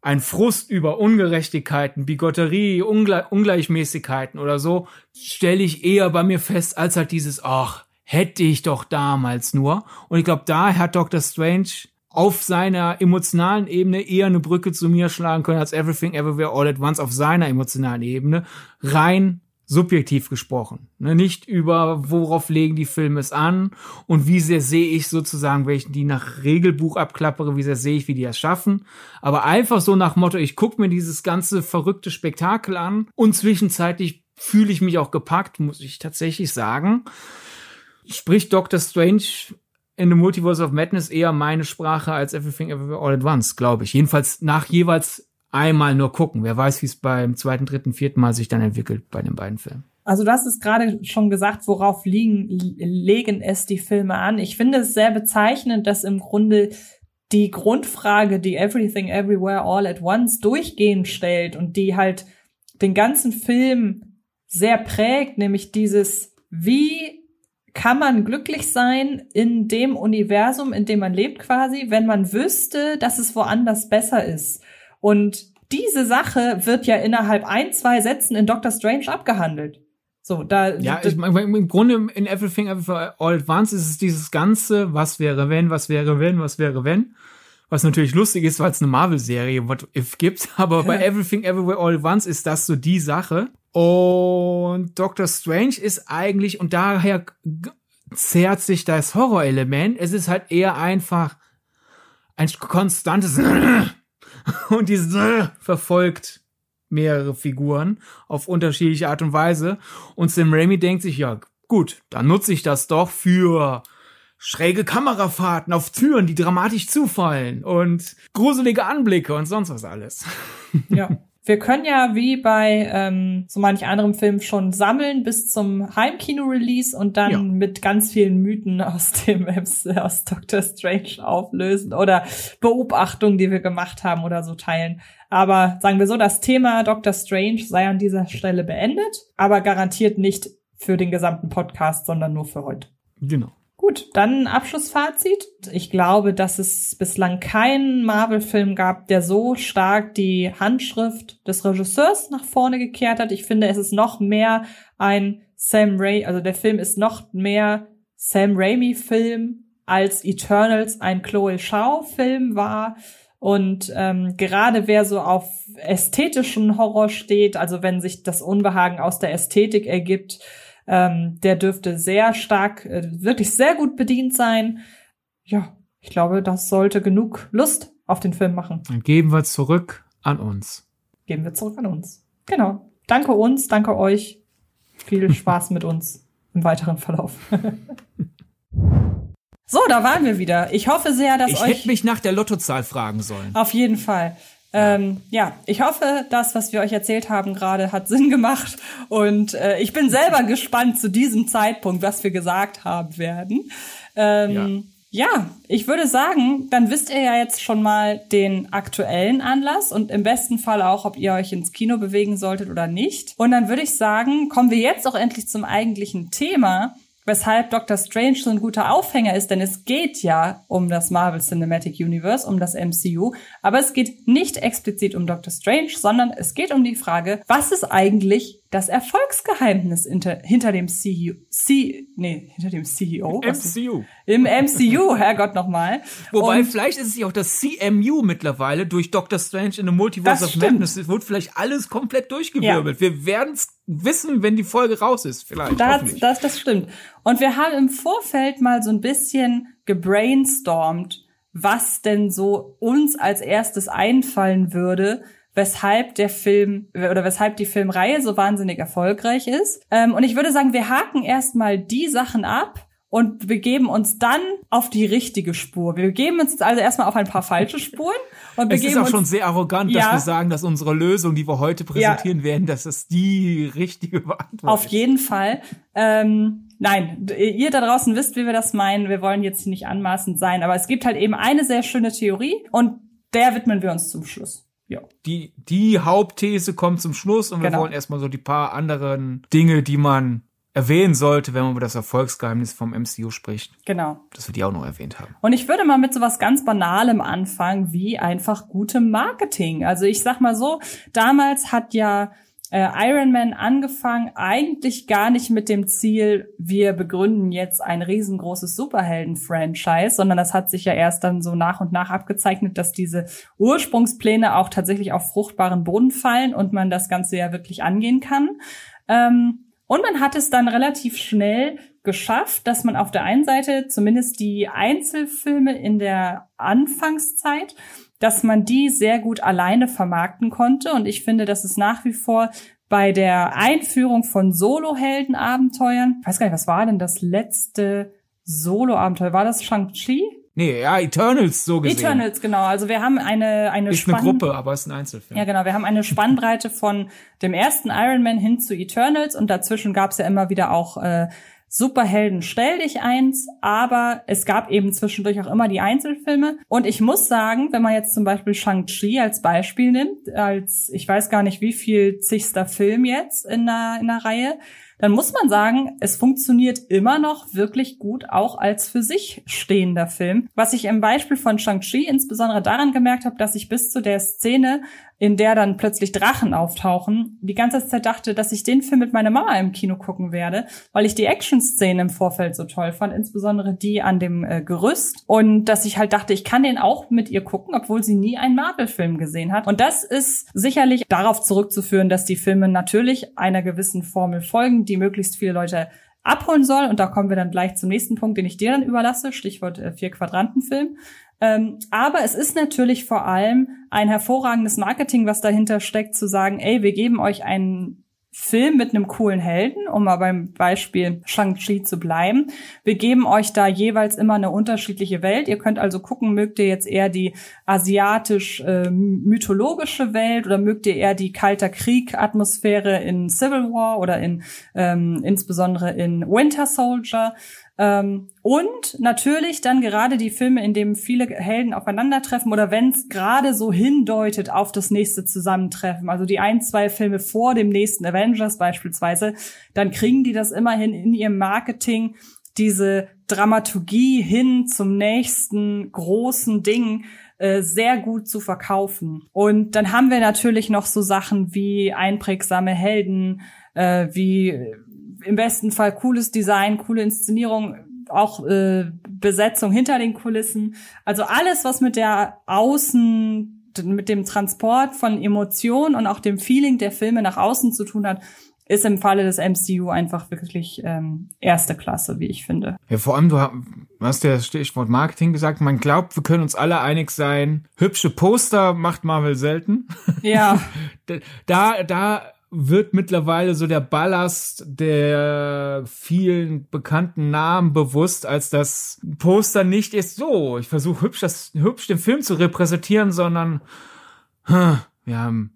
ein Frust über Ungerechtigkeiten, Bigotterie, Ungle Ungleichmäßigkeiten oder so, stelle ich eher bei mir fest, als halt dieses, ach, hätte ich doch damals nur. Und ich glaube, da hat Doctor Strange auf seiner emotionalen Ebene eher eine Brücke zu mir schlagen können als Everything Everywhere All at Once auf seiner emotionalen Ebene. Rein subjektiv gesprochen. Ne? Nicht über, worauf legen die Filme es an und wie sehr sehe ich sozusagen, welchen die nach Regelbuch abklappere, wie sehr sehe ich, wie die es schaffen. Aber einfach so nach Motto, ich gucke mir dieses ganze verrückte Spektakel an und zwischenzeitlich fühle ich mich auch gepackt, muss ich tatsächlich sagen. Spricht Doctor Strange in The Multiverse of Madness eher meine Sprache als Everything Everywhere All at Once, glaube ich. Jedenfalls nach jeweils einmal nur gucken. Wer weiß, wie es beim zweiten, dritten, vierten Mal sich dann entwickelt bei den beiden Filmen. Also du hast es gerade schon gesagt, worauf liegen, legen es die Filme an. Ich finde es sehr bezeichnend, dass im Grunde die Grundfrage, die Everything Everywhere All at Once durchgehend stellt und die halt den ganzen Film sehr prägt, nämlich dieses, wie kann man glücklich sein in dem Universum, in dem man lebt quasi, wenn man wüsste, dass es woanders besser ist. Und diese Sache wird ja innerhalb ein, zwei Sätzen in Doctor Strange abgehandelt. So, da. Ja, ich, im Grunde in Everything Everywhere All at Once ist es dieses ganze, was wäre wenn, was wäre wenn, was wäre wenn. Was natürlich lustig ist, weil es eine Marvel-Serie What If gibt. [LAUGHS] Aber bei Everything Everywhere All at Once ist das so die Sache. Und Doctor Strange ist eigentlich, und daher zehrt sich das Horrorelement. Es ist halt eher einfach ein konstantes [LAUGHS] [LAUGHS] und die verfolgt mehrere Figuren auf unterschiedliche Art und Weise. Und Sam Raimi denkt sich, ja, gut, dann nutze ich das doch für schräge Kamerafahrten auf Türen, die dramatisch zufallen und gruselige Anblicke und sonst was alles. [LAUGHS] Ja. Wir können ja wie bei ähm, so manch anderem Film schon sammeln bis zum Heimkino-Release und dann ja. mit ganz vielen Mythen aus dem aus Doctor Strange auflösen oder Beobachtungen, die wir gemacht haben oder so teilen. Aber sagen wir so, das Thema Doctor Strange sei an dieser Stelle beendet, aber garantiert nicht für den gesamten Podcast, sondern nur für heute. Genau. Gut, dann Abschlussfazit. Ich glaube, dass es bislang keinen Marvel-Film gab, der so stark die Handschrift des Regisseurs nach vorne gekehrt hat. Ich finde, es ist noch mehr ein Sam Raimi, also der Film ist noch mehr Sam Raimi-Film als Eternals ein Chloe Shaw-Film war. Und ähm, gerade wer so auf ästhetischen Horror steht, also wenn sich das Unbehagen aus der Ästhetik ergibt, ähm, der dürfte sehr stark, äh, wirklich sehr gut bedient sein. Ja, ich glaube, das sollte genug Lust auf den Film machen. Dann geben wir zurück an uns. Geben wir zurück an uns. Genau. Danke uns, danke euch. Viel [LAUGHS] Spaß mit uns im weiteren Verlauf. [LAUGHS] so, da waren wir wieder. Ich hoffe sehr, dass ich euch. Ich hätte mich nach der Lottozahl fragen sollen. Auf jeden Fall. Ähm, ja, ich hoffe, das, was wir euch erzählt haben gerade, hat Sinn gemacht. Und äh, ich bin selber [LAUGHS] gespannt zu diesem Zeitpunkt, was wir gesagt haben werden. Ähm, ja. Ja, ich würde sagen, dann wisst ihr ja jetzt schon mal den aktuellen Anlass und im besten Fall auch, ob ihr euch ins Kino bewegen solltet oder nicht. Und dann würde ich sagen, kommen wir jetzt auch endlich zum eigentlichen Thema weshalb Doctor Strange so ein guter Aufhänger ist, denn es geht ja um das Marvel Cinematic Universe, um das MCU, aber es geht nicht explizit um Doctor Strange, sondern es geht um die Frage, was ist eigentlich das Erfolgsgeheimnis hinter, hinter dem CEO, C, nee, hinter dem CEO. MCU. Im MCU, [LAUGHS] Herrgott nochmal. Wobei, Und, vielleicht ist es ja auch das CMU mittlerweile durch Doctor Strange in the Multiverse of Madness. Es wird vielleicht alles komplett durchgewirbelt. Ja. Wir werden es wissen, wenn die Folge raus ist, vielleicht. Das, das, das stimmt. Und wir haben im Vorfeld mal so ein bisschen gebrainstormt, was denn so uns als erstes einfallen würde, weshalb der Film oder weshalb die Filmreihe so wahnsinnig erfolgreich ist. Ähm, und ich würde sagen, wir haken erstmal die Sachen ab und begeben uns dann auf die richtige Spur. Wir begeben uns also erstmal auf ein paar falsche Spuren [LAUGHS] und es ist auch schon sehr arrogant, ja, dass wir sagen, dass unsere Lösung, die wir heute präsentieren ja, werden, dass es die richtige Antwort Auf jeden Fall. Ähm, nein, ihr da draußen wisst, wie wir das meinen. Wir wollen jetzt nicht anmaßend sein, aber es gibt halt eben eine sehr schöne Theorie und der widmen wir uns zum Schluss. Ja. Die, die Hauptthese kommt zum Schluss und wir genau. wollen erstmal so die paar anderen Dinge, die man erwähnen sollte, wenn man über das Erfolgsgeheimnis vom MCU spricht. Genau. Dass wir die auch noch erwähnt haben. Und ich würde mal mit so was ganz Banalem anfangen, wie einfach gutem Marketing. Also ich sag mal so, damals hat ja äh, Iron Man angefangen, eigentlich gar nicht mit dem Ziel, wir begründen jetzt ein riesengroßes Superhelden-Franchise, sondern das hat sich ja erst dann so nach und nach abgezeichnet, dass diese Ursprungspläne auch tatsächlich auf fruchtbaren Boden fallen und man das Ganze ja wirklich angehen kann. Ähm, und man hat es dann relativ schnell geschafft, dass man auf der einen Seite zumindest die Einzelfilme in der Anfangszeit dass man die sehr gut alleine vermarkten konnte. Und ich finde, dass es nach wie vor bei der Einführung von Solo-Helden-Abenteuern, ich weiß gar nicht, was war denn das letzte Solo-Abenteuer? War das Shang-Chi? Nee, ja, Eternals so gesehen. Eternals, genau. Also wir haben eine eine Ist eine Gruppe, aber ist ein Einzelfilm. Ja, genau. Wir haben eine Spannbreite von dem ersten Iron Man hin zu Eternals und dazwischen gab es ja immer wieder auch äh, Superhelden stell dich eins, aber es gab eben zwischendurch auch immer die Einzelfilme. Und ich muss sagen, wenn man jetzt zum Beispiel Shang-Chi als Beispiel nimmt, als ich weiß gar nicht wie viel zigster Film jetzt in der, in der Reihe, dann muss man sagen, es funktioniert immer noch wirklich gut, auch als für sich stehender Film. Was ich im Beispiel von Shang-Chi insbesondere daran gemerkt habe, dass ich bis zu der Szene, in der dann plötzlich Drachen auftauchen, die ganze Zeit dachte, dass ich den Film mit meiner Mama im Kino gucken werde, weil ich die Action-Szene im Vorfeld so toll fand, insbesondere die an dem äh, Gerüst und dass ich halt dachte, ich kann den auch mit ihr gucken, obwohl sie nie einen Marvel-Film gesehen hat. Und das ist sicherlich darauf zurückzuführen, dass die Filme natürlich einer gewissen Formel folgen, die möglichst viele Leute abholen soll. Und da kommen wir dann gleich zum nächsten Punkt, den ich dir dann überlasse, Stichwort äh, Vier-Quadranten-Film. Ähm, aber es ist natürlich vor allem ein hervorragendes Marketing, was dahinter steckt, zu sagen, ey, wir geben euch einen Film mit einem coolen Helden, um mal beim Beispiel Shang-Chi zu bleiben. Wir geben euch da jeweils immer eine unterschiedliche Welt. Ihr könnt also gucken, mögt ihr jetzt eher die asiatisch-mythologische äh, Welt oder mögt ihr eher die Kalter Krieg-Atmosphäre in Civil War oder in ähm, insbesondere in Winter Soldier. Ähm, und natürlich dann gerade die Filme, in denen viele Helden aufeinandertreffen oder wenn es gerade so hindeutet auf das nächste Zusammentreffen, also die ein, zwei Filme vor dem nächsten Avengers beispielsweise, dann kriegen die das immerhin in ihrem Marketing diese Dramaturgie hin zum nächsten großen Ding äh, sehr gut zu verkaufen. Und dann haben wir natürlich noch so Sachen wie einprägsame Helden, äh, wie im besten Fall cooles Design, coole Inszenierung, auch äh, Besetzung hinter den Kulissen. Also alles, was mit der Außen mit dem Transport von Emotionen und auch dem Feeling der Filme nach außen zu tun hat, ist im Falle des MCU einfach wirklich ähm, erste Klasse, wie ich finde. Ja, vor allem, du hast ja das Stichwort Marketing gesagt, man glaubt, wir können uns alle einig sein, hübsche Poster macht Marvel selten. Ja. [LAUGHS] da, da wird mittlerweile so der Ballast der vielen bekannten Namen bewusst, als das Poster nicht ist so, ich versuche hübsch, das, hübsch den Film zu repräsentieren, sondern wir haben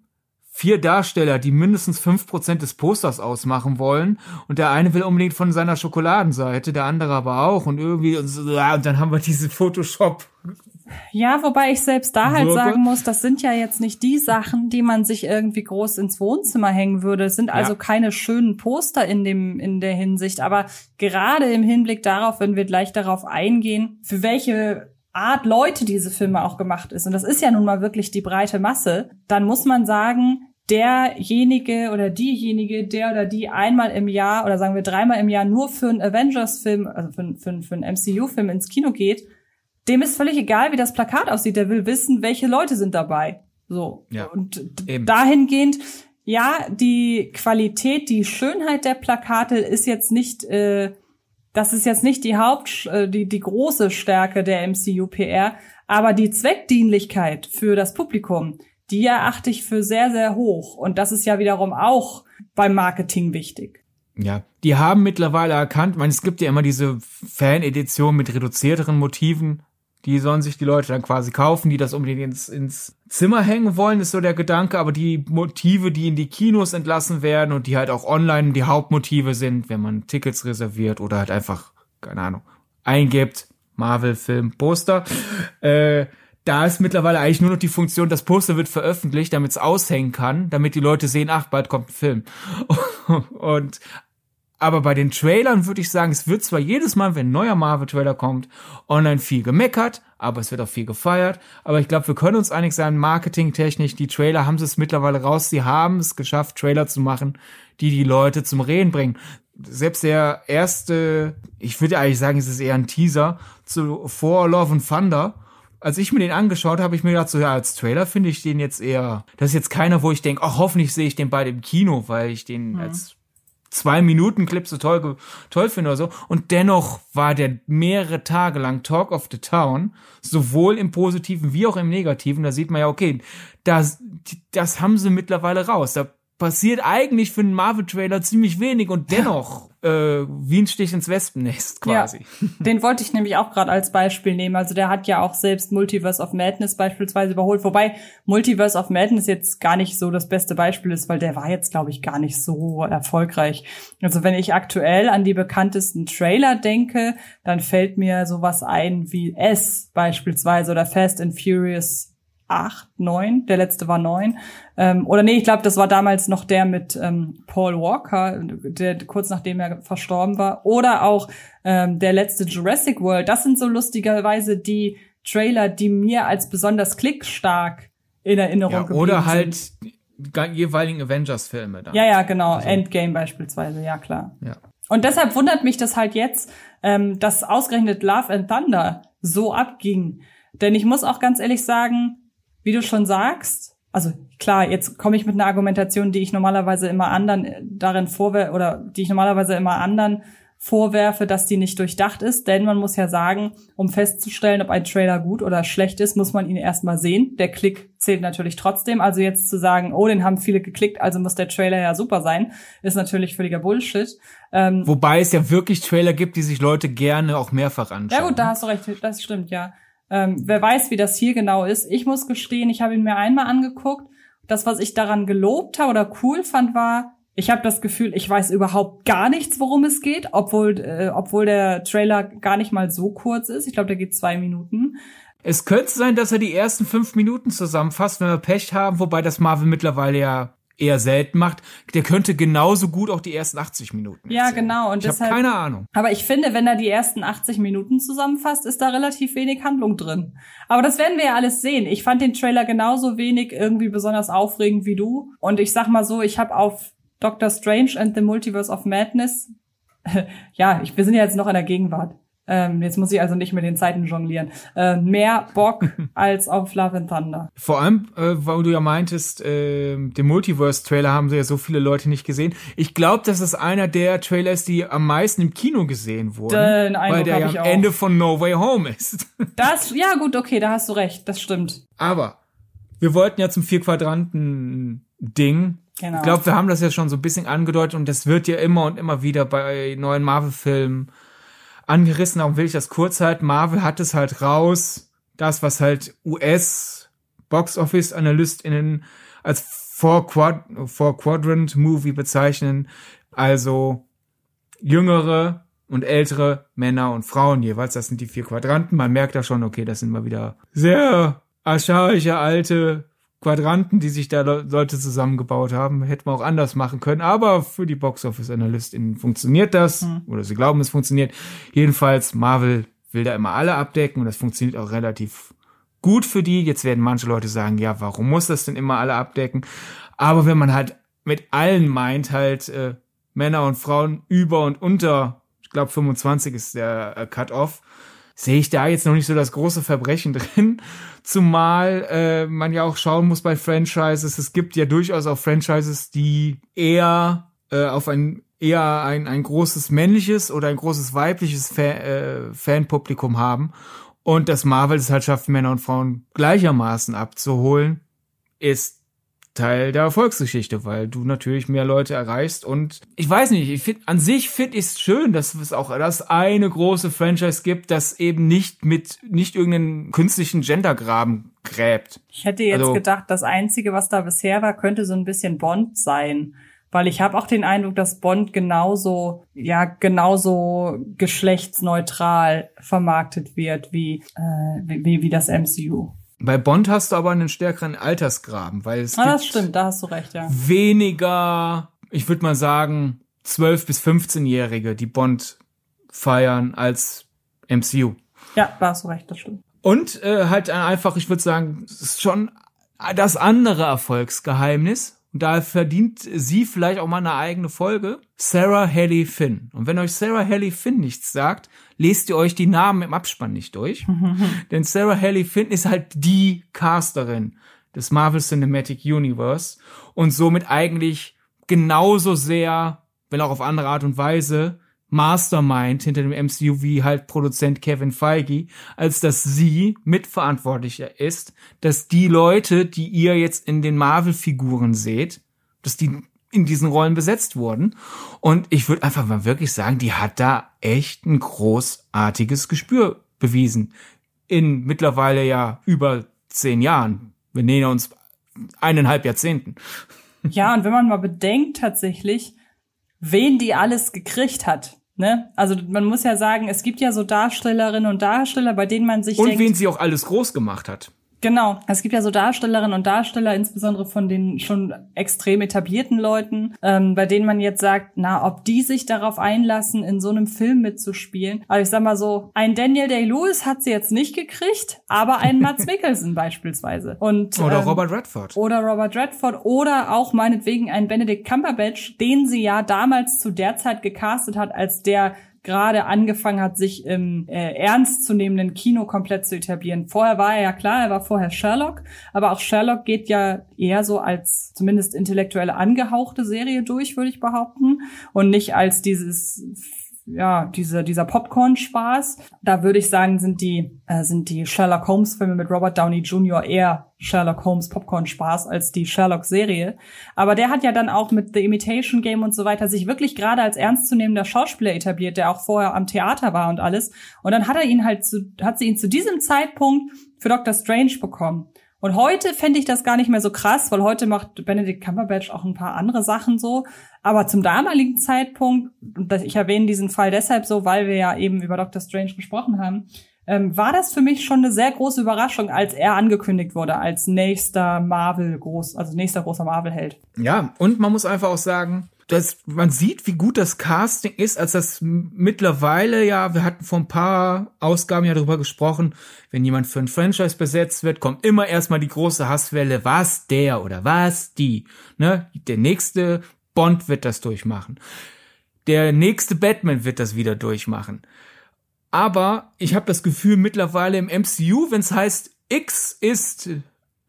vier Darsteller, die mindestens fünf Prozent des Posters ausmachen wollen. Und der eine will unbedingt von seiner Schokoladenseite, der andere aber auch. Und irgendwie, und, so, und dann haben wir diese Photoshop. Ja, wobei ich selbst da halt Würde. sagen muss, das sind ja jetzt nicht die Sachen, die man sich irgendwie groß ins Wohnzimmer hängen würde. Es sind also ja. keine schönen Poster in dem, in der Hinsicht. Aber gerade im Hinblick darauf, wenn wir gleich darauf eingehen, für welche Art Leute diese Filme auch gemacht ist, und das ist ja nun mal wirklich die breite Masse, dann muss man sagen, derjenige oder diejenige, der oder die einmal im Jahr oder sagen wir dreimal im Jahr nur für einen Avengers-Film, also für, für, für einen MCU-Film ins Kino geht, dem ist völlig egal, wie das Plakat aussieht. Der will wissen, welche Leute sind dabei. So. Ja, und eben. dahingehend, ja, die Qualität, die Schönheit der Plakate ist jetzt nicht, äh, das ist jetzt nicht die Haupt, äh, die, die große Stärke der MCU-PR, aber die Zweckdienlichkeit für das Publikum, die erachte ich für sehr, sehr hoch. Und das ist ja wiederum auch beim Marketing wichtig. Ja, die haben mittlerweile erkannt, ich meine, es gibt ja immer diese Fan-Edition mit reduzierteren Motiven. Die sollen sich die Leute dann quasi kaufen, die das unbedingt ins, ins Zimmer hängen wollen, ist so der Gedanke. Aber die Motive, die in die Kinos entlassen werden und die halt auch online die Hauptmotive sind, wenn man Tickets reserviert oder halt einfach, keine Ahnung, eingibt, Marvel-Film, Poster, äh, da ist mittlerweile eigentlich nur noch die Funktion, das Poster wird veröffentlicht, damit es aushängen kann, damit die Leute sehen, ach, bald kommt ein Film. [LAUGHS] Und aber bei den Trailern würde ich sagen, es wird zwar jedes Mal, wenn ein neuer Marvel-Trailer kommt, online viel gemeckert, aber es wird auch viel gefeiert. Aber ich glaube, wir können uns einig sein, marketingtechnisch, die Trailer haben es mittlerweile raus. Sie haben es geschafft, Trailer zu machen, die die Leute zum Reden bringen. Selbst der erste, ich würde eigentlich sagen, es ist eher ein Teaser zu For Love and Thunder als ich mir den angeschaut habe, ich mir gedacht, so ja, als Trailer finde ich den jetzt eher. Das ist jetzt keiner, wo ich denke, ach, hoffentlich sehe ich den bald im Kino, weil ich den mhm. als zwei Minuten Clip so toll, toll finde oder so. Und dennoch war der mehrere Tage lang Talk of the Town, sowohl im Positiven wie auch im Negativen. Da sieht man ja, okay, das, das haben sie mittlerweile raus. Da passiert eigentlich für einen Marvel-Trailer ziemlich wenig und dennoch äh, wie ein Stich ins Wespennest quasi. Ja, [LAUGHS] den wollte ich nämlich auch gerade als Beispiel nehmen. Also der hat ja auch selbst Multiverse of Madness beispielsweise überholt, wobei Multiverse of Madness jetzt gar nicht so das beste Beispiel ist, weil der war jetzt, glaube ich, gar nicht so erfolgreich. Also wenn ich aktuell an die bekanntesten Trailer denke, dann fällt mir sowas ein wie S beispielsweise oder Fast and Furious acht, neun. Der letzte war neun. Ähm, oder nee, ich glaube, das war damals noch der mit ähm, Paul Walker, der kurz nachdem er verstorben war. Oder auch ähm, der letzte Jurassic World. Das sind so lustigerweise die Trailer, die mir als besonders klickstark in Erinnerung ja, geblieben Oder halt sind. jeweiligen Avengers-Filme. Ja, ja, genau. Also. Endgame beispielsweise, ja klar. Ja. Und deshalb wundert mich das halt jetzt, ähm, dass ausgerechnet Love and Thunder so abging. Denn ich muss auch ganz ehrlich sagen, wie du schon sagst, also klar, jetzt komme ich mit einer Argumentation, die ich normalerweise immer anderen äh, darin vorwerfe oder die ich normalerweise immer anderen vorwerfe, dass die nicht durchdacht ist, denn man muss ja sagen, um festzustellen, ob ein Trailer gut oder schlecht ist, muss man ihn erstmal sehen. Der Klick zählt natürlich trotzdem. Also jetzt zu sagen, oh, den haben viele geklickt, also muss der Trailer ja super sein, ist natürlich völliger Bullshit. Ähm, Wobei es ja wirklich Trailer gibt, die sich Leute gerne auch mehrfach anschauen. Ja gut, da hast du recht, das stimmt, ja. Ähm, wer weiß, wie das hier genau ist. Ich muss gestehen, ich habe ihn mir einmal angeguckt. Das, was ich daran gelobt habe oder cool fand, war, ich habe das Gefühl, ich weiß überhaupt gar nichts, worum es geht, obwohl, äh, obwohl der Trailer gar nicht mal so kurz ist. Ich glaube, der geht zwei Minuten. Es könnte sein, dass er die ersten fünf Minuten zusammenfasst, wenn wir Pech haben, wobei das Marvel mittlerweile ja eher selten macht, der könnte genauso gut auch die ersten 80 Minuten. Ja, genau. Und ich habe keine Ahnung. Aber ich finde, wenn er die ersten 80 Minuten zusammenfasst, ist da relativ wenig Handlung drin. Aber das werden wir ja alles sehen. Ich fand den Trailer genauso wenig irgendwie besonders aufregend wie du. Und ich sag mal so, ich habe auf Doctor Strange and the Multiverse of Madness [LAUGHS] ja, ich, wir sind ja jetzt noch in der Gegenwart. Ähm, jetzt muss ich also nicht mit den Zeiten jonglieren. Äh, mehr Bock [LAUGHS] als auf Love and Thunder. Vor allem, äh, weil du ja meintest, äh, den Multiverse-Trailer haben ja so viele Leute nicht gesehen. Ich glaube, das ist einer der Trailer ist, die am meisten im Kino gesehen wurden. Den weil der ja am Ende von No Way Home ist. [LAUGHS] Das, ja gut, okay, da hast du recht, das stimmt. Aber wir wollten ja zum Vier-Quadranten-Ding Genau. Ich glaube, wir haben das ja schon so ein bisschen angedeutet und das wird ja immer und immer wieder bei neuen Marvel-Filmen angerissen, darum will ich das kurz halten. Marvel hat es halt raus, das, was halt US Box Office AnalystInnen als Four, Quad Four Quadrant Movie bezeichnen. Also jüngere und ältere Männer und Frauen jeweils. Das sind die vier Quadranten. Man merkt da schon, okay, das sind mal wieder sehr archaische alte Quadranten, die sich da Leute zusammengebaut haben. Hätten wir auch anders machen können. Aber für die Box Office AnalystInnen funktioniert das. Mhm. Oder sie glauben, es funktioniert. Jedenfalls, Marvel will da immer alle abdecken und das funktioniert auch relativ gut für die. Jetzt werden manche Leute sagen, ja, warum muss das denn immer alle abdecken? Aber wenn man halt mit allen meint, halt äh, Männer und Frauen über und unter, ich glaube 25 ist der äh, Cut-off, sehe ich da jetzt noch nicht so das große Verbrechen [LAUGHS] drin. Zumal äh, man ja auch schauen muss bei Franchises. Es gibt ja durchaus auch Franchises, die eher äh, auf ein eher ein, ein großes männliches oder ein großes weibliches Fa äh, Fanpublikum haben. Und dass Marvel es halt schafft, Männer und Frauen gleichermaßen abzuholen, ist Teil der Erfolgsgeschichte, weil du natürlich mehr Leute erreichst und ich weiß nicht, ich finde an sich finde ich es schön, dass es auch das eine große Franchise gibt, das eben nicht mit nicht irgendeinen künstlichen Gendergraben gräbt. Ich hätte jetzt also, gedacht, das einzige, was da bisher war, könnte so ein bisschen Bond sein, weil ich habe auch den Eindruck, dass Bond genauso ja genauso geschlechtsneutral vermarktet wird wie äh, wie, wie das MCU. Bei Bond hast du aber einen stärkeren Altersgraben, weil es ah, das stimmt, da hast du recht, ja. Weniger, ich würde mal sagen, 12 bis 15-Jährige, die Bond feiern als MCU. Ja, da hast du recht, das stimmt. Und äh, halt einfach, ich würde sagen, ist schon das andere Erfolgsgeheimnis. Und da verdient sie vielleicht auch mal eine eigene Folge. Sarah Haley Finn. Und wenn euch Sarah Haley Finn nichts sagt, lest ihr euch die Namen im Abspann nicht durch. [LAUGHS] Denn Sarah Haley Finn ist halt die Casterin des Marvel Cinematic Universe und somit eigentlich genauso sehr, wenn auch auf andere Art und Weise, Mastermind hinter dem MCU wie halt Produzent Kevin Feige, als dass sie mitverantwortlicher ist, dass die Leute, die ihr jetzt in den Marvel-Figuren seht, dass die in diesen Rollen besetzt wurden. Und ich würde einfach mal wirklich sagen, die hat da echt ein großartiges Gespür bewiesen. In mittlerweile ja über zehn Jahren. Wir nähern uns eineinhalb Jahrzehnten. Ja, und wenn man mal bedenkt tatsächlich, wen die alles gekriegt hat. Ne? Also man muss ja sagen, es gibt ja so Darstellerinnen und Darsteller, bei denen man sich und denkt, wen sie auch alles groß gemacht hat. Genau. Es gibt ja so Darstellerinnen und Darsteller, insbesondere von den schon extrem etablierten Leuten, ähm, bei denen man jetzt sagt, na, ob die sich darauf einlassen, in so einem Film mitzuspielen. Aber ich sag mal so, ein Daniel Day-Lewis hat sie jetzt nicht gekriegt, aber ein [LAUGHS] Mats Mikkelsen beispielsweise. Und, oder ähm, Robert Redford. Oder Robert Redford oder auch meinetwegen ein Benedict Cumberbatch, den sie ja damals zu der Zeit gecastet hat, als der gerade angefangen hat, sich im äh, ernstzunehmenden Kino komplett zu etablieren. Vorher war er ja klar, er war vorher Sherlock, aber auch Sherlock geht ja eher so als zumindest intellektuelle angehauchte Serie durch, würde ich behaupten, und nicht als dieses ja, diese, dieser Popcorn-Spaß. Da würde ich sagen, sind die, äh, sind die Sherlock Holmes-Filme mit Robert Downey Jr. eher Sherlock Holmes Popcorn-Spaß als die Sherlock-Serie. Aber der hat ja dann auch mit The Imitation Game und so weiter sich wirklich gerade als ernstzunehmender Schauspieler etabliert, der auch vorher am Theater war und alles. Und dann hat er ihn halt zu, hat sie ihn zu diesem Zeitpunkt für Doctor Strange bekommen. Und heute fände ich das gar nicht mehr so krass, weil heute macht Benedict Cumberbatch auch ein paar andere Sachen so. Aber zum damaligen Zeitpunkt, ich erwähne diesen Fall deshalb so, weil wir ja eben über Doctor Strange gesprochen haben, ähm, war das für mich schon eine sehr große Überraschung, als er angekündigt wurde als nächster Marvel groß, also nächster großer Marvel-Held. Ja, und man muss einfach auch sagen, dass man sieht, wie gut das Casting ist, als das mittlerweile ja, wir hatten vor ein paar Ausgaben ja darüber gesprochen, wenn jemand für ein Franchise besetzt wird, kommt immer erstmal die große Hasswelle, was der oder was die, ne? Der nächste Bond wird das durchmachen. Der nächste Batman wird das wieder durchmachen. Aber ich habe das Gefühl mittlerweile im MCU, wenn es heißt, X ist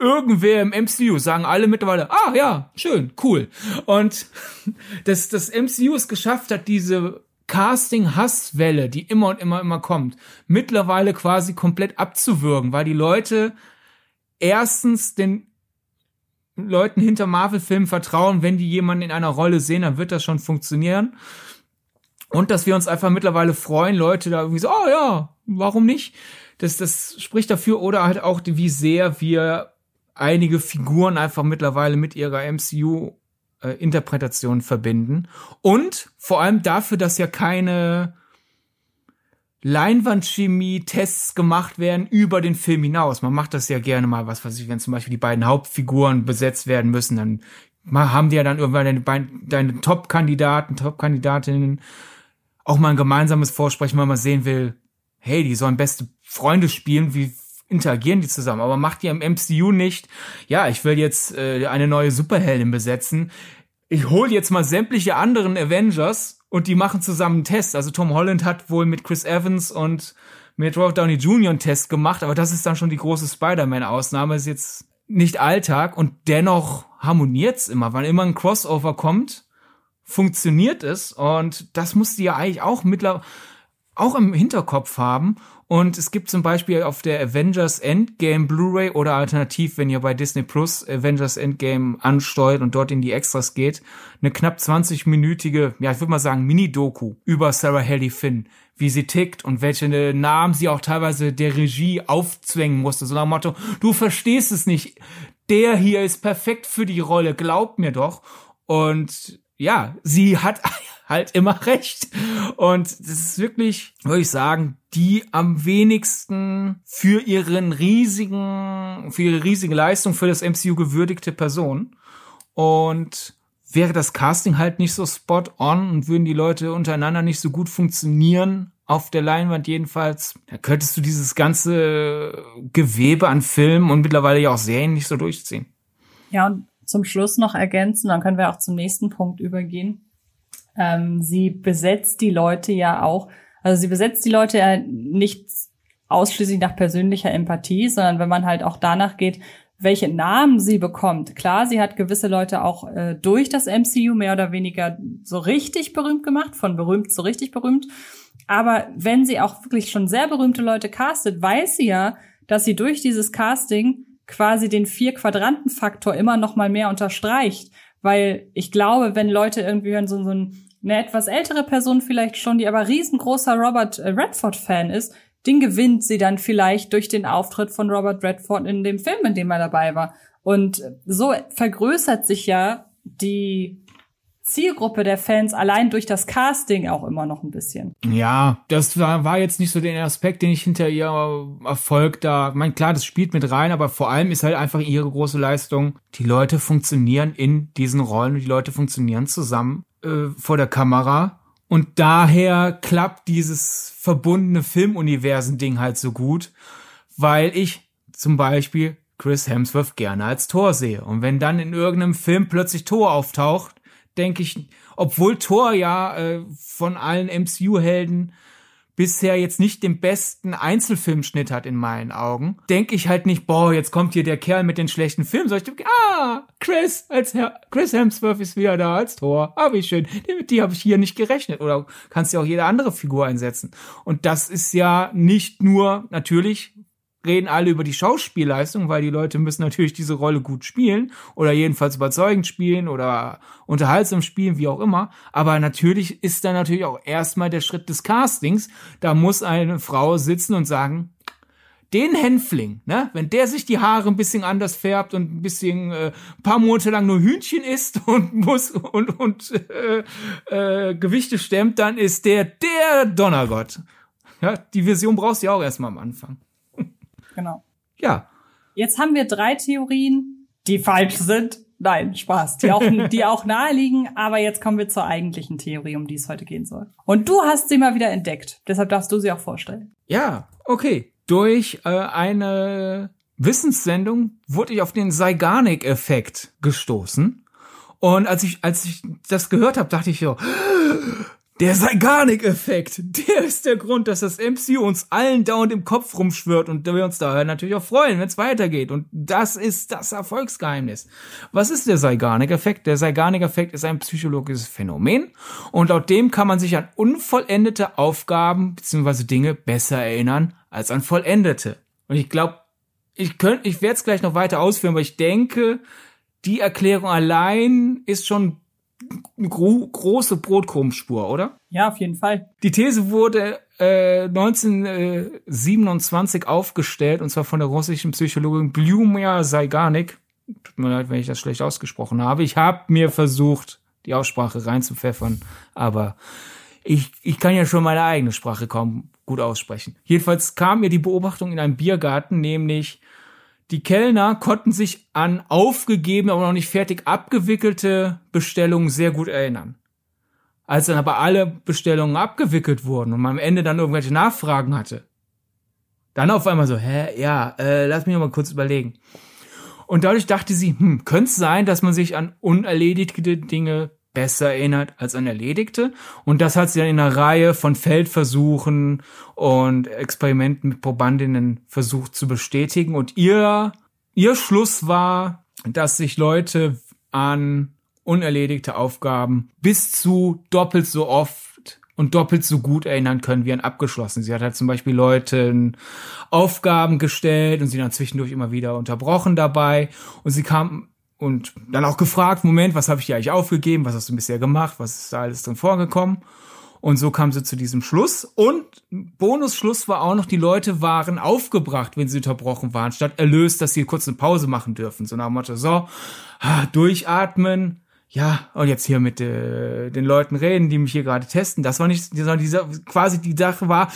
irgendwer im MCU, sagen alle mittlerweile, ah ja, schön, cool. Und [LAUGHS] dass das MCU es geschafft hat, diese Casting-Hasswelle, die immer und immer, immer kommt, mittlerweile quasi komplett abzuwürgen, weil die Leute erstens den Leuten hinter Marvel-Filmen vertrauen, wenn die jemanden in einer Rolle sehen, dann wird das schon funktionieren. Und dass wir uns einfach mittlerweile freuen, Leute da irgendwie so, oh ja, warum nicht? Das, das spricht dafür oder halt auch, wie sehr wir einige Figuren einfach mittlerweile mit ihrer MCU äh, Interpretation verbinden. Und vor allem dafür, dass ja keine Leinwandchemie-Tests gemacht werden über den Film hinaus. Man macht das ja gerne mal, was weiß ich, wenn zum Beispiel die beiden Hauptfiguren besetzt werden müssen, dann haben die ja dann irgendwann deine, deine Top-Kandidaten, Top-Kandidatinnen auch mal ein gemeinsames Vorsprechen, wenn man sehen will, hey, die sollen beste Freunde spielen, wie interagieren die zusammen, aber macht die im MCU nicht, ja, ich will jetzt äh, eine neue Superheldin besetzen, ich hole jetzt mal sämtliche anderen Avengers und die machen zusammen einen Test. Also Tom Holland hat wohl mit Chris Evans und mit Robert Downey Jr. einen Test gemacht, aber das ist dann schon die große Spider-Man-Ausnahme, ist jetzt nicht Alltag und dennoch harmoniert's immer, wann immer ein Crossover kommt, funktioniert es und das musst du ja eigentlich auch mittlerweile auch im Hinterkopf haben. Und es gibt zum Beispiel auf der Avengers Endgame Blu-ray oder alternativ, wenn ihr bei Disney Plus Avengers Endgame ansteuert und dort in die Extras geht, eine knapp 20-minütige, ja, ich würde mal sagen, Mini-Doku über Sarah Haley Finn, wie sie tickt und welche Namen sie auch teilweise der Regie aufzwängen musste. So nach dem Motto, du verstehst es nicht. Der hier ist perfekt für die Rolle, glaub mir doch. Und ja, sie hat [LAUGHS] halt immer recht. Und das ist wirklich, würde ich sagen, die am wenigsten für ihren riesigen, für ihre riesige Leistung für das MCU gewürdigte Person. Und wäre das Casting halt nicht so spot on und würden die Leute untereinander nicht so gut funktionieren, auf der Leinwand jedenfalls, da könntest du dieses ganze Gewebe an Filmen und mittlerweile ja auch Serien nicht so durchziehen. Ja, und zum Schluss noch ergänzen, dann können wir auch zum nächsten Punkt übergehen. Ähm, sie besetzt die Leute ja auch, also sie besetzt die Leute ja nicht ausschließlich nach persönlicher Empathie, sondern wenn man halt auch danach geht, welche Namen sie bekommt. Klar, sie hat gewisse Leute auch äh, durch das MCU mehr oder weniger so richtig berühmt gemacht, von berühmt zu richtig berühmt. Aber wenn sie auch wirklich schon sehr berühmte Leute castet, weiß sie ja, dass sie durch dieses Casting quasi den Vier-Quadranten-Faktor immer noch mal mehr unterstreicht. Weil ich glaube, wenn Leute irgendwie hören, so, so eine etwas ältere Person vielleicht schon, die aber riesengroßer Robert äh, Redford-Fan ist, den gewinnt sie dann vielleicht durch den Auftritt von Robert Redford in dem Film, in dem er dabei war. Und so vergrößert sich ja die Zielgruppe der Fans allein durch das Casting auch immer noch ein bisschen. Ja, das war, war jetzt nicht so der Aspekt, den ich hinter ihr Erfolg da, ich meine, klar, das spielt mit rein, aber vor allem ist halt einfach ihre große Leistung, die Leute funktionieren in diesen Rollen und die Leute funktionieren zusammen äh, vor der Kamera und daher klappt dieses verbundene Filmuniversen-Ding halt so gut, weil ich zum Beispiel Chris Hemsworth gerne als Tor sehe. Und wenn dann in irgendeinem Film plötzlich Tor auftaucht, denke ich, obwohl Thor ja äh, von allen MCU-Helden bisher jetzt nicht den besten Einzelfilmschnitt hat in meinen Augen, denke ich halt nicht, boah, jetzt kommt hier der Kerl mit den schlechten Filmen, sondern ich denke, ah, Chris, als Herr, Chris Hemsworth ist wieder da als Thor. Ah, wie schön. Mit die habe ich hier nicht gerechnet. Oder kannst ja auch jede andere Figur einsetzen. Und das ist ja nicht nur natürlich reden alle über die Schauspielleistung, weil die Leute müssen natürlich diese Rolle gut spielen oder jedenfalls überzeugend spielen oder unterhaltsam spielen, wie auch immer. Aber natürlich ist da natürlich auch erstmal der Schritt des Castings. Da muss eine Frau sitzen und sagen, den Hänfling, ne, wenn der sich die Haare ein bisschen anders färbt und ein bisschen äh, paar Monate lang nur Hühnchen isst [LAUGHS] und muss und und äh, äh, Gewichte stemmt, dann ist der der Donnergott. Ja, die Vision brauchst du ja auch erstmal am Anfang. Genau. Ja. Jetzt haben wir drei Theorien, die falsch sind. Nein, Spaß, die auch, die auch naheliegen. Aber jetzt kommen wir zur eigentlichen Theorie, um die es heute gehen soll. Und du hast sie mal wieder entdeckt. Deshalb darfst du sie auch vorstellen. Ja, okay. Durch äh, eine Wissenssendung wurde ich auf den Zeigarnik-Effekt gestoßen. Und als ich, als ich das gehört habe, dachte ich so, der Zeigarnik-Effekt, der ist der Grund, dass das MCU uns allen dauernd im Kopf rumschwirrt und wir uns daher natürlich auch freuen, wenn es weitergeht. Und das ist das Erfolgsgeheimnis. Was ist der Zeigarnik-Effekt? Der Zeigarnik-Effekt ist ein psychologisches Phänomen und laut dem kann man sich an unvollendete Aufgaben bzw. Dinge besser erinnern als an vollendete. Und ich glaube, ich könnte, ich werde es gleich noch weiter ausführen, aber ich denke, die Erklärung allein ist schon eine gro große Brotkrummspur, oder? Ja, auf jeden Fall. Die These wurde äh, 1927 aufgestellt, und zwar von der russischen Psychologin Blyumia Zeigarnik. Tut mir leid, wenn ich das schlecht ausgesprochen habe. Ich habe mir versucht, die Aussprache reinzupfeffern, aber ich, ich kann ja schon meine eigene Sprache kaum gut aussprechen. Jedenfalls kam mir die Beobachtung in einem Biergarten, nämlich die Kellner konnten sich an aufgegebene, aber noch nicht fertig abgewickelte Bestellungen sehr gut erinnern. Als dann aber alle Bestellungen abgewickelt wurden und man am Ende dann irgendwelche Nachfragen hatte, dann auf einmal so, hä, ja, äh, lass mich mal kurz überlegen. Und dadurch dachte sie, hm, könnte es sein, dass man sich an unerledigte Dinge besser erinnert als an erledigte. Und das hat sie dann in einer Reihe von Feldversuchen und Experimenten mit Probandinnen versucht zu bestätigen. Und ihr, ihr Schluss war, dass sich Leute an unerledigte Aufgaben bis zu doppelt so oft und doppelt so gut erinnern können wie an abgeschlossen. Sie hat halt zum Beispiel Leuten Aufgaben gestellt und sie dann zwischendurch immer wieder unterbrochen dabei. Und sie kam und dann auch gefragt, Moment, was habe ich dir eigentlich aufgegeben, was hast du bisher gemacht, was ist da alles drin vorgekommen? Und so kam sie zu diesem Schluss. Und Bonusschluss war auch noch, die Leute waren aufgebracht, wenn sie unterbrochen waren, statt erlöst, dass sie kurz eine Pause machen dürfen. So nach dem Motto, so, durchatmen, ja, und jetzt hier mit äh, den Leuten reden, die mich hier gerade testen. Das war nicht, sondern dieser, quasi die Sache war,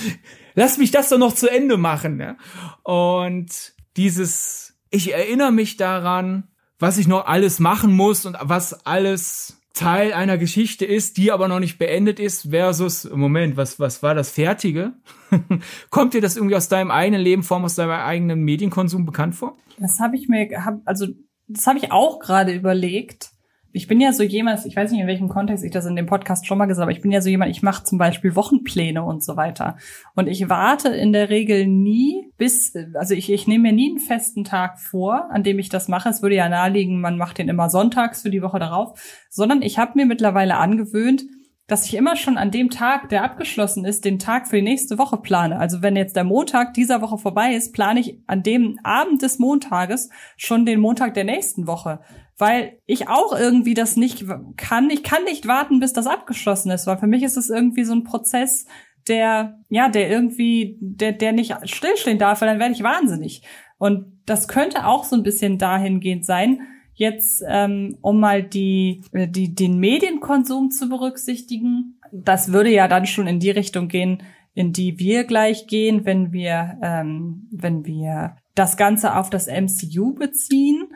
lass mich das doch noch zu Ende machen. Ja? Und dieses, ich erinnere mich daran, was ich noch alles machen muss und was alles Teil einer Geschichte ist, die aber noch nicht beendet ist, versus, Moment, was, was war das Fertige? [LAUGHS] Kommt dir das irgendwie aus deinem eigenen Leben vor, aus deinem eigenen Medienkonsum bekannt vor? Das habe ich mir, hab, also das habe ich auch gerade überlegt ich bin ja so jemand, ich weiß nicht, in welchem Kontext ich das in dem Podcast schon mal gesagt habe, ich bin ja so jemand, ich mache zum Beispiel Wochenpläne und so weiter. Und ich warte in der Regel nie bis, also ich, ich nehme mir nie einen festen Tag vor, an dem ich das mache. Es würde ja naheliegen, man macht den immer sonntags für die Woche darauf, sondern ich habe mir mittlerweile angewöhnt, dass ich immer schon an dem Tag, der abgeschlossen ist, den Tag für die nächste Woche plane. Also wenn jetzt der Montag dieser Woche vorbei ist, plane ich an dem Abend des Montages schon den Montag der nächsten Woche weil ich auch irgendwie das nicht kann. Ich kann nicht warten, bis das abgeschlossen ist, weil für mich ist es irgendwie so ein Prozess, der, ja, der irgendwie, der, der nicht stillstehen darf, weil dann werde ich wahnsinnig. Und das könnte auch so ein bisschen dahingehend sein, jetzt, ähm, um mal die, die, den Medienkonsum zu berücksichtigen. Das würde ja dann schon in die Richtung gehen, in die wir gleich gehen, wenn wir, ähm, wenn wir das Ganze auf das MCU beziehen.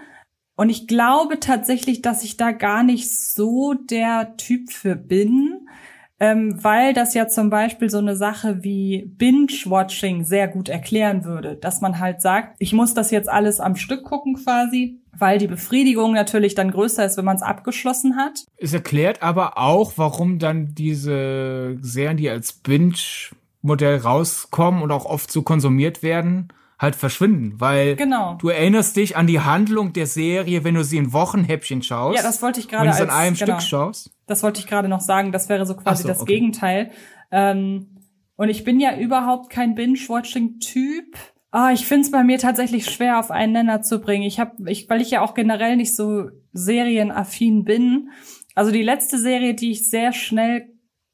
Und ich glaube tatsächlich, dass ich da gar nicht so der Typ für bin, ähm, weil das ja zum Beispiel so eine Sache wie Binge-Watching sehr gut erklären würde, dass man halt sagt, ich muss das jetzt alles am Stück gucken quasi, weil die Befriedigung natürlich dann größer ist, wenn man es abgeschlossen hat. Es erklärt aber auch, warum dann diese Serien, die als Binge-Modell rauskommen und auch oft so konsumiert werden, halt verschwinden, weil genau. du erinnerst dich an die Handlung der Serie, wenn du sie in Wochenhäppchen schaust. Ja, das wollte ich gerade Wenn du es an einem genau, Stück schaust. Das wollte ich gerade noch sagen. Das wäre so quasi so, das okay. Gegenteil. Ähm, und ich bin ja überhaupt kein Binge-Watching-Typ. Ah, ich finde es bei mir tatsächlich schwer, auf einen Nenner zu bringen. Ich habe, ich, weil ich ja auch generell nicht so serienaffin bin. Also die letzte Serie, die ich sehr schnell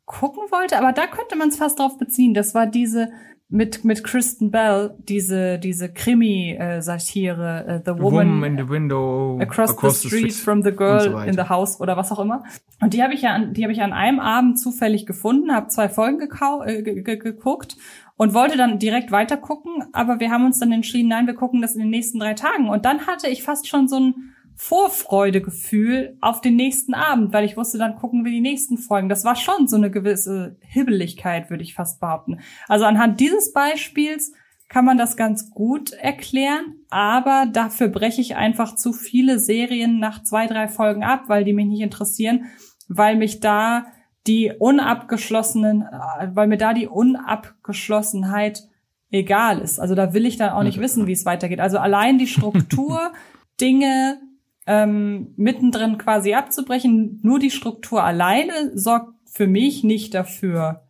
gucken wollte, aber da könnte man es fast drauf beziehen. Das war diese mit mit Kristen Bell diese diese Krimi äh, Satire äh, The Woman, Woman in the Window Across, across the, street, from the Girl so in the House oder was auch immer. Und die habe ich ja an, die habe ich an einem Abend zufällig gefunden, habe zwei Folgen äh, geguckt und wollte dann direkt weiter gucken, aber wir haben uns dann entschieden, nein, wir gucken das in den nächsten drei Tagen. Und dann hatte ich fast schon so ein Vorfreudegefühl auf den nächsten Abend, weil ich wusste, dann gucken wir die nächsten Folgen. Das war schon so eine gewisse Hibbeligkeit, würde ich fast behaupten. Also anhand dieses Beispiels kann man das ganz gut erklären, aber dafür breche ich einfach zu viele Serien nach zwei, drei Folgen ab, weil die mich nicht interessieren, weil mich da die unabgeschlossenen, äh, weil mir da die Unabgeschlossenheit egal ist. Also da will ich dann auch nicht wissen, wie es weitergeht. Also allein die Struktur, [LAUGHS] Dinge ähm, mittendrin quasi abzubrechen, nur die Struktur alleine sorgt für mich nicht dafür,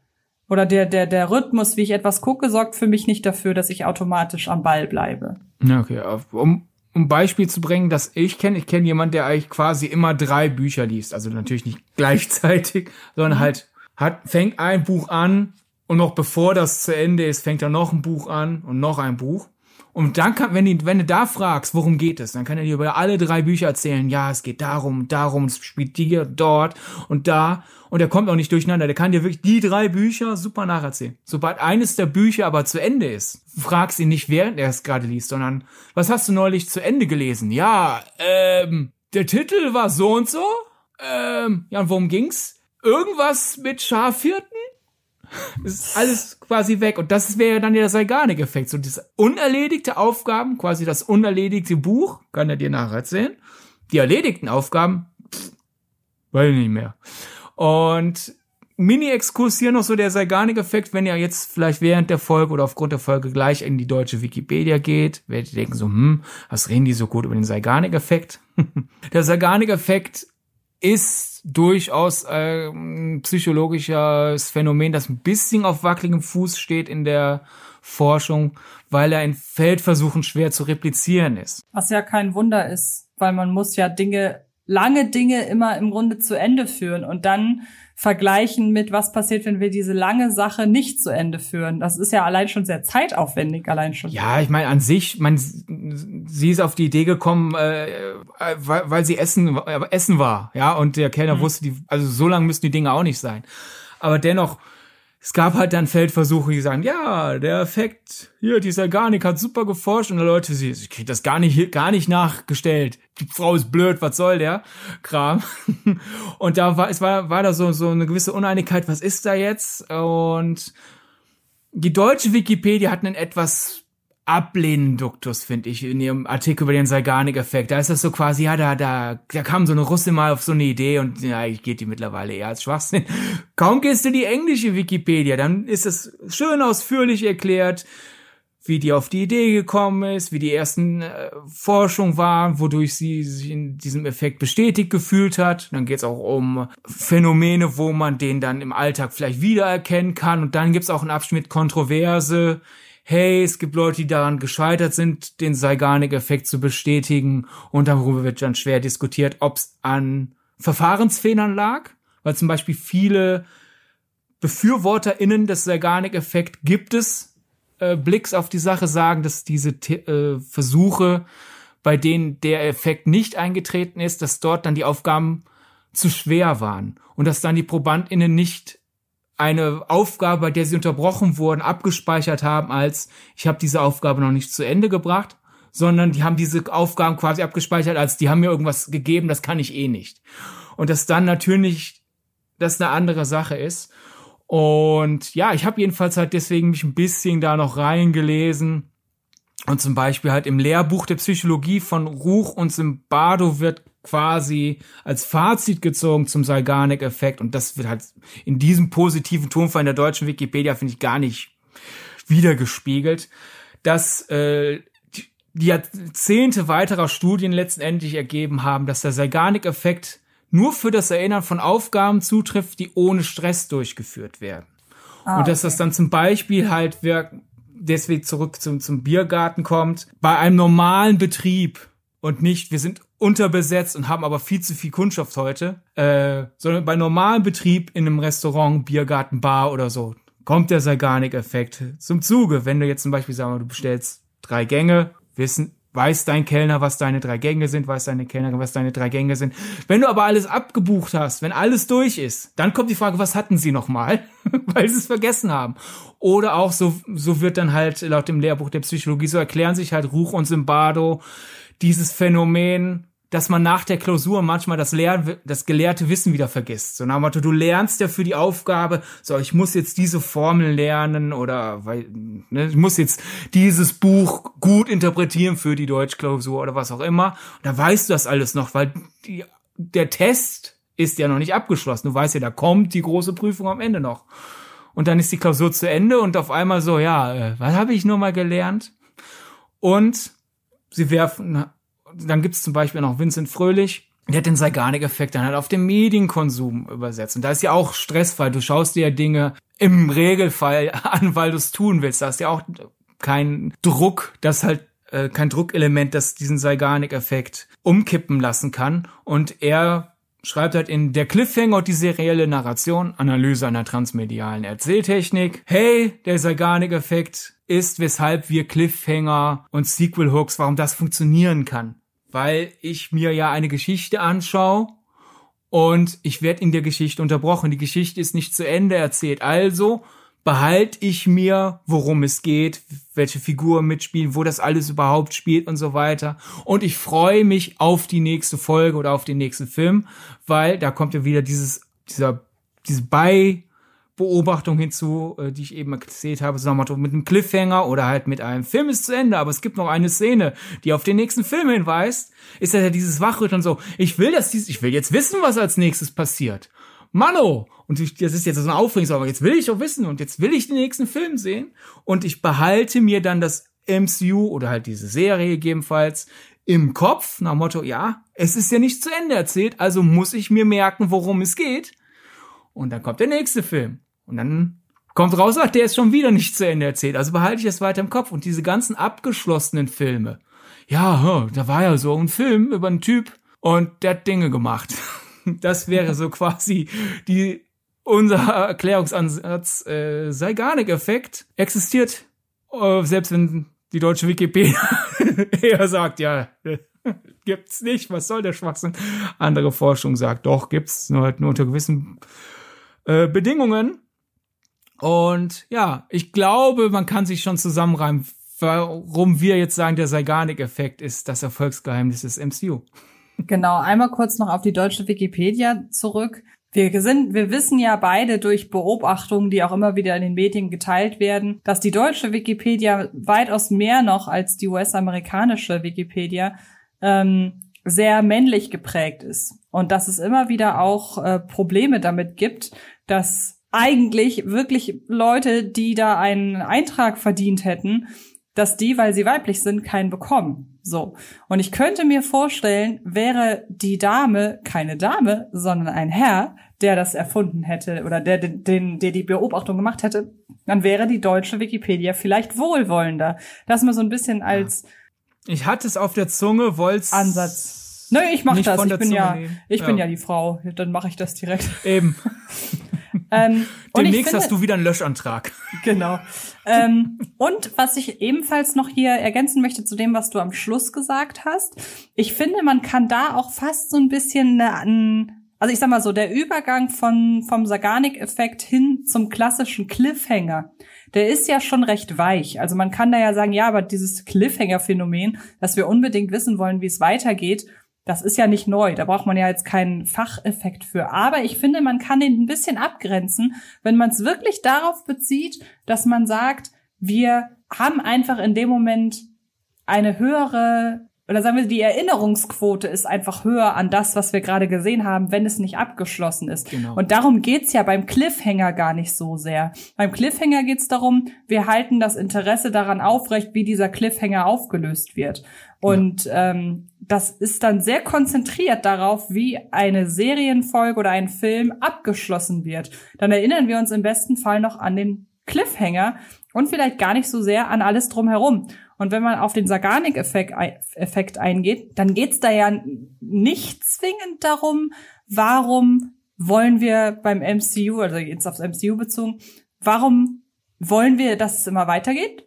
oder der, der, der Rhythmus, wie ich etwas gucke, sorgt für mich nicht dafür, dass ich automatisch am Ball bleibe. Okay, um, um Beispiel zu bringen, dass ich kenne, ich kenne jemand, der eigentlich quasi immer drei Bücher liest. Also natürlich nicht [LAUGHS] gleichzeitig, sondern halt hat, fängt ein Buch an und noch bevor das zu Ende ist, fängt er noch ein Buch an und noch ein Buch. Und dann kann, wenn, die, wenn du da fragst, worum geht es, dann kann er dir über alle drei Bücher erzählen, ja, es geht darum, darum, es spielt hier, dort und da. Und er kommt auch nicht durcheinander. Der kann dir wirklich die drei Bücher super nacherzählen. Sobald eines der Bücher aber zu Ende ist, fragst ihn nicht, während er es gerade liest, sondern was hast du neulich zu Ende gelesen? Ja, ähm, der Titel war so und so. Ähm, ja, und worum ging's? Irgendwas mit Schafhirten? Ist alles quasi weg. Und das wäre dann ja der Seigarnik-Effekt. So diese unerledigte Aufgaben, quasi das unerledigte Buch, kann er dir nacherzählen. Die erledigten Aufgaben, pff, weiß ich nicht mehr. Und Mini-Exkurs hier noch so der Seigarnik-Effekt, wenn ihr jetzt vielleicht während der Folge oder aufgrund der Folge gleich in die deutsche Wikipedia geht, werdet ihr denken so, hm, was reden die so gut über den Seigarnik-Effekt? [LAUGHS] der Seigarnik-Effekt ist durchaus äh, ein psychologisches Phänomen, das ein bisschen auf wackeligem Fuß steht in der Forschung, weil er in Feldversuchen schwer zu replizieren ist. Was ja kein Wunder ist, weil man muss ja Dinge, lange Dinge immer im Grunde zu Ende führen und dann vergleichen mit, was passiert, wenn wir diese lange Sache nicht zu Ende führen. Das ist ja allein schon sehr zeitaufwendig, allein schon. Ja, ich meine, an sich, man, sie ist auf die Idee gekommen, äh, weil, weil sie essen, äh, essen war, ja, und der Kellner mhm. wusste, die, also so lang müssen die Dinge auch nicht sein. Aber dennoch, es gab halt dann Feldversuche, die sagen, ja, der Effekt, hier, dieser Garnik hat super geforscht und die Leute, sie, ich krieg das gar nicht, gar nicht nachgestellt. Die Frau ist blöd, was soll der Kram? [LAUGHS] Und da war, es war, war da so, so eine gewisse Uneinigkeit, was ist da jetzt? Und die deutsche Wikipedia hat einen etwas Ablehnenduktus, finde ich, in ihrem Artikel über den Seigarnik-Effekt. Da ist das so quasi, ja, da, da, da kam so eine Russin mal auf so eine Idee und ja, ich geht die mittlerweile eher als Schwachsinn. [LAUGHS] Kaum gehst du die englische Wikipedia, dann ist es schön ausführlich erklärt, wie die auf die Idee gekommen ist, wie die ersten äh, Forschungen waren, wodurch sie sich in diesem Effekt bestätigt gefühlt hat. Dann geht es auch um Phänomene, wo man den dann im Alltag vielleicht wiedererkennen kann. Und dann gibt's auch einen Abschnitt Kontroverse, hey, es gibt Leute, die daran gescheitert sind, den Zeigarnik-Effekt zu bestätigen. Und darüber wird dann schwer diskutiert, ob es an Verfahrensfehlern lag, weil zum Beispiel viele BefürworterInnen des Zeigarnik-Effekt gibt es, äh, Blicks auf die Sache sagen, dass diese äh, Versuche, bei denen der Effekt nicht eingetreten ist, dass dort dann die Aufgaben zu schwer waren und dass dann die ProbandInnen nicht eine Aufgabe, bei der sie unterbrochen wurden, abgespeichert haben als ich habe diese Aufgabe noch nicht zu Ende gebracht, sondern die haben diese Aufgaben quasi abgespeichert als die haben mir irgendwas gegeben, das kann ich eh nicht. Und dass dann natürlich das eine andere Sache ist. Und ja, ich habe jedenfalls halt deswegen mich ein bisschen da noch reingelesen. Und zum Beispiel halt im Lehrbuch der Psychologie von Ruch und Zimbardo wird quasi als Fazit gezogen zum Zeigarnik-Effekt und das wird halt in diesem positiven Tonfall in der deutschen Wikipedia, finde ich, gar nicht wiedergespiegelt, dass äh, die Jahrzehnte weiterer Studien letztendlich ergeben haben, dass der Zeigarnik-Effekt nur für das Erinnern von Aufgaben zutrifft, die ohne Stress durchgeführt werden. Ah, und dass okay. das dann zum Beispiel halt wirkt, deswegen zurück zum, zum Biergarten kommt, bei einem normalen Betrieb und nicht, wir sind unterbesetzt und haben aber viel zu viel Kundschaft heute, äh, sondern bei normalem Betrieb in einem Restaurant, Biergarten, Bar oder so kommt der Zeigarnik-Effekt zum Zuge. Wenn du jetzt zum Beispiel sagen wir, du bestellst drei Gänge, wissen, weiß dein Kellner, was deine drei Gänge sind, weiß deine Kellnerin, was deine drei Gänge sind. Wenn du aber alles abgebucht hast, wenn alles durch ist, dann kommt die Frage, was hatten sie nochmal, [LAUGHS] weil sie es vergessen haben. Oder auch so, so wird dann halt laut dem Lehrbuch der Psychologie, so erklären sich halt Ruch und Simbado dieses Phänomen, dass man nach der Klausur manchmal das, Lehr das gelehrte Wissen wieder vergisst. So nach Motto, du lernst ja für die Aufgabe, so ich muss jetzt diese Formel lernen oder weil, ne, ich muss jetzt dieses Buch gut interpretieren für die Deutschklausur oder was auch immer. Und da weißt du das alles noch, weil die, der Test ist ja noch nicht abgeschlossen. Du weißt ja, da kommt die große Prüfung am Ende noch. Und dann ist die Klausur zu Ende und auf einmal so, ja, äh, was habe ich nur mal gelernt? Und sie werfen dann gibt's zum Beispiel noch Vincent Fröhlich, der hat den Zeigarnik-Effekt dann halt auf den Medienkonsum übersetzt. Und da ist ja auch Stressfall. Du schaust dir ja Dinge im Regelfall [LAUGHS] an, weil du es tun willst. Da ist ja auch kein Druck, das halt äh, kein Druckelement, das diesen Zeigarnik-Effekt umkippen lassen kann. Und er schreibt halt in Der Cliffhanger und die serielle Narration, Analyse einer transmedialen Erzähltechnik. Hey, der Zeigarnik-Effekt ist, weshalb wir Cliffhanger und Sequel-Hooks, warum das funktionieren kann weil ich mir ja eine Geschichte anschaue und ich werde in der Geschichte unterbrochen. Die Geschichte ist nicht zu Ende erzählt. Also behalte ich mir, worum es geht, welche Figuren mitspielen, wo das alles überhaupt spielt und so weiter. Und ich freue mich auf die nächste Folge oder auf den nächsten Film, weil da kommt ja wieder dieses, dieser, diese bei Beobachtung hinzu, äh, die ich eben erzählt habe, so mit einem Cliffhanger oder halt mit einem Film ist zu Ende, aber es gibt noch eine Szene, die auf den nächsten Film hinweist, ist ja dieses Wachrütteln so, ich will, dies, ich will jetzt wissen, was als nächstes passiert. Mano! Und das ist jetzt so ein Aufregung, aber jetzt will ich auch wissen und jetzt will ich den nächsten Film sehen und ich behalte mir dann das MCU oder halt diese Serie gegebenenfalls im Kopf, nach Motto, ja, es ist ja nicht zu Ende erzählt, also muss ich mir merken, worum es geht. Und dann kommt der nächste Film. Und dann kommt raus, ach, der ist schon wieder nicht zu Ende erzählt. Also behalte ich das weiter im Kopf. Und diese ganzen abgeschlossenen Filme. Ja, da war ja so ein Film über einen Typ und der hat Dinge gemacht. [LAUGHS] Das wäre so quasi die, unser Erklärungsansatz. Äh, Zeigarnik-Effekt existiert, äh, selbst wenn die deutsche Wikipedia [LAUGHS] eher sagt, ja, [LAUGHS] gibt's nicht, was soll der Schwachsinn? Andere Forschung sagt, doch, gibt's, nur halt nur unter gewissen äh, Bedingungen. Und ja, ich glaube, man kann sich schon zusammenreimen, warum wir jetzt sagen, der Zeigarnik-Effekt ist das Erfolgsgeheimnis des MCU. Genau, einmal kurz noch auf die deutsche Wikipedia zurück. Wir sind, wir wissen ja beide durch Beobachtungen, die auch immer wieder in den Medien geteilt werden, dass die deutsche Wikipedia weitaus mehr noch als die US-amerikanische Wikipedia ähm, sehr männlich geprägt ist und dass es immer wieder auch äh, Probleme damit gibt, dass eigentlich wirklich Leute, die da einen Eintrag verdient hätten, dass die, weil sie weiblich sind, keinen bekommen. So. Und ich könnte mir vorstellen, wäre die Dame keine Dame, sondern ein Herr, der das erfunden hätte oder der, den, der die Beobachtung gemacht hätte, dann wäre die deutsche Wikipedia vielleicht wohlwollender. Das mal so ein bisschen als Ich hatte es auf der Zunge, wollt's Ansatz. Nö, ich mach das. Ich bin ja, ich ja. bin ja die Frau. Dann mache ich das direkt. [LAUGHS] Eben. Ähm, Demnächst finde, hast du wieder einen Löschantrag. [LAUGHS] Genau. ähm, und was ich ebenfalls noch hier ergänzen möchte zu dem, was du am Schluss gesagt hast. Ich finde, man kann da auch fast so ein bisschen eine, also ich sag mal so, der Übergang von, vom Saganik-Effekt hin zum klassischen Cliffhanger, der ist ja schon recht weich. Also man kann da ja sagen, ja, aber dieses Cliffhanger-Phänomen, dass wir unbedingt wissen wollen, wie es weitergeht, das ist ja nicht neu, da braucht man ja jetzt keinen Facheffekt für. Aber ich finde, man kann den ein bisschen abgrenzen, wenn man es wirklich darauf bezieht, dass man sagt, wir haben einfach in dem Moment eine höhere oder sagen wir, die Erinnerungsquote ist einfach höher an das, was wir gerade gesehen haben, wenn es nicht abgeschlossen ist. Genau. Und darum geht's ja beim Cliffhanger gar nicht so sehr. Beim Cliffhanger geht's darum, wir halten das Interesse daran aufrecht, wie dieser Cliffhanger aufgelöst wird. Und ja. ähm, das ist dann sehr konzentriert darauf, wie eine Serienfolge oder ein Film abgeschlossen wird. Dann erinnern wir uns im besten Fall noch an den Cliffhanger und vielleicht gar nicht so sehr an alles drumherum. Und wenn man auf den Saganik-Effekt eingeht, dann geht's da ja nicht zwingend darum, warum wollen wir beim MCU, also jetzt aufs MCU bezogen, warum wollen wir, dass es immer weitergeht?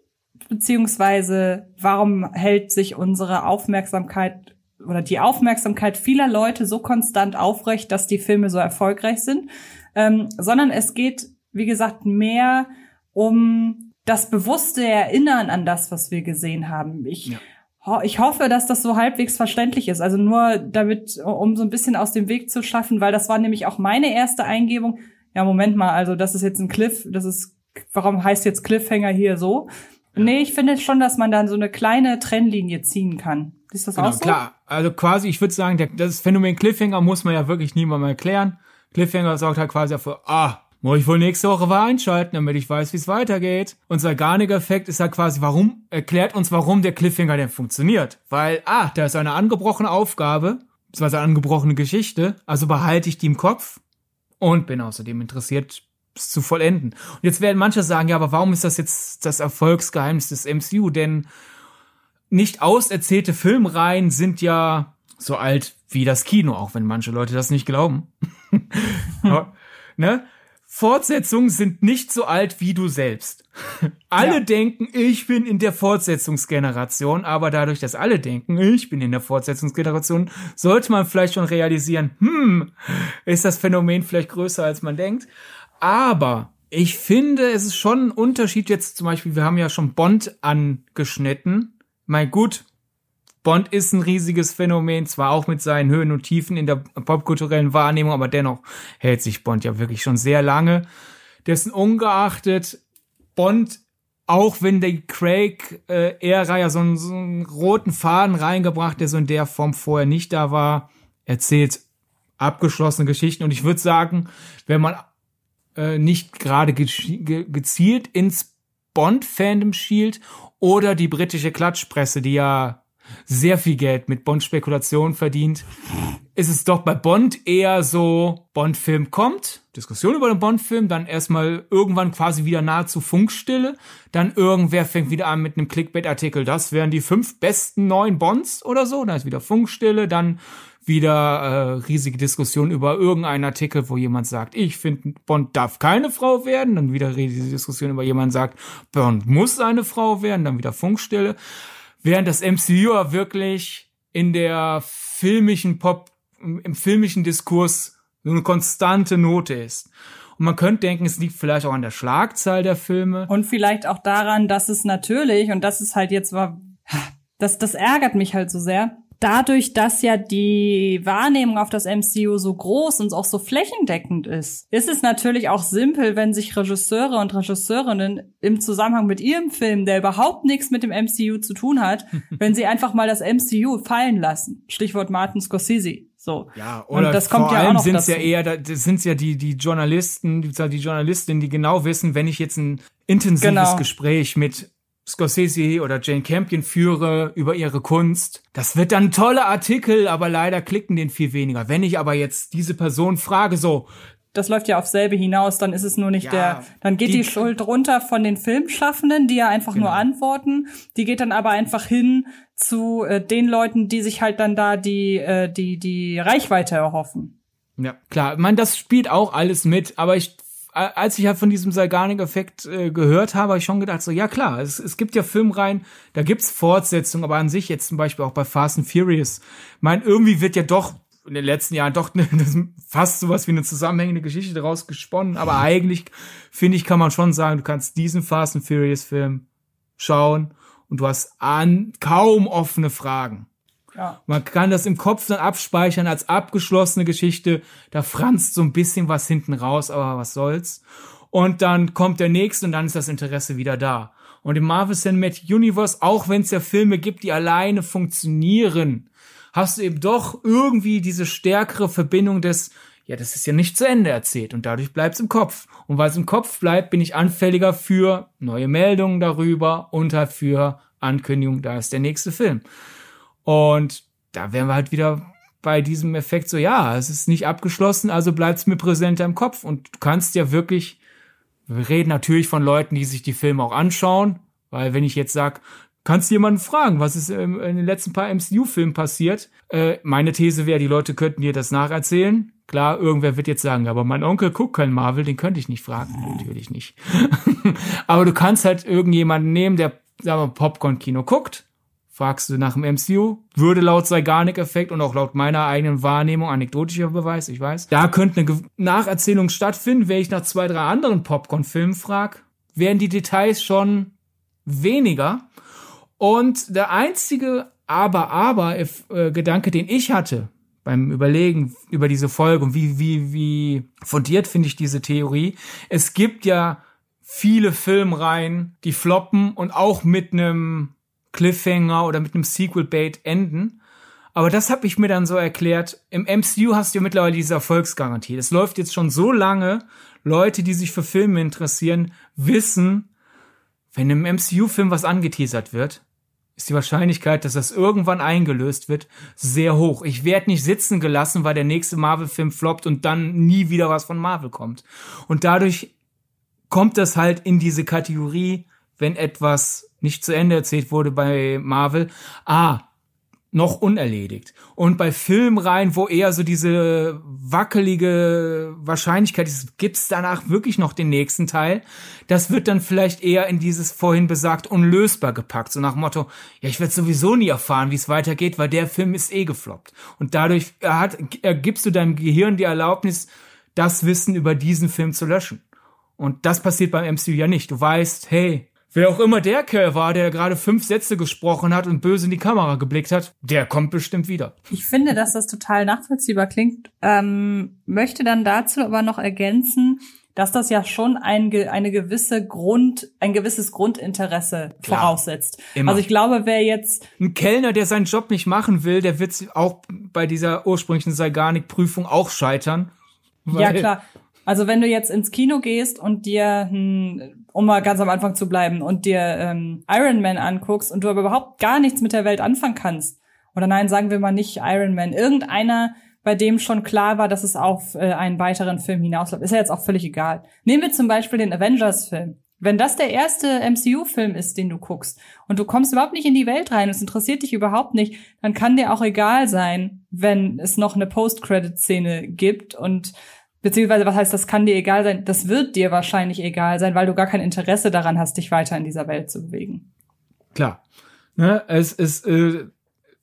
Beziehungsweise warum hält sich unsere Aufmerksamkeit oder die Aufmerksamkeit vieler Leute so konstant aufrecht, dass die Filme so erfolgreich sind? Ähm, sondern es geht, wie gesagt, mehr um das bewusste Erinnern an das, was wir gesehen haben. Ich ja ich hoffe, dass das so halbwegs verständlich ist. Also nur damit, um so ein bisschen aus dem Weg zu schaffen, weil das war nämlich auch meine erste Eingebung. Ja, Moment mal, also das ist jetzt ein Cliff, das ist, warum heißt jetzt Cliffhanger hier so? Nee, ich finde schon, dass man dann so eine kleine Trennlinie ziehen kann. Ist das genau, auch so? Klar, also quasi, ich würde sagen, der, das Phänomen Cliffhanger muss man ja wirklich niemandem erklären. Cliffhanger sorgt halt quasi dafür, ah, muss ich wohl nächste Woche mal einschalten, damit ich weiß, wie es weitergeht. Und Zeigarnik-Effekt ist halt quasi, warum, erklärt uns, warum der Cliffhanger denn funktioniert. Weil, ah, da ist eine angebrochene Aufgabe, beziehungsweise eine angebrochene Geschichte, also behalte ich die im Kopf und bin außerdem interessiert, es zu vollenden. Und jetzt werden manche sagen, ja, aber warum ist das jetzt das Erfolgsgeheimnis des MCU? Denn nicht auserzählte Filmreihen sind ja so alt wie das Kino, auch wenn manche Leute das nicht glauben. [LAUGHS] [LAUGHS] ne? Fortsetzungen sind nicht so alt wie du selbst. [LAUGHS] alle ja. denken, ich bin in der Fortsetzungsgeneration, aber dadurch, dass alle denken, ich bin in der Fortsetzungsgeneration, sollte man vielleicht schon realisieren, hm, ist das Phänomen vielleicht größer, als man denkt. Aber ich finde, es ist schon ein Unterschied jetzt zum Beispiel, wir haben ja schon Bond angeschnitten. Mein gut, Bond ist ein riesiges Phänomen, zwar auch mit seinen Höhen und Tiefen in der popkulturellen Wahrnehmung, aber dennoch hält sich Bond ja wirklich schon sehr lange. Dessen ungeachtet Bond, auch wenn der Craig-Ära ja so einen, so einen roten Faden reingebracht, der so in der Form vorher nicht da war, erzählt abgeschlossene Geschichten. Und ich würde sagen, wenn man äh, nicht gerade ge ge gezielt ins Bond-Fandom schielt oder die britische Klatschpresse, die ja sehr viel Geld mit Bond-Spekulationen verdient, ist es doch bei Bond eher so, Bond-Film kommt, Diskussion über den Bond-Film, dann erstmal irgendwann quasi wieder nahezu Funkstille, dann irgendwer fängt wieder an mit einem Clickbait-Artikel, das wären die fünf besten neuen Bonds oder so, dann ist wieder Funkstille, dann wieder äh, riesige Diskussion über irgendeinen Artikel, wo jemand sagt, ich finde, Bond darf keine Frau werden, dann wieder riesige Diskussion über jemand sagt, Bond muss eine Frau werden, dann wieder Funkstille. Während das MCU wirklich in der filmischen Pop, im filmischen Diskurs so eine konstante Note ist. Und man könnte denken, es liegt vielleicht auch an der Schlagzahl der Filme. Und vielleicht auch daran, dass es natürlich, und das ist halt jetzt das, das ärgert mich halt so sehr, dadurch, dass ja die Wahrnehmung auf das MCU so groß und auch so flächendeckend ist, ist es natürlich auch simpel, wenn sich Regisseure und Regisseurinnen im Zusammenhang mit ihrem Film, der überhaupt nichts mit dem MCU zu tun hat, [LAUGHS] wenn sie einfach mal das MCU fallen lassen. Stichwort Martin Scorsese. So. Ja, oder und das kommt vor ja allem auch sind ja eher, das sind ja die, die Journalisten, die, die Journalistinnen, die genau wissen, wenn ich jetzt ein intensives genau. Gespräch mit Scorsese oder Jane Campion führe über ihre Kunst. Das wird dann ein toller Artikel, aber leider klicken den viel weniger. Wenn ich aber jetzt diese Person frage, so, das läuft ja auf selbe hinaus, dann ist es nur nicht ja, der, dann geht die, die, Schuld runter von den Filmschaffenden, die ja einfach genau. nur antworten. Die geht dann aber einfach hin zu äh, den Leuten, die sich halt dann da die, äh, die, die Reichweite erhoffen. Ja, klar. Man, das spielt auch alles mit, aber ich als ich halt von diesem Zeigarnik-Effekt äh, gehört habe, habe ich schon gedacht, so, ja klar, es, es gibt ja Filmreihen, da gibt's Fortsetzungen, aber an sich jetzt zum Beispiel auch bei Fast and Furious, mein, irgendwie wird ja doch in den letzten Jahren doch [LAUGHS] ne, fast sowas wie eine zusammenhängende Geschichte daraus gesponnen, aber eigentlich, finde ich, kann man schon sagen, du kannst diesen Fast and Furious Film schauen und du hast an kaum offene Fragen. Ja. Man kann das im Kopf dann abspeichern als abgeschlossene Geschichte. Da franzt so ein bisschen was hinten raus, aber was soll's. Und dann kommt der nächste und dann ist das Interesse wieder da. Und im Marvel Cinematic Universe, auch wenn es ja Filme gibt, die alleine funktionieren, hast du eben doch irgendwie diese stärkere Verbindung des, ja, das ist ja nicht zu Ende erzählt und dadurch bleibt's im Kopf. Und weil es im Kopf bleibt, bin ich anfälliger für neue Meldungen darüber und halt für Ankündigungen, da ist der nächste Film. Und da wären wir halt wieder bei diesem Effekt so, ja, es ist nicht abgeschlossen, also bleibt es mir präsenter im Kopf. Und du kannst ja wirklich, wir reden natürlich von Leuten, die sich die Filme auch anschauen, weil wenn ich jetzt sag, kannst du jemanden fragen, was ist in den letzten paar MCU-Filmen passiert? Äh, meine These wäre, die Leute könnten dir das nacherzählen. Klar, irgendwer wird jetzt sagen, aber mein Onkel guckt kein Marvel, den könnte ich nicht fragen. Natürlich nicht. [LAUGHS] aber du kannst halt irgendjemanden nehmen, der, sagen wir, Popcorn-Kino guckt. Fragst du nach dem MCU, würde laut Zeigarnik-Effekt und auch laut meiner eigenen Wahrnehmung, anekdotischer Beweis, ich weiß, da könnte eine Nacherzählung stattfinden. Wenn ich nach zwei, drei anderen Popcorn-Filmen frag, wären die Details schon weniger. Und der einzige Aber-Aber-Gedanke, den ich hatte, beim Überlegen über diese Folge und wie, wie, wie fundiert finde ich diese Theorie. Es gibt ja viele Filmreihen, die floppen und auch mit einem Cliffhanger oder mit einem Sequel-Bait enden. Aber das habe ich mir dann so erklärt. Im MCU hast du ja mittlerweile diese Erfolgsgarantie. Das läuft jetzt schon so lange. Leute, die sich für Filme interessieren, wissen, wenn im MCU-Film was angeteasert wird, ist die Wahrscheinlichkeit, dass das irgendwann eingelöst wird, sehr hoch. Ich werde nicht sitzen gelassen, weil der nächste Marvel-Film floppt und dann nie wieder was von Marvel kommt. Und dadurch kommt das halt in diese Kategorie, wenn etwas nicht zu Ende erzählt wurde bei Marvel. Ah, noch unerledigt. Und bei Filmreihen, wo eher so diese wackelige Wahrscheinlichkeit ist, gibt's danach wirklich noch den nächsten Teil. Das wird dann vielleicht eher in dieses vorhin besagt unlösbar gepackt. So nach dem Motto, ja, ich werde sowieso nie erfahren, wie es weitergeht, weil der Film ist eh gefloppt. Und dadurch hat, gibst du deinem Gehirn die Erlaubnis, das Wissen über diesen Film zu löschen. Und das passiert beim MCU ja nicht. Du weißt, hey, Wer auch immer der Kerl war, der gerade fünf Sätze gesprochen hat und böse in die Kamera geblickt hat, der kommt bestimmt wieder. Ich finde, dass das total nachvollziehbar klingt. Ähm, möchte dann dazu aber noch ergänzen, dass das ja schon ein, eine gewisse Grund, ein gewisses Grundinteresse Klar, voraussetzt. Immer. Also ich glaube, wer jetzt ein Kellner, der seinen Job nicht machen will, der wird auch bei dieser ursprünglichen Saiganik-Prüfung auch scheitern. Ja klar. Also wenn du jetzt ins Kino gehst und dir, hm, um mal ganz am Anfang zu bleiben, und dir ähm, Iron Man anguckst und du aber überhaupt gar nichts mit der Welt anfangen kannst, oder nein, sagen wir mal nicht Iron Man, irgendeiner, bei dem schon klar war, dass es auf äh, einen weiteren Film hinausläuft, ist ja jetzt auch völlig egal. Nehmen wir zum Beispiel den Avengers-Film. Wenn das der erste MCU-Film ist, den du guckst, und du kommst überhaupt nicht in die Welt rein, es interessiert dich überhaupt nicht, dann kann dir auch egal sein, wenn es noch eine Post-Credit-Szene gibt und Beziehungsweise, was heißt, das kann dir egal sein? Das wird dir wahrscheinlich egal sein, weil du gar kein Interesse daran hast, dich weiter in dieser Welt zu bewegen. Klar. Ne, es ist, äh,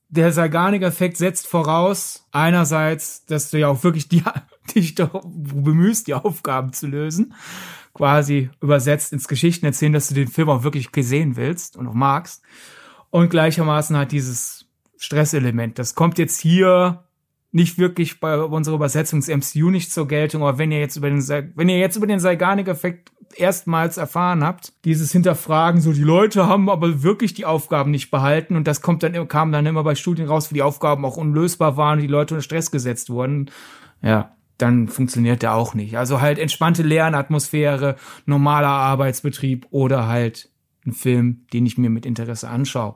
der Saganik-Effekt setzt voraus, einerseits, dass du ja auch wirklich die, [LAUGHS] dich doch bemühst, die Aufgaben zu lösen. Quasi übersetzt ins Geschichten erzählen, dass du den Film auch wirklich gesehen willst und auch magst. Und gleichermaßen hat dieses Stresselement. Das kommt jetzt hier nicht wirklich bei unserer Übersetzung des MCU nicht zur Geltung, aber wenn ihr jetzt über den, wenn ihr jetzt über den Saiganik-Effekt erstmals erfahren habt, dieses Hinterfragen, so die Leute haben aber wirklich die Aufgaben nicht behalten und das kommt dann, kam dann immer bei Studien raus, wo die Aufgaben auch unlösbar waren und die Leute unter Stress gesetzt wurden. Ja, dann funktioniert der auch nicht. Also halt entspannte Lernatmosphäre, normaler Arbeitsbetrieb oder halt ein Film, den ich mir mit Interesse anschaue.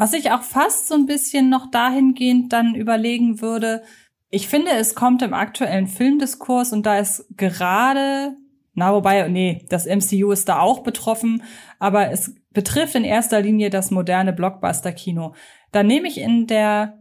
Was ich auch fast so ein bisschen noch dahingehend dann überlegen würde, ich finde, es kommt im aktuellen Filmdiskurs und da ist gerade, na wobei, nee, das MCU ist da auch betroffen, aber es betrifft in erster Linie das moderne Blockbuster-Kino. Da nehme ich in der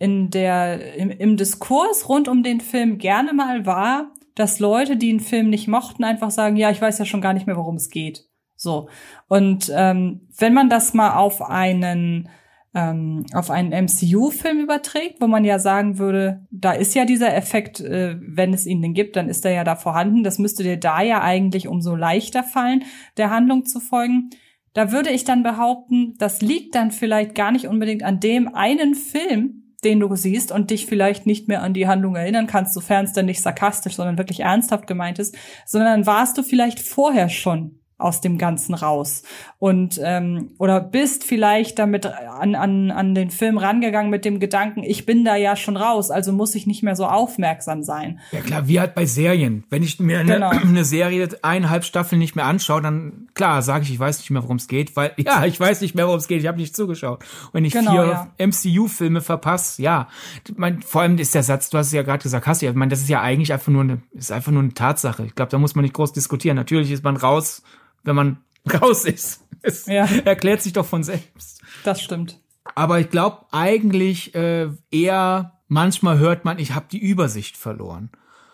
in der im, im Diskurs rund um den Film gerne mal wahr, dass Leute, die einen Film nicht mochten, einfach sagen, ja, ich weiß ja schon gar nicht mehr, worum es geht. So. Und ähm, wenn man das mal auf einen ähm, auf einen MCU-Film überträgt, wo man ja sagen würde, da ist ja dieser Effekt, äh, wenn es ihn denn gibt, dann ist er ja da vorhanden. Das müsste dir da ja eigentlich umso leichter fallen, der Handlung zu folgen. Da würde ich dann behaupten, das liegt dann vielleicht gar nicht unbedingt an dem einen Film, den du siehst und dich vielleicht nicht mehr an die Handlung erinnern kannst, sofern es dann nicht sarkastisch, sondern wirklich ernsthaft gemeint ist, sondern warst du vielleicht vorher schon aus dem Ganzen raus und ähm, oder bist vielleicht damit an, an, an den Film rangegangen mit dem Gedanken, ich bin da ja schon raus, also muss ich nicht mehr so aufmerksam sein. Ja klar, wie halt bei Serien. Wenn ich mir eine, genau. [CLEARS THROAT] eine Serie eineinhalb Staffeln nicht mehr anschaue, dann klar sage ich, ich weiß nicht mehr, worum es geht, weil [LAUGHS] ja, ich weiß nicht mehr, worum es geht, ich habe nicht zugeschaut. Und wenn ich genau, vier ja. MCU-Filme verpasse, ja, mein, vor allem ist der Satz, du hast es ja gerade gesagt, hast du ja, ich meine, das ist ja eigentlich einfach nur eine, ist einfach nur eine Tatsache. Ich glaube, da muss man nicht groß diskutieren. Natürlich ist man raus wenn man [LAUGHS] raus ist. Es ja. erklärt sich doch von selbst. Das stimmt. Aber ich glaube eigentlich äh, eher manchmal hört man, ich habe die Übersicht verloren.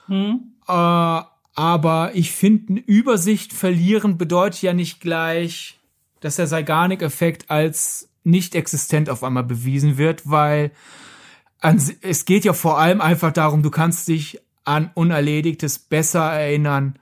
Hm. Äh, aber ich finde, Übersicht verlieren bedeutet ja nicht gleich, dass der Zeigarnik-Effekt als nicht existent auf einmal bewiesen wird, weil an, es geht ja vor allem einfach darum, du kannst dich an Unerledigtes besser erinnern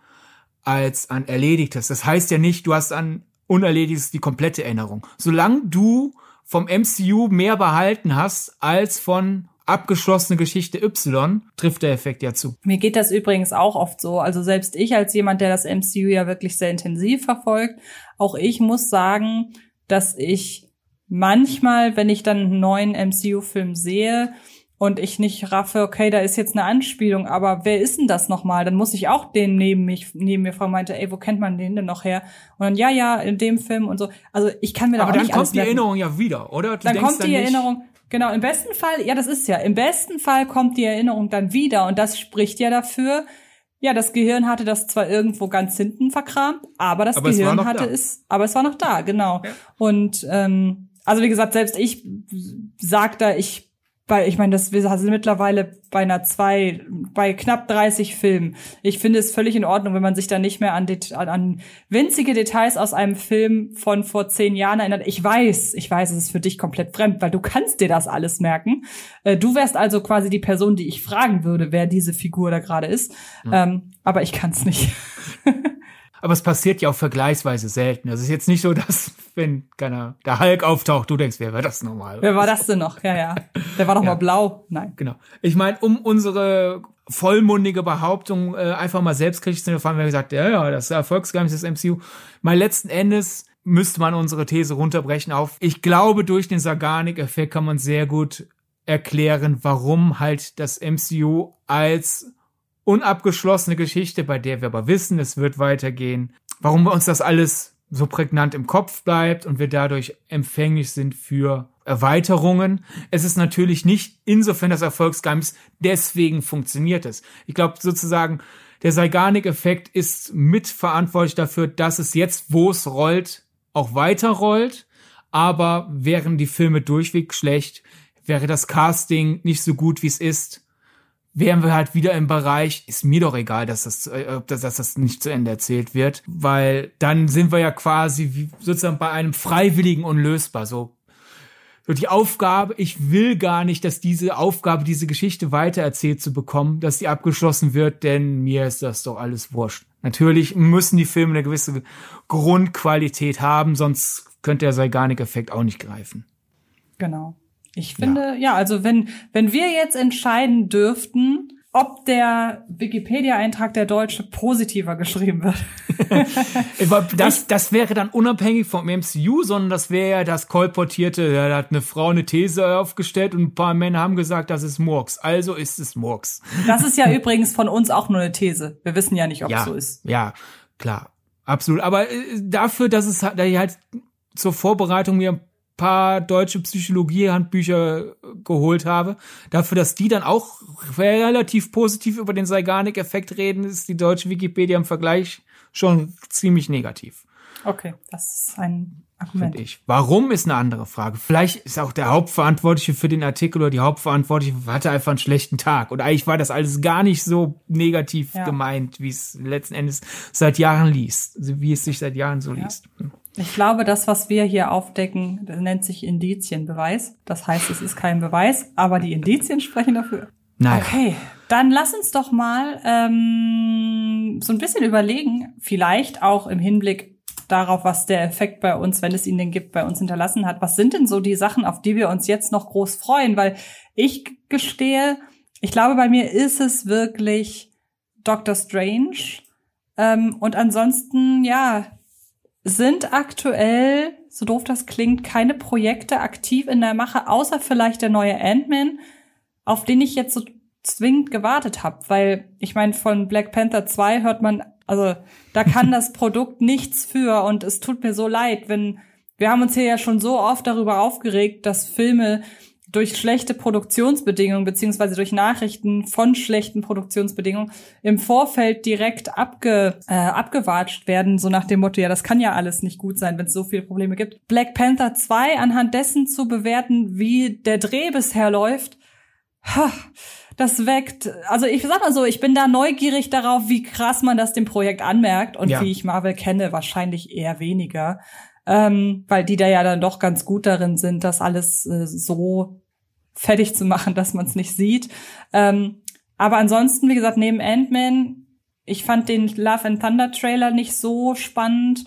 als an Erledigtes. Das heißt ja nicht, du hast an Unerledigtes die komplette Erinnerung. Solange du vom MCU mehr behalten hast als von abgeschlossene Geschichte Y, trifft der Effekt ja zu. Mir geht das übrigens auch oft so. Also selbst ich als jemand, der das MCU ja wirklich sehr intensiv verfolgt, auch ich muss sagen, dass ich manchmal, wenn ich dann einen neuen MCU-Film sehe, und ich nicht raffe, okay, da ist jetzt eine Anspielung, aber wer ist denn das nochmal? Dann muss ich auch den neben mich, neben mir fragen, meinte, ey, wo kennt man den denn noch her? Und dann, ja, ja, in dem Film und so. Also ich kann mir da aber auch nicht Aber dann kommt die Erinnerung ja wieder, oder? Du dann kommt die dann Erinnerung, genau, im besten Fall, ja, das ist ja, im besten Fall kommt die Erinnerung dann wieder und das spricht ja dafür, ja, das Gehirn hatte das zwar irgendwo ganz hinten verkramt, aber das aber Gehirn hatte da. es, aber es war noch da, genau. Ja. Und ähm, also wie gesagt, selbst ich sag da, ich bei, ich meine, das wir sind mittlerweile bei einer zwei, bei knapp 30 Filmen. Ich finde es völlig in Ordnung, wenn man sich da nicht mehr an, an, an winzige Details aus einem Film von vor zehn Jahren erinnert. Ich weiß, ich weiß, es ist für dich komplett fremd, weil du kannst dir das alles merken. Äh, du wärst also quasi die Person, die ich fragen würde, wer diese Figur da gerade ist. Ja. Ähm, aber ich kann es nicht. [LAUGHS] Aber es passiert ja auch vergleichsweise selten. Also es ist jetzt nicht so, [LAUGHS] dass, wenn keiner, der Hulk auftaucht, du denkst, wer war das nochmal? Wer war das denn noch? Ja, ja. Der war doch [LAUGHS] ja. mal blau. Nein. Genau. Ich meine, um unsere vollmundige Behauptung äh, einfach mal selbstkritisch zu erfahren, wir gesagt, ja, ja, das Erfolgsgeheimnis des MCU. Mal letzten Endes müsste man unsere These runterbrechen auf, ich glaube, durch den Sarganik-Effekt kann man sehr gut erklären, warum halt das MCU als unabgeschlossene Geschichte, bei der wir aber wissen, es wird weitergehen. Warum uns das alles so prägnant im Kopf bleibt und wir dadurch empfänglich sind für Erweiterungen. Es ist natürlich nicht insofern das Erfolgsgeheimnis, deswegen funktioniert es. Ich glaube sozusagen, der Zeigarnik-Effekt ist mitverantwortlich dafür, dass es jetzt, wo es rollt, auch weiter rollt. Aber wären die Filme durchweg schlecht, wäre das Casting nicht so gut, wie es ist, wären wir halt wieder im Bereich, ist mir doch egal, dass das, äh, dass, dass das nicht zu Ende erzählt wird, weil dann sind wir ja quasi wie, sozusagen bei einem Freiwilligen unlösbar, so. So die Aufgabe, ich will gar nicht, dass diese Aufgabe, diese Geschichte weitererzählt zu bekommen, dass die abgeschlossen wird, denn mir ist das doch alles wurscht. Natürlich müssen die Filme eine gewisse Grundqualität haben, sonst könnte der Zeigarnik-Effekt auch nicht greifen. Genau. Ich finde, ja. ja, also wenn, wenn wir jetzt entscheiden dürften, ob der Wikipedia-Eintrag der Deutsche positiver geschrieben wird. [LAUGHS] [LAUGHS] das, das wäre dann unabhängig vom MCU, sondern das wäre ja das kolportierte, da hat eine Frau eine These aufgestellt und ein paar Männer haben gesagt, das ist Murks. Also ist es Murks. Das ist ja [LAUGHS] übrigens von uns auch nur eine These. Wir wissen ja nicht, ob ja, es so ist. Ja, klar. Absolut. Aber äh, dafür, dass es halt, halt zur Vorbereitung mir paar deutsche Psychologie-Handbücher geholt habe. Dafür, dass die dann auch relativ positiv über den Zeigarnik-Effekt reden, ist die deutsche Wikipedia im Vergleich schon ziemlich negativ. Okay, das ist ein Argument. Ich. Warum ist eine andere Frage. Vielleicht ist auch der Hauptverantwortliche für den Artikel oder die Hauptverantwortliche hatte einfach einen schlechten Tag. Und eigentlich war das alles gar nicht so negativ ja. gemeint, wie es letzten Endes seit Jahren liest. Wie es sich seit Jahren so ja. liest. Ich glaube, das, was wir hier aufdecken, nennt sich Indizienbeweis. Das heißt, es ist kein Beweis, aber die Indizien sprechen dafür. Nein. Okay, dann lass uns doch mal ähm, so ein bisschen überlegen, vielleicht auch im Hinblick darauf, was der Effekt bei uns, wenn es ihn denn gibt, bei uns hinterlassen hat. Was sind denn so die Sachen, auf die wir uns jetzt noch groß freuen? Weil ich gestehe, ich glaube, bei mir ist es wirklich Doctor Strange. Ähm, und ansonsten, ja, sind aktuell, so doof das klingt, keine Projekte aktiv in der Mache, außer vielleicht der neue Ant-Man, auf den ich jetzt so zwingend gewartet habe, weil ich meine, von Black Panther 2 hört man, also da kann [LAUGHS] das Produkt nichts für und es tut mir so leid, wenn wir haben uns hier ja schon so oft darüber aufgeregt, dass Filme durch schlechte Produktionsbedingungen beziehungsweise durch Nachrichten von schlechten Produktionsbedingungen im Vorfeld direkt abge, äh, abgewatscht werden, so nach dem Motto, ja, das kann ja alles nicht gut sein, wenn es so viele Probleme gibt. Black Panther 2 anhand dessen zu bewerten, wie der Dreh bisher läuft, das weckt, also ich sag mal so, ich bin da neugierig darauf, wie krass man das dem Projekt anmerkt und Ja. wie ich Marvel kenne, wahrscheinlich eher weniger, ähm, weil die da ja dann doch ganz gut darin sind, das alles äh, so fertig zu machen, [LAUGHS] dass man es nicht sieht. Ähm, aber ansonsten, wie gesagt, neben Ant-Man, ich fand den Love and Thunder Trailer nicht so spannend.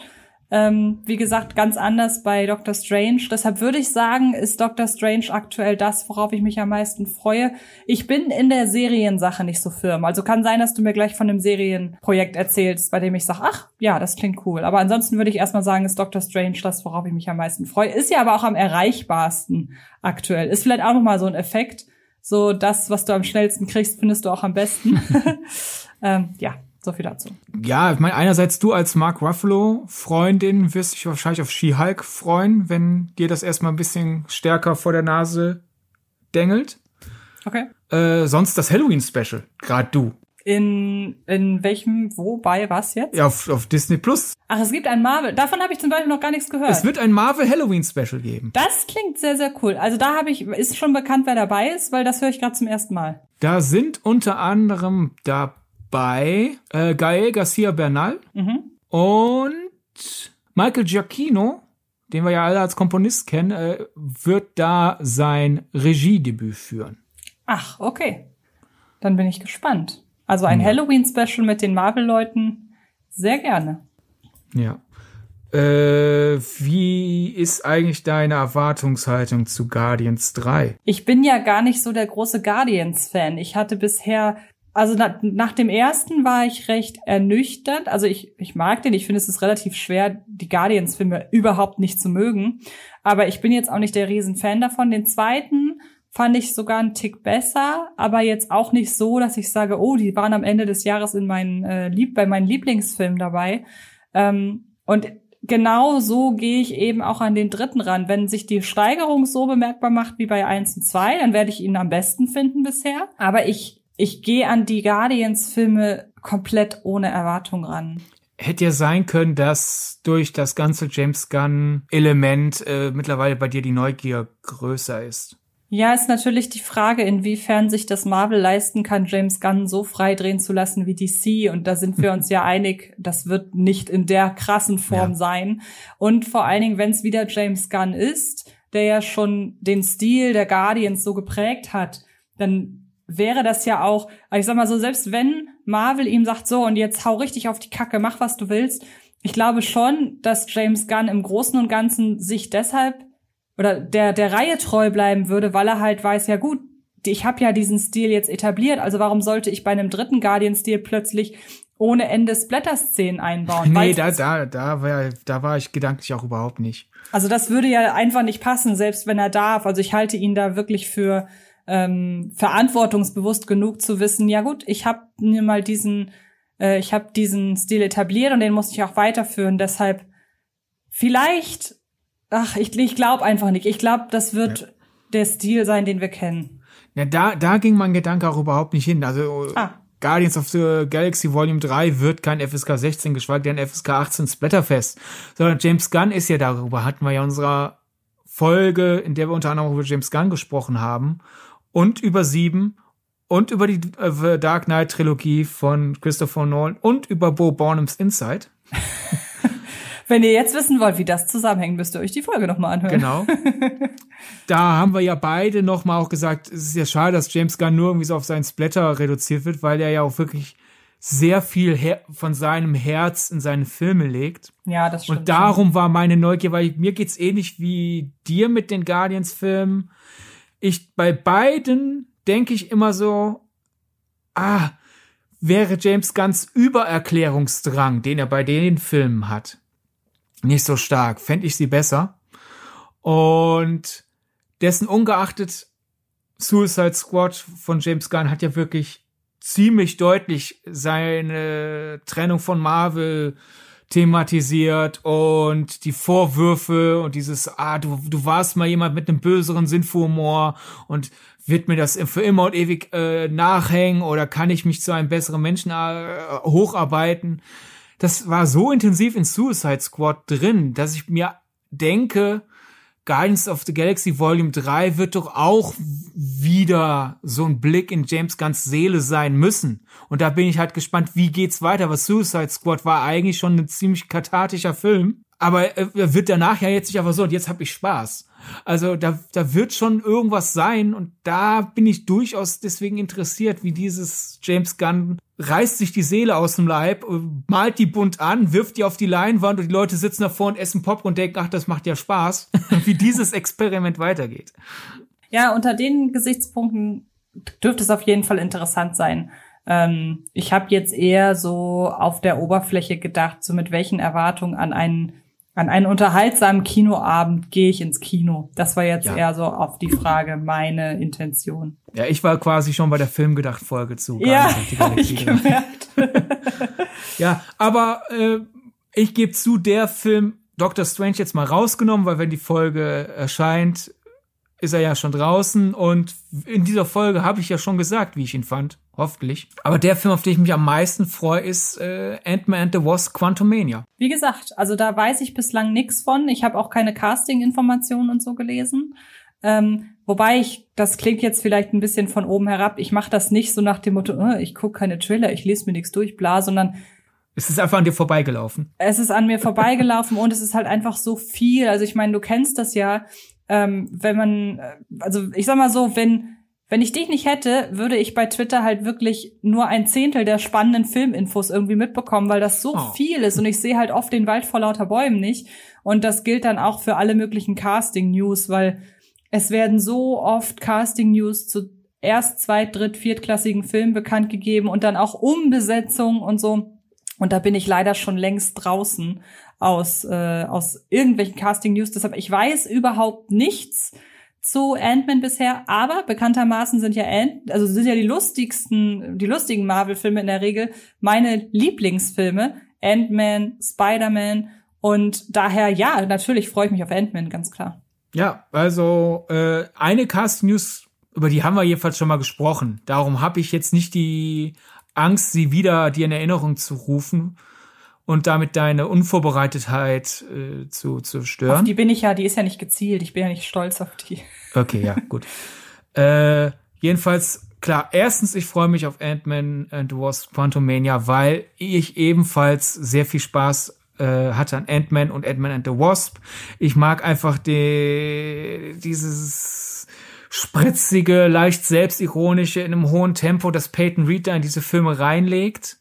Ähm, wie gesagt, ganz anders bei Doctor Strange. Deshalb würde ich sagen, ist Doctor Strange aktuell das, worauf ich mich am meisten freue. Ich bin in der Seriensache nicht so firm. Also kann sein, dass du mir gleich von einem Serienprojekt erzählst, bei dem ich sage, ach, ja, das klingt cool. Aber ansonsten würde ich erstmal sagen, ist Doctor Strange das, worauf ich mich am meisten freue. Ist ja aber auch am erreichbarsten aktuell. Ist vielleicht auch nochmal so ein Effekt. So das, was du am schnellsten kriegst, findest du auch am besten. [LAUGHS] ähm, ja, so viel dazu. Ja, ich meine, einerseits du als Mark Ruffalo Freundin wirst dich wahrscheinlich auf She-Hulk freuen, wenn dir das erstmal ein bisschen stärker vor der Nase dengelt. Okay. Äh, sonst das Halloween-Special, gerade du. In, in welchem, wo, bei, was jetzt? Ja, auf, auf Disney Plus. Ach, es gibt ein Marvel. Davon habe ich zum Beispiel noch gar nichts gehört. Es wird ein Marvel Halloween Special geben. das klingt sehr, sehr cool. Also da habe ich, ist schon bekannt, wer dabei ist, weil das höre ich gerade zum ersten Mal. Da sind unter anderem dabei äh, Gael Garcia Bernal Mhm. und Michael Giacchino, den wir ja alle als Komponist kennen, äh, wird da sein Regiedebüt führen. Ach, okay. Dann bin ich gespannt. Also ein Ja. Halloween-Special mit den Marvel-Leuten. Sehr gerne. Ja. Äh, wie ist eigentlich deine Erwartungshaltung zu Guardians 3? Ich bin ja gar nicht so der große Guardians-Fan. Ich hatte bisher, also na, nach dem ersten war ich recht ernüchtert. Also ich, ich mag den. Ich finde, es ist relativ schwer, die Guardians-Filme überhaupt nicht zu mögen. Aber ich bin jetzt auch nicht der Riesenfan davon. Den zweiten fand ich sogar einen Tick besser, aber jetzt auch nicht so, dass ich sage, oh, die waren am Ende des Jahres in meinen äh, Lieb bei meinen Lieblingsfilmen dabei. Ähm, und genau so gehe ich eben auch an den dritten ran. Wenn sich die Steigerung so bemerkbar macht wie bei 1 und 2, dann werde ich ihn am besten finden bisher. Aber ich, ich gehe an die Guardians-Filme komplett ohne Erwartung ran. Hätte ja sein können, dass durch das ganze James Gunn-Element äh, mittlerweile bei dir die Neugier größer ist. Ja, ist natürlich die Frage, inwiefern sich das Marvel leisten kann, James Gunn so frei drehen zu lassen wie DC. Und da sind wir uns ja [LAUGHS] einig, das wird nicht in der krassen Form Ja. sein. Und vor allen Dingen, wenn es wieder James Gunn ist, der ja schon den Stil der Guardians so geprägt hat, dann wäre das ja auch, ich sag mal so, selbst wenn Marvel ihm sagt, so und jetzt hau richtig auf die Kacke, mach was du willst, ich glaube schon, dass James Gunn im Großen und Ganzen sich deshalb oder der der Reihe treu bleiben würde, weil er halt weiß, ja gut, ich habe ja diesen Stil jetzt etabliert, also warum sollte ich bei einem dritten Guardian-Stil plötzlich ohne Ende Splatter-Szenen einbauen? Nee, da, da, da, war, da war ich gedanklich auch überhaupt nicht. also das würde ja einfach nicht passen, selbst wenn er darf. Also ich halte ihn da wirklich für ähm, verantwortungsbewusst genug zu wissen, ja gut, ich habe mir mal diesen, äh, ich habe diesen Stil etabliert und den muss ich auch weiterführen. Deshalb vielleicht, ach, ich, ich glaube einfach nicht. Ich glaube, das wird der Stil sein, den wir kennen. Ja, da, da ging mein Gedanke auch überhaupt nicht hin. Also Ah. Guardians of the Galaxy Volume 3 wird kein FSK 16, geschweige denn FSK 18 Splatterfest. Sondern James Gunn ist ja darüber, hatten wir ja in unserer Folge, in der wir unter anderem über James Gunn gesprochen haben. Und über Sieben und über die äh, Dark Knight Trilogie von Christopher Nolan und über Bo Burnhams Inside. [LAUGHS] Wenn ihr jetzt wissen wollt, wie das zusammenhängt, müsst ihr euch die Folge nochmal anhören. Genau. [LAUGHS] da haben wir ja beide nochmal auch gesagt, es ist ja schade, dass James Gunn nur irgendwie so auf seinen Splatter reduziert wird, weil er ja auch wirklich sehr viel von seinem Herz in seine Filme legt. Ja, das stimmt. Und darum war meine Neugier, weil mir geht's ähnlich wie dir mit den Guardians-Filmen. Ich bei beiden denke ich immer so, ah, wäre James Gunns Übererklärungsdrang, den er bei den Filmen hat, nicht so stark, fände ich sie besser. Und dessen ungeachtet Suicide Squad von James Gunn hat ja wirklich ziemlich deutlich seine Trennung von Marvel thematisiert und die Vorwürfe und dieses, ah, du, du warst mal jemand mit einem böseren Sinn für Humor und wird mir das für immer und ewig äh, nachhängen oder kann ich mich zu einem besseren Menschen äh, hocharbeiten? Das war so intensiv in Suicide Squad drin, dass ich mir denke, Guardians of the Galaxy Volume 3 wird doch auch wieder so ein Blick in James Gunns Seele sein müssen. Und da bin ich halt gespannt, wie geht's weiter, was Suicide Squad war eigentlich schon ein ziemlich kathartischer Film. Aber er wird danach ja jetzt nicht einfach so, und jetzt habe ich Spaß. Also da, da wird schon irgendwas sein und da bin ich durchaus deswegen interessiert, wie dieses James Gunn reißt sich die Seele aus dem Leib, malt die bunt an, wirft die auf die Leinwand und die Leute sitzen davor und essen Popcorn und denken, ach, das macht ja Spaß, [LAUGHS] wie dieses Experiment weitergeht. Ja, unter den Gesichtspunkten dürfte es auf jeden Fall interessant sein. Ähm, ich habe jetzt eher so auf der Oberfläche gedacht, so mit welchen Erwartungen an einen an einen unterhaltsamen Kinoabend gehe ich ins Kino. Das war jetzt ja. eher so auf die Frage meine Intention. Ja, ich war quasi schon bei der Filmgedacht-Folge zu. Ja, hab ich gemerkt. [LAUGHS] ja, aber äh, ich gebe zu, der Film Doctor Strange jetzt mal rausgenommen, weil wenn die Folge erscheint, ist er ja schon draußen und in dieser Folge habe ich ja schon gesagt, wie ich ihn fand. Hoffentlich. Aber der Film, auf den ich mich am meisten freue, ist äh, Ant-Man and the Wasp Quantumania. Wie gesagt, also da weiß ich bislang nichts von. Ich habe auch keine Casting-Informationen und so gelesen. Ähm, wobei ich, das klingt jetzt vielleicht ein bisschen von oben herab, ich mache das nicht so nach dem Motto, oh, ich gucke keine Trailer, ich lese mir nichts durch, bla, sondern es ist einfach an dir vorbeigelaufen. Es ist an mir vorbeigelaufen und es ist halt einfach so viel. Also ich meine, du kennst das ja, ähm, wenn man, äh, also ich sag mal so, wenn wenn ich dich nicht hätte, würde ich bei Twitter halt wirklich nur ein Zehntel der spannenden Filminfos irgendwie mitbekommen, weil das so oh. viel ist und ich sehe halt oft den Wald vor lauter Bäumen nicht. Und das gilt dann auch für alle möglichen Casting-News, weil es werden so oft Casting-News zu erst, zweit, dritt, viertklassigen Filmen bekannt gegeben und dann auch Umbesetzung und so. Und da bin ich leider schon längst draußen aus, äh, aus irgendwelchen Casting-News. Deshalb, ich weiß überhaupt nichts zu Ant-Man bisher, aber bekanntermaßen sind ja Ant, also sind ja die lustigsten, die lustigen Marvel-Filme in der Regel meine Lieblingsfilme. Ant-Man, Spider-Man und daher, ja, natürlich freue ich mich auf Ant-Man, ganz klar. Ja, also äh, eine Cast-News, über die haben wir jedenfalls schon mal gesprochen. Darum habe ich jetzt nicht die Angst, sie wieder dir in Erinnerung zu rufen und damit deine Unvorbereitetheit äh, zu, zu stören. Auf die bin ich ja, die ist ja nicht gezielt. Ich bin ja nicht stolz auf die. Okay, ja, gut. äh, jedenfalls, klar, erstens, ich freue mich auf Ant-Man and the Wasp Quantumania, weil ich ebenfalls sehr viel Spaß äh, hatte an Ant-Man und Ant-Man and the Wasp. Ich mag einfach die, dieses spritzige, leicht selbstironische in einem hohen Tempo, das Peyton Reed da in diese Filme reinlegt.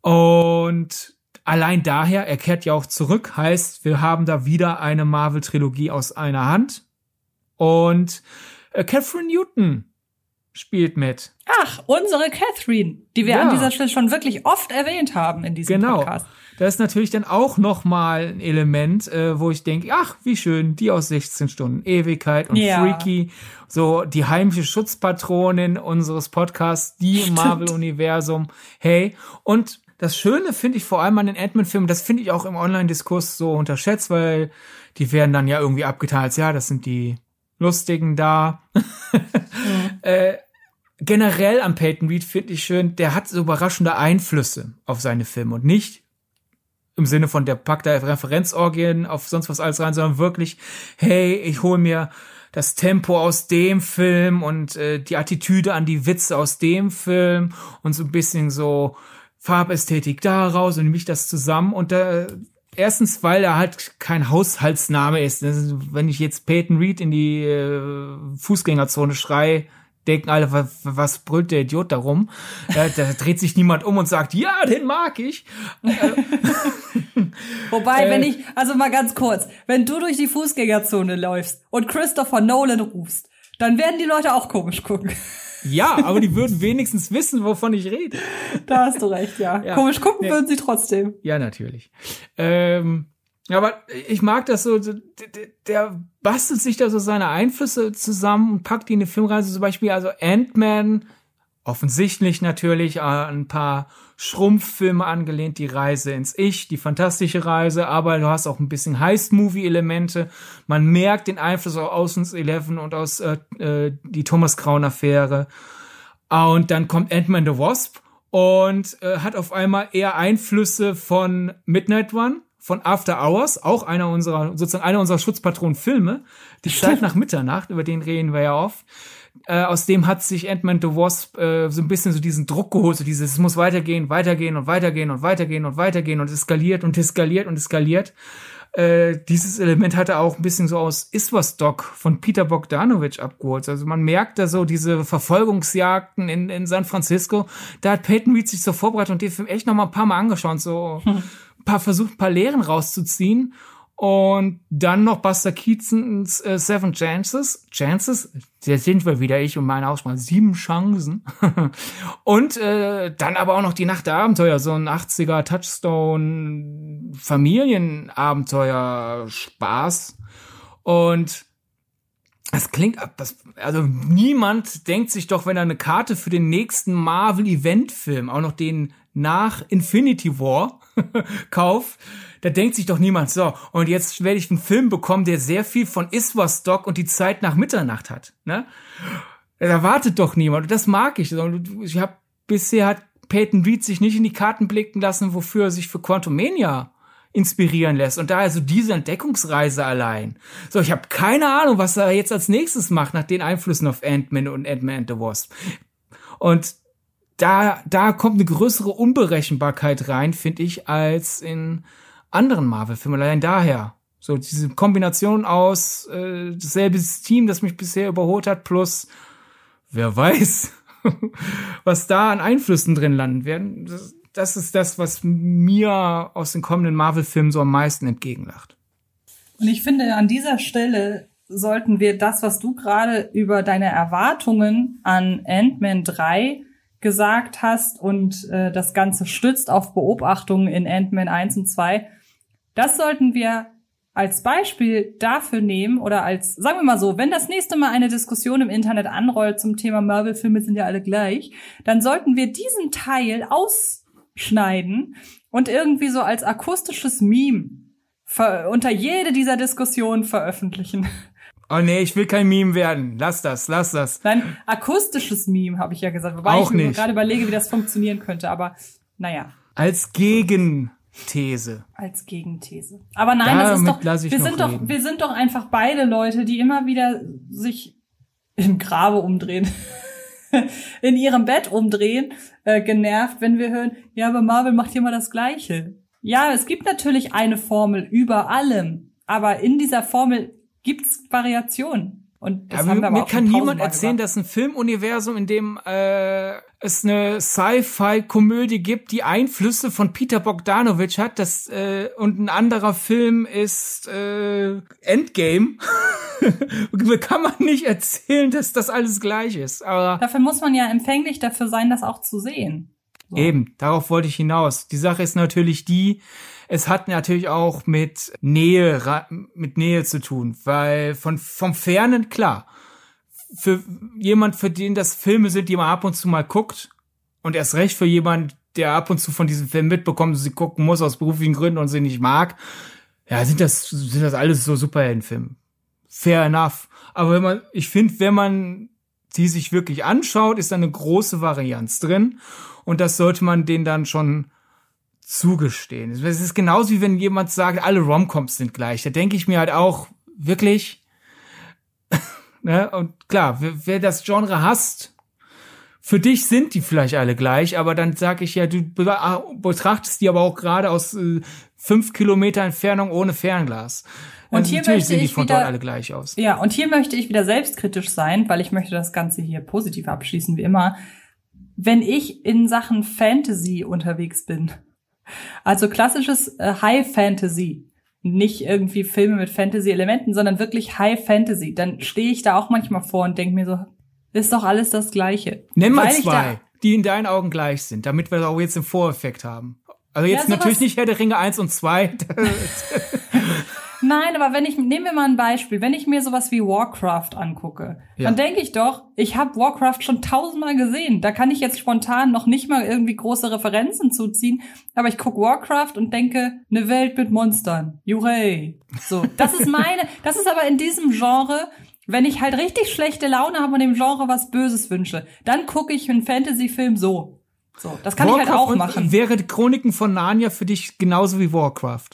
Und Allein daher, er kehrt ja auch zurück, heißt, wir haben da wieder eine Marvel-Trilogie aus einer Hand. Und äh, Catherine Newton spielt mit. Ach, unsere Catherine, die wir ja. an dieser Stelle schon wirklich oft erwähnt haben in diesem genau. Podcast. Das ist natürlich dann auch noch mal ein Element, äh, wo ich denke, ach, wie schön, die aus 16 Stunden Ewigkeit und ja. Freaky, so die heimische Schutzpatronin unseres Podcasts, die im Marvel-Universum. Hey, und das Schöne finde ich vor allem an den Ant-Man-Filmen, das finde ich auch im Online-Diskurs so unterschätzt, weil die werden dann ja irgendwie abgetan als, ja, das sind die Lustigen da. Mhm. [LAUGHS] äh, generell am Peyton Reed finde ich schön, der hat so überraschende Einflüsse auf seine Filme und nicht im Sinne von der packt da Referenzorgien auf sonst was alles rein, sondern wirklich, hey, ich hole mir das Tempo aus dem Film und äh, die Attitüde an die Witze aus dem Film und so ein bisschen so Farbästhetik daraus und nehme ich das zusammen und da erstens, weil er halt kein Haushaltsname ist. Also, wenn ich jetzt Peyton Reed in die äh, Fußgängerzone schrei, denken alle, was, was brüllt der Idiot darum? Da, da dreht sich niemand um und sagt, ja, den mag ich. [LAUGHS] Wobei, äh, wenn ich, also mal ganz kurz, wenn du durch die Fußgängerzone läufst und Christopher Nolan rufst, dann werden die Leute auch komisch gucken. Ja, aber die würden wenigstens wissen, wovon ich rede. Da hast du recht, ja. ja. Komisch gucken nee. würden sie trotzdem. Ja, natürlich. Ähm, aber ich mag das so, der, der bastelt sich da so seine Einflüsse zusammen und packt die in eine Filmreise. Zum Beispiel also Ant-Man, offensichtlich natürlich an ein paar Schrumpffilme angelehnt, die Reise ins Ich, die fantastische Reise, aber du hast auch ein bisschen Heist-Movie-Elemente. Man merkt den Einfluss aus Ocean's Eleven und aus äh, äh, die Thomas Crown-Affäre. Und dann kommt Ant-Man the Wasp und äh, hat auf einmal eher Einflüsse von Midnight One von After Hours, auch einer unserer, sozusagen einer unserer Schutzpatronenfilme. Die Zeit nach Mitternacht, über den reden wir ja oft. Äh, aus dem hat sich Ant-Man the Wasp äh, so ein bisschen so diesen Druck geholt, so dieses, es muss weitergehen, weitergehen und weitergehen und weitergehen und weitergehen und eskaliert und eskaliert und eskaliert. Äh, dieses Element hat er auch ein bisschen so aus Iswas-Doc von Peter Bogdanovich abgeholt. Also man merkt da so diese Verfolgungsjagden in, in San Francisco. Da hat Peyton Reed sich so vorbereitet und den Film echt noch mal ein paar Mal angeschaut, so [LAUGHS] ein paar versucht, ein paar Lehren rauszuziehen. Und dann noch Buster Keatons äh, Seven Chances. Chances? Jetzt sind wir wieder ich und meine Aussprache. Sieben Chancen. [LAUGHS] und äh, dann aber auch noch die Nacht der Abenteuer. So ein 80er Touchstone Familienabenteuer Spaß. Und das klingt, das, also niemand denkt sich doch, wenn er eine Karte für den nächsten Marvel-Event-Film, auch noch den nach Infinity War, [LAUGHS] kauft, da denkt sich doch niemand so, und jetzt werde ich einen Film bekommen, der sehr viel von Iswas Doc und die Zeit nach Mitternacht hat. Ne? Da wartet doch niemand. Das mag ich. Ich habe bisher hat Peyton Reed sich nicht in die Karten blicken lassen, wofür er sich für Quantumania inspirieren lässt. Und daher so diese Entdeckungsreise allein. So, ich habe keine Ahnung, was er jetzt als nächstes macht, nach den Einflüssen auf Ant-Man und Ant-Man and the Wasp. Und da, da kommt eine größere Unberechenbarkeit rein, finde ich, als in anderen Marvel-Filmen. Allein daher. So diese Kombination aus äh, dasselbe Team, das mich bisher überholt hat, plus wer weiß, [LAUGHS] was da an Einflüssen drin landen werden. Das, das ist das, was mir aus den kommenden Marvel-Filmen so am meisten entgegenlacht. Und ich finde, an dieser Stelle sollten wir das, was du gerade über deine Erwartungen an Ant-Man 3 gesagt hast und äh, das Ganze stützt auf Beobachtungen in Ant-Man 1 und 2, das sollten wir als Beispiel dafür nehmen oder als, sagen wir mal so, wenn das nächste Mal eine Diskussion im Internet anrollt zum Thema Marvel-Filme sind ja alle gleich, dann sollten wir diesen Teil ausschneiden und irgendwie so als akustisches Meme unter jede dieser Diskussionen veröffentlichen. Oh nee, ich will kein Meme werden. Lass das, lass das. Nein, akustisches Meme, habe ich ja gesagt. Wobei Auch ich mir nicht. gerade überlege, wie das funktionieren könnte. Aber naja. Als Gegen These. Als Gegenthese. Aber nein, das ist Damit doch, wir sind doch, wir sind doch einfach beide Leute, die immer wieder sich im Grabe umdrehen, [LAUGHS] in ihrem Bett umdrehen, äh, genervt, wenn wir hören, ja, aber Marvel macht hier mal das Gleiche. Ja, es gibt natürlich eine Formel über allem, aber in dieser Formel gibt's Variationen. Und das Aber haben wir mir kann niemand erzählen, gesagt. dass ein Filmuniversum, in dem äh, es eine Sci-Fi-Komödie gibt, die Einflüsse von Peter Bogdanovich hat, das äh, und ein anderer Film ist äh, Endgame. [LAUGHS] kann man nicht erzählen, dass das alles gleich ist. Aber Dafür muss man ja empfänglich dafür sein, das auch zu sehen. So. Eben, darauf wollte ich hinaus. Die Sache ist natürlich die, es hat natürlich auch mit Nähe, mit Nähe zu tun, weil von, vom Fernen, klar, für jemand, für den das Filme sind, die man ab und zu mal guckt, und erst recht für jemand, der ab und zu von diesem Film mitbekommt, sie gucken muss aus beruflichen Gründen und sie nicht mag, ja, sind das, sind das alles so Superheldenfilme. Fair enough. Aber wenn man, ich finde, wenn man die sich wirklich anschaut, ist da eine große Varianz drin. Und das sollte man denen dann schon zugestehen. Es ist genauso wie wenn jemand sagt, alle Romcoms sind gleich. Da denke ich mir halt auch, wirklich. [LAUGHS] ne? Und klar, wer, wer das Genre hasst, für dich sind die vielleicht alle gleich, aber dann sag ich ja, du ah, betrachtest die aber auch gerade aus äh, fünf Kilometer Entfernung ohne Fernglas. Und Also hier natürlich möchte sehen die von wieder- dort alle gleich aus. Ja, und hier möchte ich wieder selbstkritisch sein, weil ich möchte das Ganze hier positiv abschließen, wie immer. Wenn ich in Sachen Fantasy unterwegs bin, also klassisches äh, High Fantasy, nicht irgendwie Filme mit Fantasy-Elementen, sondern wirklich High Fantasy, dann stehe ich da auch manchmal vor und denke mir so, ist doch alles das Gleiche. Nenn mal zwei, die in deinen Augen gleich sind, damit wir auch jetzt den Voreffekt haben. Also jetzt Ja, natürlich nicht Herr der Ringe 1 und 2. [LAUGHS] [LAUGHS] Nein, aber wenn ich, nehmen wir mal ein Beispiel, wenn ich mir sowas wie Warcraft angucke, Ja. dann denke ich doch, ich habe Warcraft schon tausendmal gesehen. Da kann ich jetzt spontan noch nicht mal irgendwie große Referenzen zuziehen, aber ich gucke Warcraft und denke, eine Welt mit Monstern. Juray. So, das ist meine, [LAUGHS] das ist aber in diesem Genre, wenn ich halt richtig schlechte Laune habe und dem Genre was Böses wünsche, dann gucke ich einen Fantasy-Film so. So, das kann ich halt Warcraft auch machen. Wäre die Chroniken von Narnia für dich genauso wie Warcraft?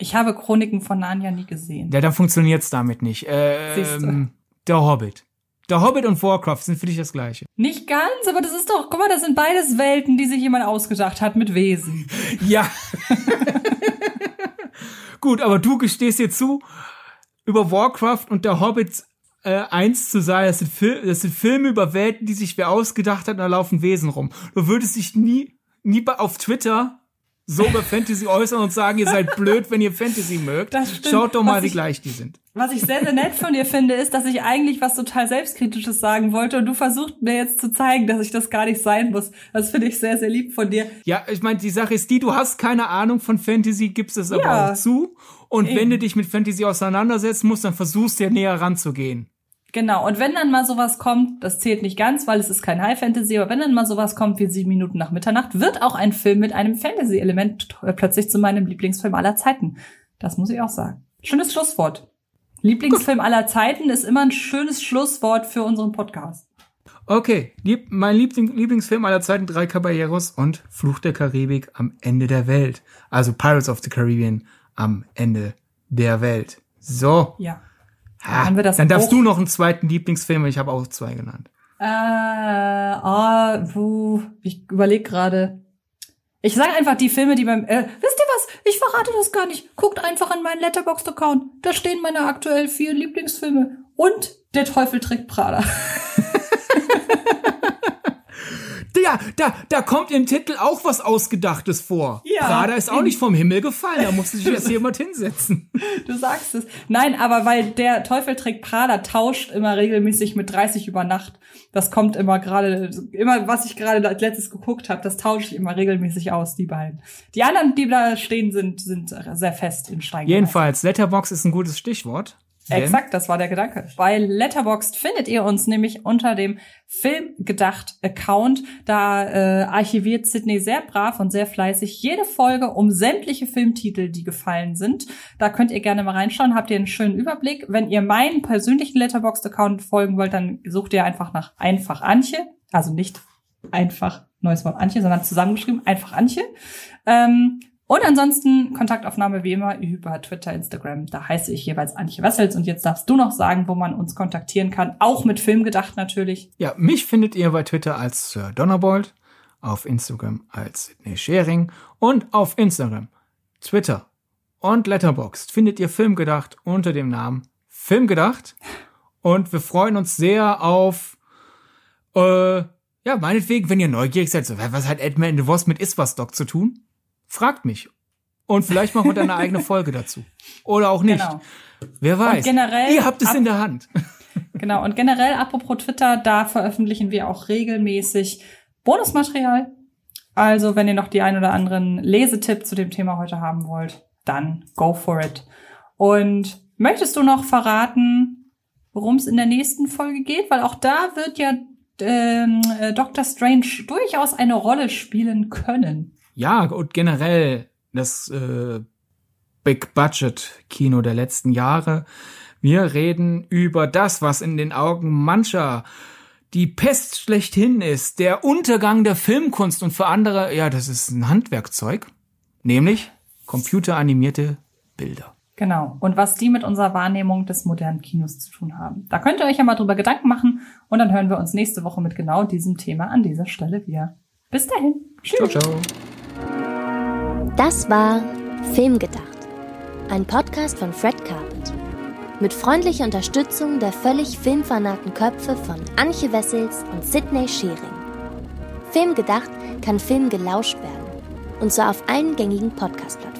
Ich habe Chroniken von Narnia nie gesehen. Ja, dann funktioniert's damit nicht. Ähm, der Hobbit. Der Hobbit und Warcraft sind für dich das gleiche. Nicht ganz, aber das ist doch, guck mal, das sind beides Welten, die sich jemand ausgedacht hat mit Wesen. [LAUGHS] Ja. [LAUGHS] Gut, aber du gestehst dir zu, über Warcraft und der Hobbit äh, eins zu sein, das sind, Fil das sind Filme über Welten, die sich wer ausgedacht hat, und da laufen Wesen rum. Du würdest dich nie, nie bei- auf Twitter so über Fantasy äußern und sagen, ihr seid [LAUGHS] blöd, wenn ihr Fantasy mögt. Das stimmt. Schaut doch mal, Was wie ich- gleich die sind. Was ich sehr, sehr nett von dir finde, ist, dass ich eigentlich was total Selbstkritisches sagen wollte und du versuchst mir jetzt zu zeigen, dass ich das gar nicht sein muss. Das finde ich sehr, sehr lieb von dir. Ja, ich meine, die Sache ist die, du hast keine Ahnung von Fantasy, gibst es aber Ja. auch zu. Und Eben. wenn du dich mit Fantasy auseinandersetzen musst, dann versuchst du ja näher ranzugehen. Genau, und wenn dann mal sowas kommt, das zählt nicht ganz, weil es ist kein High Fantasy, aber wenn dann mal sowas kommt wie sieben Minuten nach Mitternacht, wird auch ein Film mit einem Fantasy-Element äh, plötzlich zu meinem Lieblingsfilm aller Zeiten. Das muss ich auch sagen. Schönes Schlusswort. Lieblingsfilm aller Zeiten ist immer ein schönes Schlusswort für unseren Podcast. Okay, lieb, mein Liebling, Lieblingsfilm aller Zeiten, Drei Caballeros und Fluch der Karibik am Ende der Welt. Also Pirates of the Caribbean am Ende der Welt. So. Ja. Ha, haben wir das dann darfst auch- du noch einen zweiten Lieblingsfilm, ich habe auch zwei genannt. Äh, ah, puh, ich überlege gerade. Ich sage einfach die Filme, die beim. Äh, wisst ihr was? Ich verrate das gar nicht. Guckt einfach in meinen Letterboxd-Account. Da stehen meine aktuell vier Lieblingsfilme. Und Der Teufel trägt Prada. [LAUGHS] [LAUGHS] Ja, da, da kommt im Titel auch was Ausgedachtes vor. Ja, Prada ist auch nicht vom Himmel gefallen, da musste sich [LAUGHS] erst jemand hinsetzen. Du sagst es. Nein, aber weil der Teufel trägt Prada tauscht immer regelmäßig mit 30 über Nacht. Das kommt immer gerade, immer was ich gerade als letztes geguckt habe, das tausche ich immer regelmäßig aus, die beiden. Die anderen, die da stehen, sind, sind sehr fest in Stein. Jedenfalls, Letterbox ist ein gutes Stichwort. Denn- Exakt, das war der Gedanke. Bei Letterboxd findet ihr uns nämlich unter dem Filmgedacht-Account. Da äh, archiviert Sydney sehr brav und sehr fleißig jede Folge um sämtliche Filmtitel, die gefallen sind. Da könnt ihr gerne mal reinschauen, habt ihr einen schönen Überblick. Wenn ihr meinen persönlichen Letterboxd-Account folgen wollt, dann sucht ihr einfach nach Einfach Antje. Also nicht einfach neues Wort Antje, sondern zusammengeschrieben einfach Antje. Ähm, und ansonsten Kontaktaufnahme wie immer über Twitter, Instagram. Da heiße ich jeweils Antje Wessels. Und jetzt darfst du noch sagen, wo man uns kontaktieren kann. Auch mit Film gedacht natürlich. Ja, mich findet ihr bei Twitter als Sir Donnerbold, auf Instagram als Sidney Schering und auf Instagram, Twitter und Letterboxd findet ihr Filmgedacht unter dem Namen Filmgedacht. Und wir freuen uns sehr auf, äh, ja, meinetwegen, wenn ihr neugierig seid, so, was hat Edmund in the Wasp mit Iswas Dog zu tun? Fragt mich. Und vielleicht machen wir dann eine eigene [LAUGHS] Folge dazu. Oder auch nicht. Genau. Wer weiß. generell ihr habt es in der Hand. [LAUGHS] Genau. Und generell, apropos Twitter, da veröffentlichen wir auch regelmäßig Bonusmaterial. Also, wenn ihr noch die ein oder anderen Lesetipp zu dem Thema heute haben wollt, dann go for it. Und möchtest du noch verraten, worum es in der nächsten Folge geht? Weil auch da wird ja ähm, äh, Doctor Strange durchaus eine Rolle spielen können. Ja, und generell das äh, Big Budget Kino der letzten Jahre. Wir reden über das, was in den Augen mancher die Pest schlechthin ist, der Untergang der Filmkunst und für andere, ja, das ist ein Handwerkzeug, nämlich computeranimierte Bilder. Genau. Und was die mit unserer Wahrnehmung des modernen Kinos zu tun haben. Da könnt ihr euch ja mal drüber Gedanken machen und dann hören wir uns nächste Woche mit genau diesem Thema an dieser Stelle wieder. Bis dahin. Tschüss. Ciao, ciao. Das war Filmgedacht, ein Podcast von Fred Carpet. Mit freundlicher Unterstützung der völlig filmfanaten Köpfe von Antje Wessels und Sidney Schering. Filmgedacht kann Film gelauscht werden. Und zwar auf allen gängigen Podcast-Plattformen.